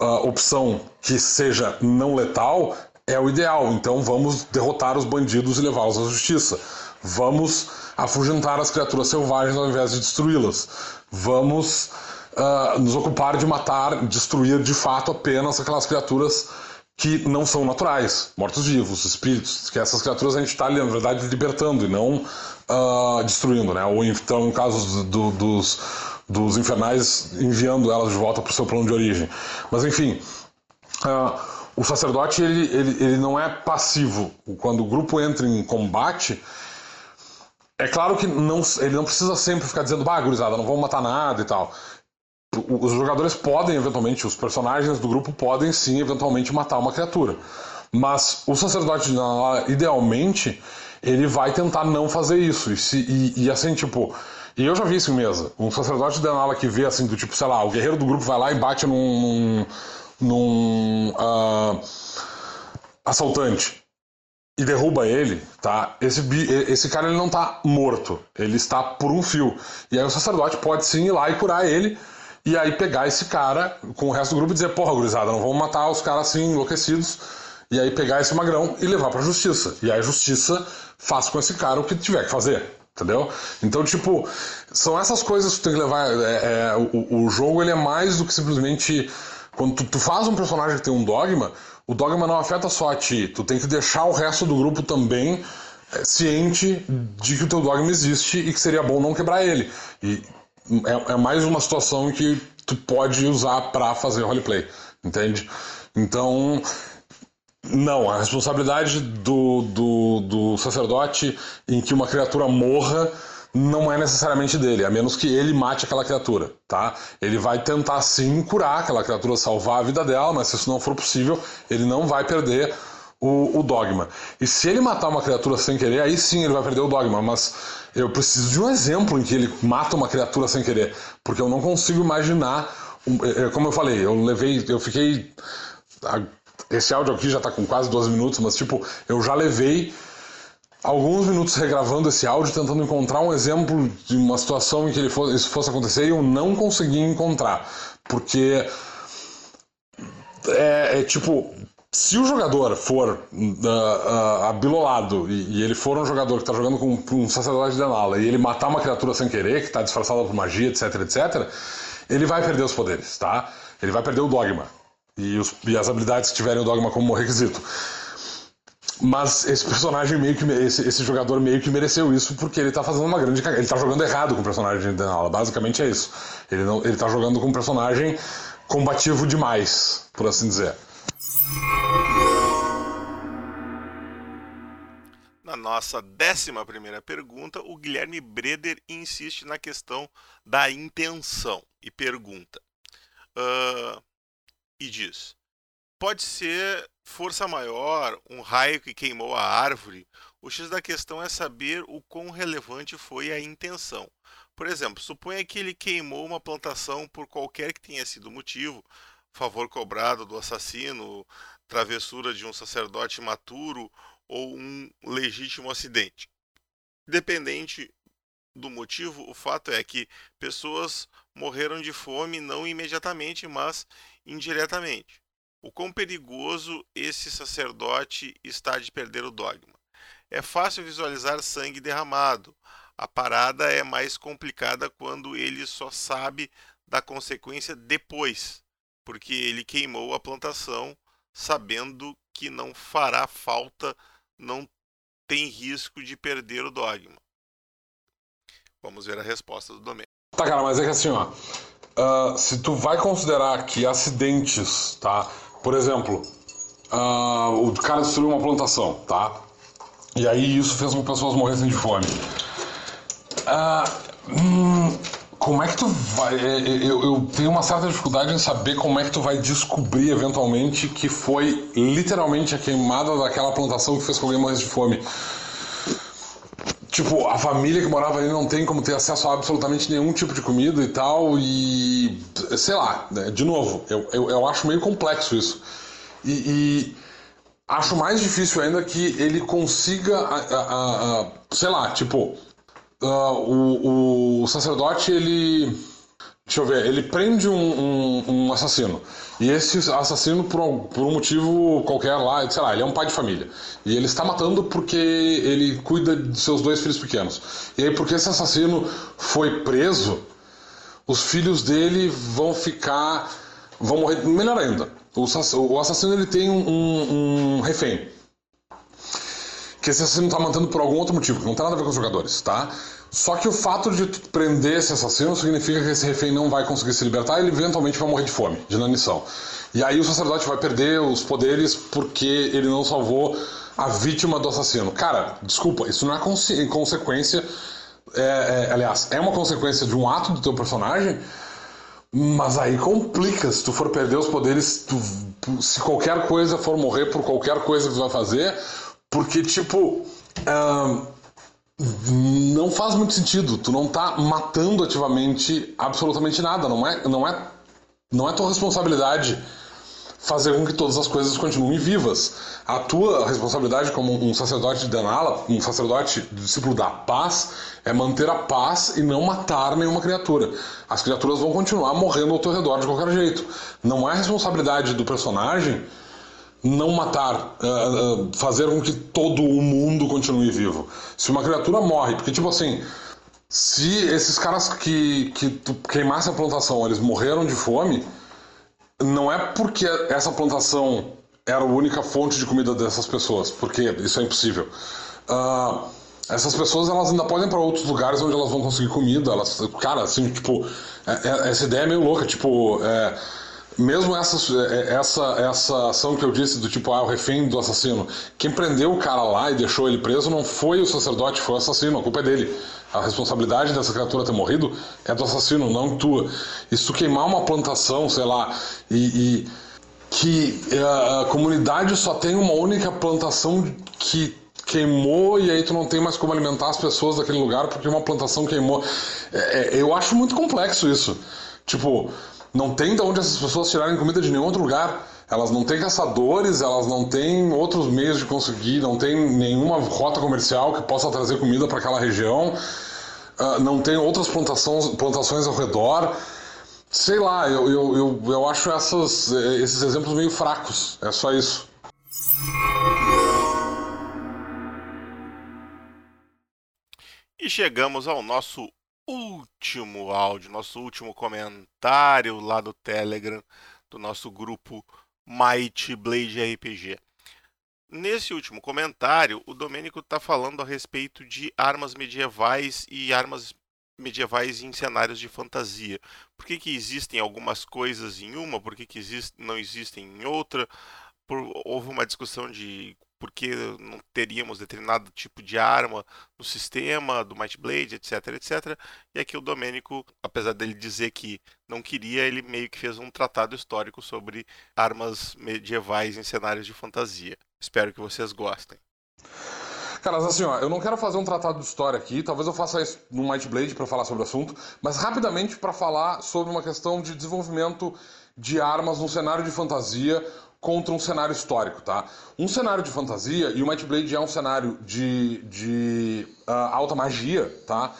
uh, opção que seja não letal, é o ideal. Então vamos derrotar os bandidos e levá-los à justiça. Vamos afugentar as criaturas selvagens ao invés de destruí-las. Vamos uh, nos ocupar de matar, destruir de fato apenas aquelas criaturas que não são naturais, mortos-vivos, espíritos, que essas criaturas a gente está, na verdade, libertando e não uh, destruindo, né? Ou então, no caso do, dos, dos infernais, enviando elas de volta para o seu plano de origem. Mas, enfim, uh, o sacerdote ele, ele, ele não é passivo. Quando o grupo entra em combate, é claro que não, ele não precisa sempre ficar dizendo, bah, gurizada, não vamos matar nada e tal. Os jogadores podem, eventualmente, os personagens do grupo podem sim, eventualmente, matar uma criatura. Mas o sacerdote, idealmente, ele vai tentar não fazer isso. E, se, e, e assim, tipo. E eu já vi isso em mesa. Um sacerdote de Denala que vê assim, do tipo, sei lá, o guerreiro do grupo vai lá e bate num. num, num uh, assaltante e derruba ele, tá? Esse, esse cara ele não tá morto, ele está por um fio. E aí o sacerdote pode sim ir lá e curar ele, e aí pegar esse cara com o resto do grupo e dizer: porra, gurizada, não vamos matar os caras assim enlouquecidos. E aí pegar esse magrão e levar pra justiça. E aí a justiça faz com esse cara o que tiver que fazer. Entendeu? Então, tipo, são essas coisas que tu tem que levar. É, é, o, o jogo ele é mais do que simplesmente. Quando tu, tu faz um personagem que tem um dogma, o dogma não afeta só a ti, tu tem que deixar o resto do grupo também é, ciente de que o teu dogma existe e que seria bom não quebrar ele. E é, é mais uma situação que tu pode usar para fazer roleplay, entende? Então, não, a responsabilidade do, do, do sacerdote em que uma criatura morra não é necessariamente dele, a menos que ele mate aquela criatura, tá? Ele vai tentar sim curar aquela criatura, salvar a vida dela, mas se isso não for possível, ele não vai perder o, o, dogma. E se ele matar uma criatura sem querer, aí sim ele vai perder o dogma, mas eu preciso de um exemplo em que ele mata uma criatura sem querer, porque eu não consigo imaginar, é, é, como eu falei, eu levei, eu fiquei esse áudio aqui já está com quase 12 minutos, mas tipo, eu já levei alguns minutos regravando esse áudio, tentando encontrar um exemplo de uma situação em que fosse, isso fosse acontecer e eu não consegui encontrar. Porque é, é tipo, se o jogador for uh, uh, abilolado e, e, ele for um jogador que está jogando com, com, um sacerdote de Denala e ele matar uma criatura sem querer, que está disfarçada por magia, etc, etc, ele vai perder os poderes, tá? Ele vai perder o dogma e, os, e as habilidades que tiverem o dogma como requisito. Mas esse personagem meio que. Esse, esse jogador meio que mereceu isso porque ele tá fazendo uma grande. Ele tá jogando errado com o personagem de Denala. Basicamente é isso. Ele, não, ele tá jogando com um personagem combativo demais, por assim dizer. Na nossa décima primeira pergunta, o Guilherme Breder insiste na questão da intenção e pergunta. Uh, e diz: pode ser força maior, um raio que queimou a árvore. O X da questão é saber o quão relevante foi a intenção. Por exemplo, suponha que ele queimou uma plantação por qualquer que tenha sido o motivo, favor cobrado do assassino, travessura de um sacerdote maturo ou um legítimo acidente. Independente do motivo, o fato é que pessoas morreram de fome não imediatamente, mas indiretamente. O quão perigoso esse sacerdote está de perder o dogma. É fácil visualizar sangue derramado. A parada é mais complicada quando ele só sabe da consequência depois, porque ele queimou a plantação sabendo que não fará falta, não tem risco de perder o dogma. Vamos ver a resposta do Domênico. Tá, cara, mas é que assim, ó. Uh, se tu vai considerar que acidentes, tá? Por exemplo, uh, o cara destruiu uma plantação, tá? E aí isso fez com que pessoas morressem de fome. Uh, hum, como é que tu vai. É, é, eu, eu, tenho uma certa dificuldade em saber como é que tu vai descobrir eventualmente que foi literalmente a queimada daquela plantação que fez com que alguém morresse de fome tipo, a família que morava ali não tem como ter acesso a absolutamente nenhum tipo de comida e tal, e sei lá, né, de novo, eu, eu, eu acho meio complexo isso. E, e, acho mais difícil ainda que ele consiga, a, a, a, sei lá, tipo, uh, o, o sacerdote ele Deixa eu ver, ele prende um, um, um, assassino. E esse assassino, por um, por um motivo qualquer lá, sei lá, ele é um pai de família. E ele está matando porque ele cuida de seus dois filhos pequenos. E aí, porque esse assassino foi preso, os filhos dele vão ficar. vão morrer. Melhor ainda, o assassino ele tem um, um refém. Que esse assassino está matando por algum outro motivo, que não tem nada a ver com os jogadores, tá? Só que o fato de prender esse assassino significa que esse refém não vai conseguir se libertar e ele eventualmente vai morrer de fome, de inanição. E aí o sacerdote vai perder os poderes porque ele não salvou a vítima do assassino. Cara, desculpa, isso não é consequência. É, é, aliás, é uma consequência de um ato do teu personagem, mas aí complica. Se tu for perder os poderes, tu, se qualquer coisa for morrer por qualquer coisa que tu vai fazer, porque, tipo. Uh, não faz muito sentido. Tu não tá matando ativamente absolutamente nada. Não é, não é, não é tua responsabilidade fazer com que todas as coisas continuem vivas. A tua responsabilidade como um sacerdote de Danala, um sacerdote discípulo da paz, é manter a paz e não matar nenhuma criatura. As criaturas vão continuar morrendo ao teu redor de qualquer jeito. Não é responsabilidade do personagem não matar, uh, uh, fazer com que todo o mundo continue vivo. Se uma criatura morre, porque tipo assim, se esses caras que, que queimasse a plantação, eles morreram de fome, não é porque essa plantação era a única fonte de comida dessas pessoas, porque isso é impossível. Uh, essas pessoas elas ainda podem para outros lugares onde elas vão conseguir comida. Elas, cara, assim, tipo, é, é, essa ideia é meio louca, tipo. É, mesmo essa, essa, essa ação que eu disse do tipo, ah, o refém do assassino, quem prendeu o cara lá e deixou ele preso não foi o sacerdote, foi o assassino, a culpa é dele. A responsabilidade dessa criatura ter morrido é do assassino, não tua. E se tu queimar uma plantação, sei lá, e, e que a, a comunidade só tem uma única plantação que queimou e aí tu não tem mais como alimentar as pessoas daquele lugar porque uma plantação queimou. É, é, eu acho muito complexo isso. Tipo, não tem de onde essas pessoas tirarem comida de nenhum outro lugar. Elas não têm caçadores, elas não têm outros meios de conseguir, não tem nenhuma rota comercial que possa trazer comida para aquela região, uh, não tem outras plantações, plantações ao redor. Sei lá, eu, eu, eu, eu acho essas, esses exemplos meio fracos. É só isso. E chegamos ao nosso último áudio, nosso último comentário lá do Telegram, do nosso grupo Might Blade RPG. Nesse último comentário, o Domênico está falando a respeito de armas medievais e armas medievais em cenários de fantasia. Por que, que existem algumas coisas em uma, por que, que não existem em outra? Por, houve uma discussão de porque não teríamos determinado tipo de arma no sistema do Might Blade, etc, etc. E aqui o Domênico, apesar dele dizer que não queria, ele meio que fez um tratado histórico sobre armas medievais em cenários de fantasia. Espero que vocês gostem. Caras, assim, ó, eu não quero fazer um tratado de história aqui, talvez eu faça isso no Might Blade para falar sobre o assunto, mas rapidamente para falar sobre uma questão de desenvolvimento de armas num cenário de fantasia contra um cenário histórico, tá? Um cenário de fantasia, e o Might Blade é um cenário de, de uh, alta magia, tá?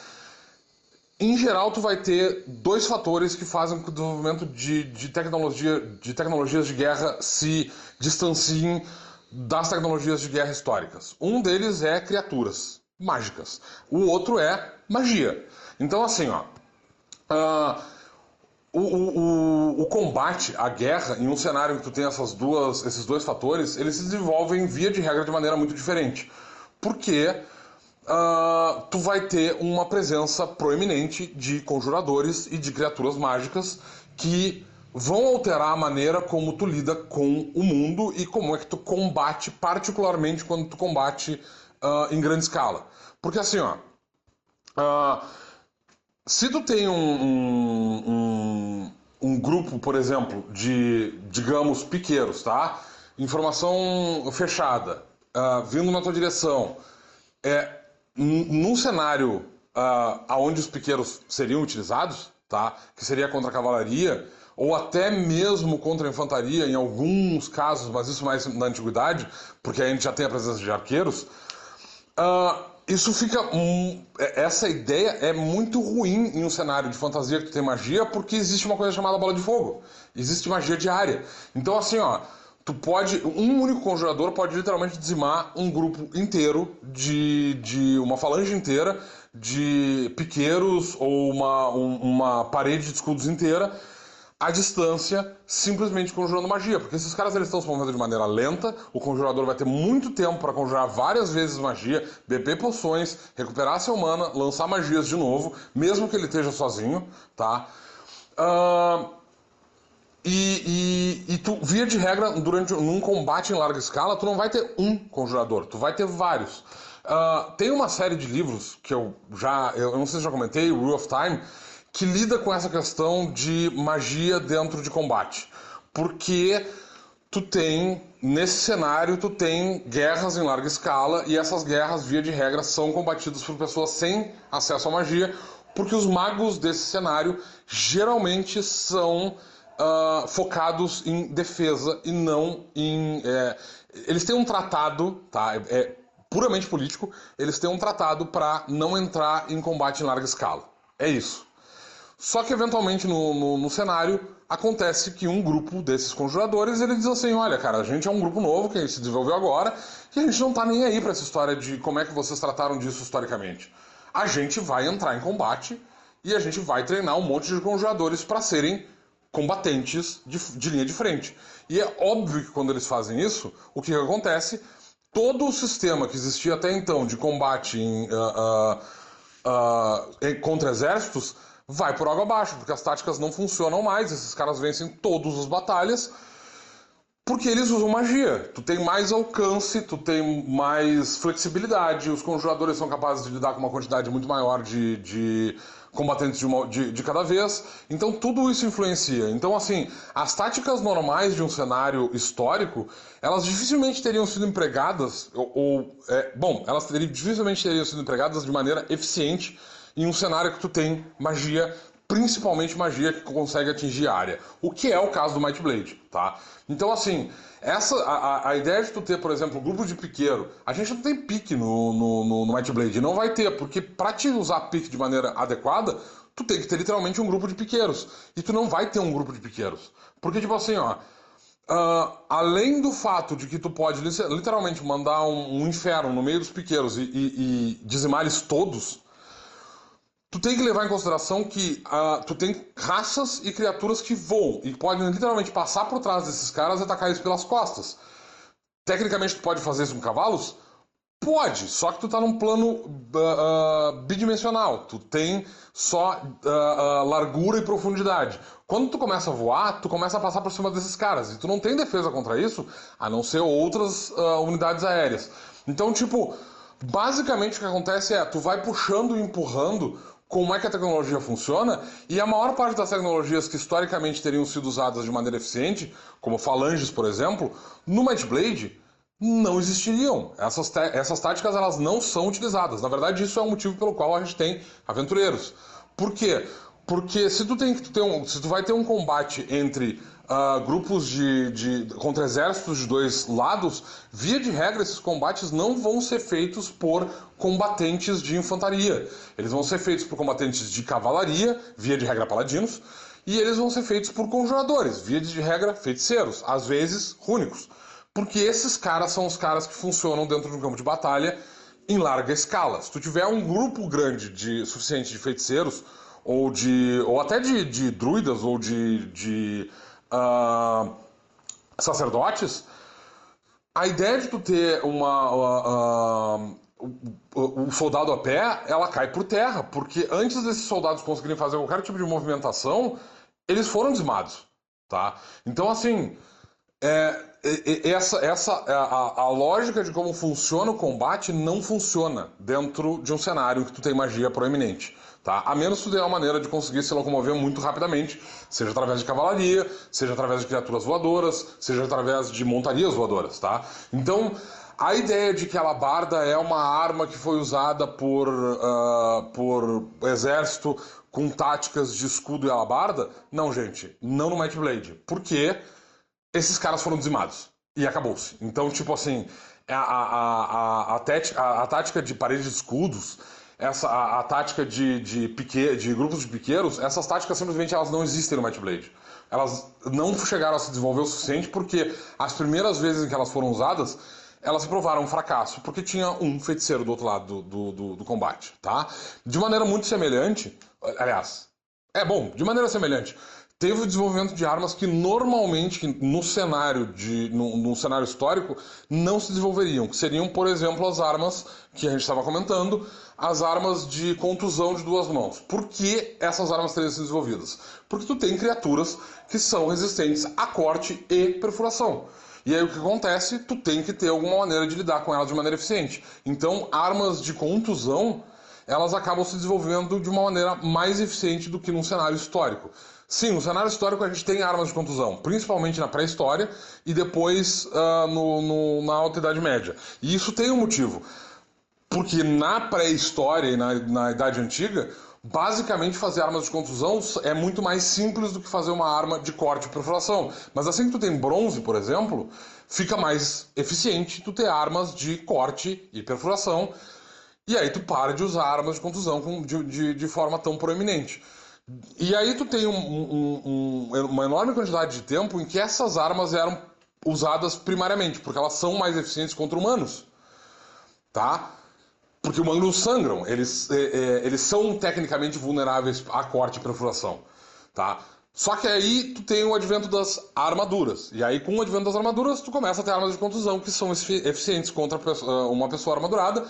Em geral, tu vai ter dois fatores que fazem com que o desenvolvimento de, de, tecnologia, de tecnologias de guerra se distanciem das tecnologias de guerra históricas. Um deles é criaturas mágicas, o outro é magia. Então, assim, ó. Uh, o, o, o, combate, a guerra, em um cenário em que tu tem essas duas, esses dois fatores, eles se desenvolvem via de regra de maneira muito diferente. Porque uh, tu vai ter uma presença proeminente de conjuradores e de criaturas mágicas que vão alterar a maneira como tu lida com o mundo e como é que tu combate, particularmente quando tu combate uh, em grande escala. Porque assim, ó. Uh, se tu tem um, um, um, um, grupo, por exemplo, de, digamos, piqueiros, tá? Informação fechada, uh, vindo na tua direção, é, num cenário uh, onde os piqueiros seriam utilizados, tá? Que seria contra a cavalaria, ou até mesmo contra a infantaria, em alguns casos, mas isso mais na antiguidade, porque a gente já tem a presença de arqueiros. Uh, isso fica. É, essa ideia é muito ruim em um cenário de fantasia que tu tem magia, porque existe uma coisa chamada bola de fogo. Existe magia diária. Então, assim, ó. Tu pode. Um único conjurador pode literalmente dizimar um grupo inteiro de. de uma falange inteira de piqueiros ou uma, um, uma parede de escudos inteira à distância, simplesmente conjurando magia, porque esses caras eles estão se movendo de maneira lenta, o conjurador vai ter muito tempo para conjurar várias vezes magia, beber poções, recuperar seu mana, lançar magias de novo, mesmo que ele esteja sozinho, tá? Uh, e, e, e, tu, via de regra, durante num combate em larga escala, tu não vai ter um conjurador, tu vai ter vários. Uh, tem uma série de livros que eu já, eu não sei se já comentei, Rule of Time, que lida com essa questão de magia dentro de combate. Porque tu tem, nesse cenário, tu tem guerras em larga escala e essas guerras, via de regra, são combatidas por pessoas sem acesso à magia, porque os magos desse cenário geralmente são uh, focados em defesa e não em. É, eles têm um tratado, tá? É, é puramente político, eles têm um tratado para não entrar em combate em larga escala. É isso. Só que eventualmente no, no, no, cenário acontece que um grupo desses conjuradores ele diz assim: olha, cara, a gente é um grupo novo que se desenvolveu agora e a gente não tá nem aí para essa história de como é que vocês trataram disso historicamente. A gente vai entrar em combate e a gente vai treinar um monte de conjuradores para serem combatentes de, de, linha de frente. E é óbvio que quando eles fazem isso, o que, que acontece? Todo o sistema que existia até então de combate em, uh, uh, uh, contra exércitos vai por água abaixo, porque as táticas não funcionam mais, esses caras vencem todas as batalhas, porque eles usam magia. Tu tem mais alcance, tu tem mais flexibilidade, os conjuradores são capazes de lidar com uma quantidade muito maior de, de combatentes de, uma, de, de, cada vez. Então tudo isso influencia. Então, assim, as táticas normais de um cenário histórico, elas dificilmente teriam sido empregadas, ou, ou é, bom, elas teriam, dificilmente teriam sido empregadas de maneira eficiente em um cenário que tu tem magia, principalmente magia que consegue atingir área. O que é o caso do Might Blade, tá? Então, assim, essa a, a ideia de tu ter, por exemplo, um grupo de piqueiro, a gente não tem pique no, no, no, no Might Blade, não vai ter, porque para te usar pique de maneira adequada, tu tem que ter literalmente um grupo de piqueiros. E tu não vai ter um grupo de piqueiros. Porque, tipo assim, ó. Uh, além do fato de que tu pode literalmente mandar um, um inferno no meio dos piqueiros e, e, e dizimar eles todos, tu tem que levar em consideração que uh, tu tem raças e criaturas que voam e podem literalmente passar por trás desses caras e atacar eles pelas costas. Tecnicamente, tu pode fazer isso com cavalos? Pode, só que tu tá num plano uh, uh, bidimensional. Tu tem só largura e profundidade. Quando tu começa a voar, tu começa a passar por cima desses caras. E tu não tem defesa contra isso, a não ser outras unidades aéreas. Então, tipo, basicamente o que acontece é, tu vai puxando e empurrando como é que a tecnologia funciona, e a maior parte das tecnologias que historicamente teriam sido usadas de maneira eficiente, como falanges, por exemplo, no Might Blade não existiriam. Essas, essas táticas elas não são utilizadas. Na verdade, isso é o motivo pelo qual a gente tem aventureiros. Por quê? Porque se tu, tem, tu, um, se tu vai ter um combate entre uh, grupos de, de, contra exércitos de dois lados, via de regra esses combates não vão ser feitos por combatentes de infantaria. Eles vão ser feitos por combatentes de cavalaria, via de regra paladinos, e eles vão ser feitos por conjuradores, via de regra feiticeiros, às vezes rúnicos. Porque esses caras são os caras que funcionam dentro de um campo de batalha em larga escala. Se tu tiver um grupo grande de suficiente de feiticeiros, ou de. ou até de, de druidas ou de, de uh, sacerdotes, a ideia de tu ter uma. Uh, o, soldado a pé, ela cai por terra, porque antes desses soldados conseguirem fazer qualquer tipo de movimentação, eles foram dizimados, tá? Então, assim, é, essa, essa a, a, lógica de como funciona o combate não funciona dentro de um cenário que tu tem magia proeminente. Tá? A menos que tu tenha uma maneira de conseguir se locomover muito rapidamente, seja através de cavalaria, seja através de criaturas voadoras, seja através de montarias voadoras. Tá? Então, a ideia de que a alabarda é uma arma que foi usada por, uh, por exército com táticas de escudo e alabarda, não, gente, não no Might Blade. Por quê? esses caras foram dizimados. E acabou-se. Então, tipo assim, a, a, a, a, a tática de parede de escudos, essa, a, a tática de, de, pique, de grupos de piqueiros, essas táticas simplesmente elas não existem no Might Blade. Elas não chegaram a se desenvolver o suficiente porque as primeiras vezes em que elas foram usadas, elas se provaram um fracasso, porque tinha um feiticeiro do outro lado do, do, do, do combate, tá? De maneira muito semelhante, aliás, é bom, de maneira semelhante, teve o desenvolvimento de armas que normalmente no cenário de no, no, cenário histórico não se desenvolveriam, que seriam, por exemplo, as armas que a gente estava comentando, as armas de contusão de duas mãos. Por que essas armas teriam sido desenvolvidas? Porque tu tem criaturas que são resistentes a corte e perfuração. E aí o que acontece? Tu tem que ter alguma maneira de lidar com elas de maneira eficiente. Então, armas de contusão, elas acabam se desenvolvendo de uma maneira mais eficiente do que num cenário histórico. Sim, no cenário histórico a gente tem armas de contusão, principalmente na pré-história e depois uh, no, no, na Alta Idade Média. E isso tem um motivo. Porque na pré-história e na, na Idade Antiga, basicamente fazer armas de contusão é muito mais simples do que fazer uma arma de corte e perfuração. Mas assim que tu tem bronze, por exemplo, fica mais eficiente tu ter armas de corte e perfuração. E aí tu para de usar armas de contusão de, de, de forma tão proeminente. E aí tu tem um, um, um, uma enorme quantidade de tempo em que essas armas eram usadas primariamente, porque elas são mais eficientes contra humanos. Tá? Porque humanos sangram, eles, é, é, eles são tecnicamente vulneráveis a corte e perfuração. Tá? Só que aí tu tem o advento das armaduras. E aí, com o advento das armaduras, tu começa a ter armas de contusão que são eficientes contra uma pessoa armadurada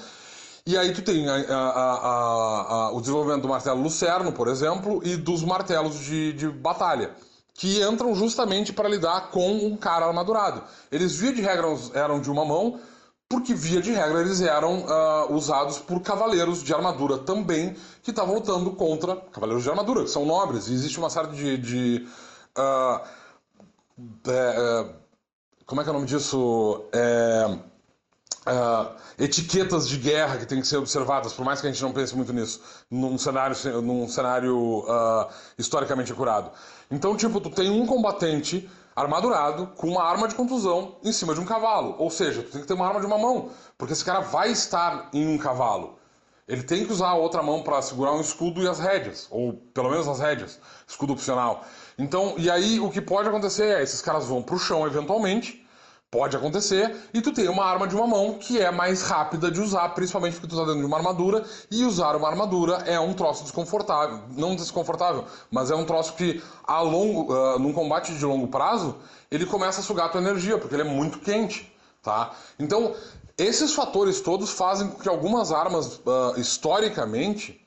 e aí tu tem a, a, a, o desenvolvimento do martelo lucerno, por exemplo, e dos martelos de, de batalha, que entram justamente para lidar com um cara armadurado. Eles, via de regra, eram de uma mão, porque, via de regra, eles eram uh, usados por cavaleiros de armadura também, que estavam lutando contra cavaleiros de armadura, que são nobres. E existe uma série de... de uh, como é que é o nome disso? É Uh, etiquetas de guerra que têm que ser observadas, por mais que a gente não pense muito nisso, num cenário, num cenário uh, historicamente acurado. Então, tipo, tu tem um combatente armadurado com uma arma de contusão em cima de um cavalo. Ou seja, tu tem que ter uma arma de uma mão, porque esse cara vai estar em um cavalo. Ele tem que usar a outra mão para segurar um escudo e as rédeas, ou pelo menos as rédeas, escudo opcional. Então, e aí o que pode acontecer é esses caras vão pro chão eventualmente Pode acontecer, e tu tem uma arma de uma mão que é mais rápida de usar, principalmente porque tu tá dentro de uma armadura, e usar uma armadura é um troço desconfortável. Não desconfortável, mas é um troço que, a longo, uh, num combate de longo prazo, ele começa a sugar tua energia, porque ele é muito quente, tá? Então, esses fatores todos fazem com que algumas armas, uh, historicamente,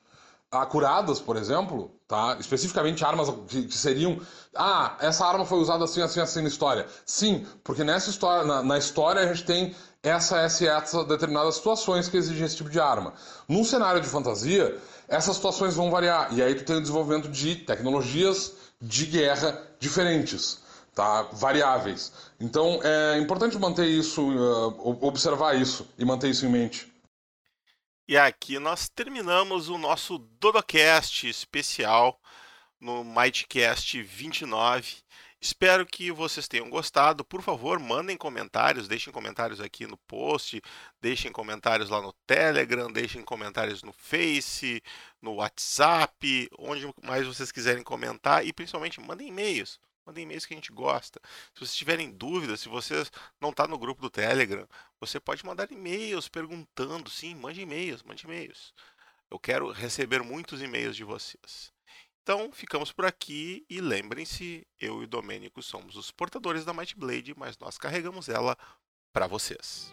acuradas, por exemplo, tá? Especificamente armas que, que, seriam, ah, essa arma foi usada assim, assim, assim na história. Sim, porque nessa história, na, na história a gente tem essa, essa, essa determinadas situações que exigem esse tipo de arma. Num cenário de fantasia, essas situações vão variar e aí tu tem o desenvolvimento de tecnologias de guerra diferentes. Tá, variáveis. Então é importante manter isso, uh, observar isso e manter isso em mente. E aqui nós terminamos o nosso Dodocast especial no Mightcast 29. Espero que vocês tenham gostado. Por favor, mandem comentários, deixem comentários aqui no post, deixem comentários lá no Telegram, deixem comentários no Face, no WhatsApp, onde mais vocês quiserem comentar e principalmente mandem e-mails. Mandem e-mails que a gente gosta. Se vocês tiverem dúvidas, se você não está no grupo do Telegram, você pode mandar e-mails perguntando. Sim, mande e-mails, mande e-mails. Eu quero receber muitos e-mails de vocês. Então, ficamos por aqui e lembrem-se, eu e o Domênico somos os portadores da Might Blade, mas nós carregamos ela para vocês.